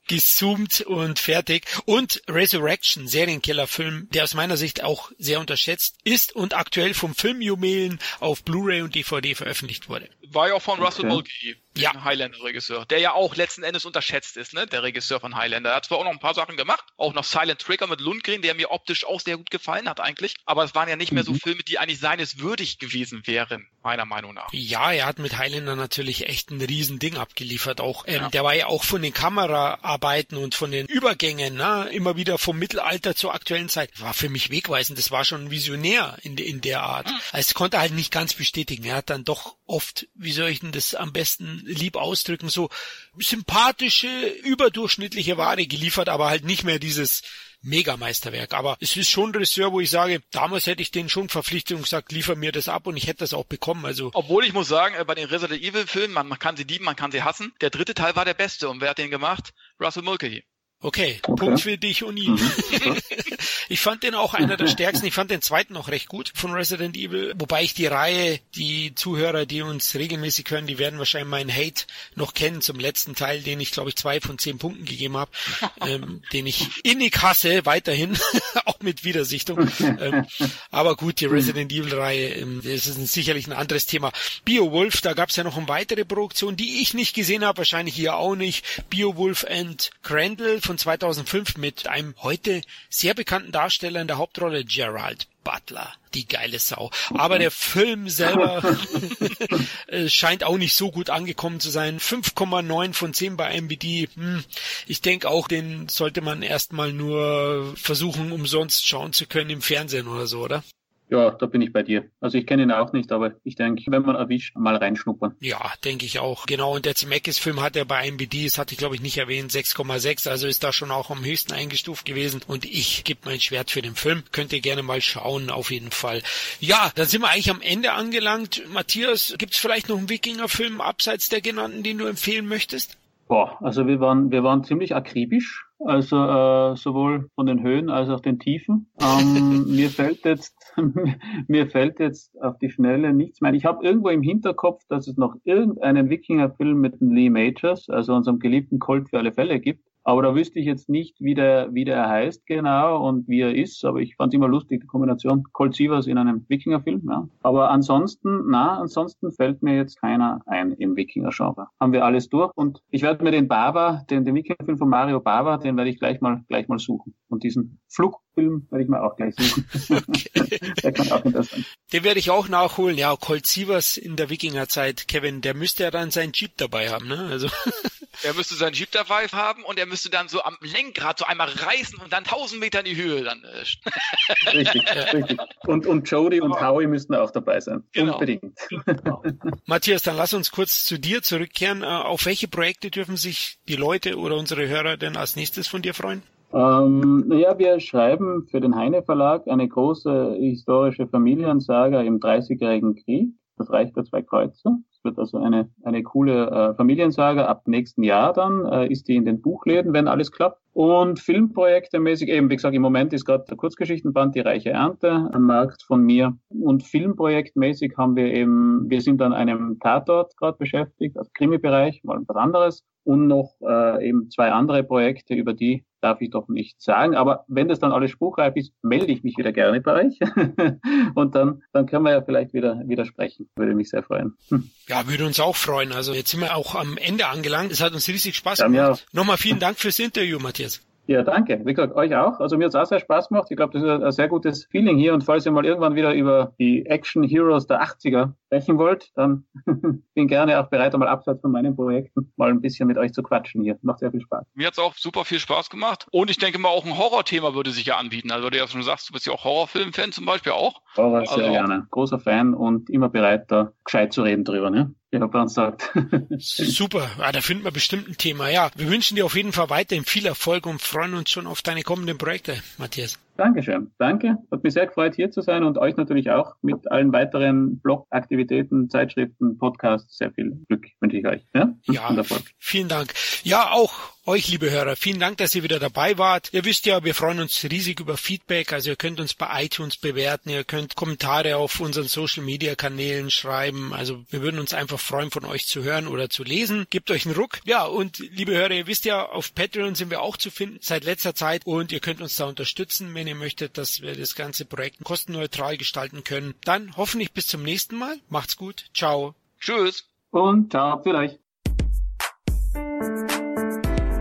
gezoomt und fertig. Und Resurrection, Serienkillerfilm, der aus meiner Sicht auch sehr unterschätzt ist und aktuell vom Filmjuwelen auf Blu-ray und DVD veröffentlicht wurde. War ja auch von Russell okay. Mulcahy ja. Highlander-Regisseur, der ja auch letzten Endes unterschätzt ist, ne, der Regisseur von Highlander. Er hat zwar auch noch ein paar Sachen gemacht, auch noch Silent Trigger mit Lundgren, der mir optisch auch sehr gut gefallen hat eigentlich, aber es waren ja nicht mehr so mhm. Filme, die eigentlich seines würdig gewesen wären, meiner Meinung nach. Ja, er hat mit Highlander natürlich echt ein Riesending abgeliefert, auch, ähm, ja. der war ja auch von den Kameraarbeiten und von den Übergängen, ne, immer wieder vom Mittelalter zur aktuellen Zeit, war für mich wegweisend, das war schon visionär in, in der Art. Mhm. Also, es konnte halt nicht ganz bestätigen, er hat dann doch oft, wie soll ich denn das am besten lieb ausdrücken, so sympathische, überdurchschnittliche Ware geliefert, aber halt nicht mehr dieses Megameisterwerk. Aber es ist schon ein Regisseur, wo ich sage, damals hätte ich den schon verpflichtet und gesagt, liefer mir das ab und ich hätte das auch bekommen. Also Obwohl ich muss sagen, äh, bei den Resident Evil Filmen, man, man kann sie lieben, man kann sie hassen. Der dritte Teil war der beste und wer hat den gemacht? Russell Mulcahy. Okay, okay, Punkt für dich und ihn. Mhm. ich fand den auch einer der stärksten. Ich fand den zweiten noch recht gut von Resident Evil. Wobei ich die Reihe, die Zuhörer, die uns regelmäßig hören, die werden wahrscheinlich meinen Hate noch kennen zum letzten Teil, den ich glaube ich zwei von zehn Punkten gegeben habe, ähm, den ich innig hasse, weiterhin, auch mit Widersichtung. Ähm, aber gut, die Resident Evil Reihe, ähm, das ist ein, sicherlich ein anderes Thema. Beowulf, da gab es ja noch eine weitere Produktion, die ich nicht gesehen habe, wahrscheinlich hier auch nicht. Beowulf and Crandall von 2005 mit einem heute sehr bekannten Darsteller in der Hauptrolle, Gerald Butler, die geile Sau. Aber der Film selber äh, scheint auch nicht so gut angekommen zu sein. 5,9 von 10 bei MBD. Hm, ich denke auch, den sollte man erstmal nur versuchen, umsonst schauen zu können im Fernsehen oder so, oder? Ja, da bin ich bei dir. Also ich kenne ihn auch nicht, aber ich denke, wenn man erwischt, mal reinschnuppern. Ja, denke ich auch. Genau, und der Zemeckis-Film hat er bei MBD, das hatte ich glaube ich nicht erwähnt, 6,6, also ist da schon auch am höchsten eingestuft gewesen. Und ich gebe mein Schwert für den Film. Könnt ihr gerne mal schauen, auf jeden Fall. Ja, dann sind wir eigentlich am Ende angelangt. Matthias, gibt's vielleicht noch einen Wikinger-Film abseits der genannten, den du empfehlen möchtest? Boah, also wir waren, wir waren ziemlich akribisch, also äh, sowohl von den Höhen als auch den Tiefen. Ähm, mir fällt jetzt, mir fällt jetzt auf die Schnelle nichts mehr. Ich habe irgendwo im Hinterkopf, dass es noch irgendeinen Wikinger-Film mit Lee Majors, also unserem geliebten Colt für alle Fälle gibt. Aber da wüsste ich jetzt nicht, wie der, wie der heißt genau und wie er ist. Aber ich fand es immer lustig, die Kombination Colt Sievers in einem Wikinger-Film. Ja. Aber ansonsten, na, ansonsten fällt mir jetzt keiner ein im Wikinger-Genre. Haben wir alles durch. Und ich werde mir den Bava, den, den Wikinger-Film von Mario Bava, den werde ich gleich mal, gleich mal suchen. Und diesen Flugfilm werde ich mir auch gleich suchen. Okay. der kann auch interessant. Den werde ich auch nachholen. Ja, Colt Sievers in der Wikinger-Zeit, Kevin, der müsste ja dann seinen Jeep dabei haben, ne? Also. Er müsste seinen Jeep dabei haben und er müsste dann so am Lenkrad so einmal reißen und dann 1000 Meter in die Höhe dann. Äh, richtig, richtig. Und, und Jody und Howie müssten auch dabei sein. Genau. Unbedingt. Genau. Matthias, dann lass uns kurz zu dir zurückkehren. Äh, auf welche Projekte dürfen sich die Leute oder unsere Hörer denn als nächstes von dir freuen? Ähm, naja, wir schreiben für den Heine Verlag eine große historische Familiensaga im Dreißigjährigen Krieg, das Reich der Zwei Kreuze. Wird also eine, eine coole äh, Familiensaga. Ab nächsten Jahr dann äh, ist die in den Buchläden, wenn alles klappt. Und Filmprojekte mäßig, eben wie gesagt, im Moment ist gerade der Kurzgeschichtenband Die Reiche Ernte am Markt von mir. Und Filmprojektmäßig haben wir eben, wir sind an einem Tatort gerade beschäftigt, also Krimi-Bereich, mal was anderes und noch äh, eben zwei andere Projekte, über die darf ich doch nicht sagen. Aber wenn das dann alles spruchreif ist, melde ich mich wieder gerne bei euch. und dann, dann können wir ja vielleicht wieder, wieder sprechen. Würde mich sehr freuen. Ja, würde uns auch freuen. Also jetzt sind wir auch am Ende angelangt. Es hat uns riesig Spaß gemacht. Ja, Nochmal vielen Dank fürs Interview, Matthias. Ja, danke. Wie gesagt, euch auch. Also mir hat es auch sehr Spaß gemacht. Ich glaube, das ist ein sehr gutes Feeling hier. Und falls ihr mal irgendwann wieder über die Action Heroes der 80er sprechen wollt, dann bin gerne auch bereit, einmal abseits von meinen Projekten mal ein bisschen mit euch zu quatschen hier. Macht sehr viel Spaß. Mir hat es auch super viel Spaß gemacht. Und ich denke mal, auch ein Horrorthema würde sich ja anbieten. Also, du ja schon sagst, du bist ja auch Horrorfilm-Fan zum Beispiel auch. Horror sehr also gerne. Großer Fan und immer bereit, da gescheit zu reden drüber, ne? Herr Bernd sagt. Super, ja, da finden wir bestimmt ein Thema. Ja, wir wünschen dir auf jeden Fall weiterhin viel Erfolg und freuen uns schon auf deine kommenden Projekte, Matthias. Dankeschön. Danke. Hat mich sehr gefreut, hier zu sein und euch natürlich auch mit allen weiteren Blogaktivitäten, Zeitschriften, Podcasts. Sehr viel Glück wünsche ich euch. Ja, ja vielen Dank. Ja, auch euch, liebe Hörer, vielen Dank, dass ihr wieder dabei wart. Ihr wisst ja, wir freuen uns riesig über Feedback. Also ihr könnt uns bei iTunes bewerten, ihr könnt Kommentare auf unseren Social Media Kanälen schreiben. Also wir würden uns einfach freuen, von euch zu hören oder zu lesen. Gebt euch einen Ruck. Ja, und liebe Hörer, ihr wisst ja, auf Patreon sind wir auch zu finden seit letzter Zeit und ihr könnt uns da unterstützen, wenn ihr möchtet, dass wir das ganze Projekt kostenneutral gestalten können. Dann hoffentlich bis zum nächsten Mal. Macht's gut. Ciao. Tschüss. Und ciao euch.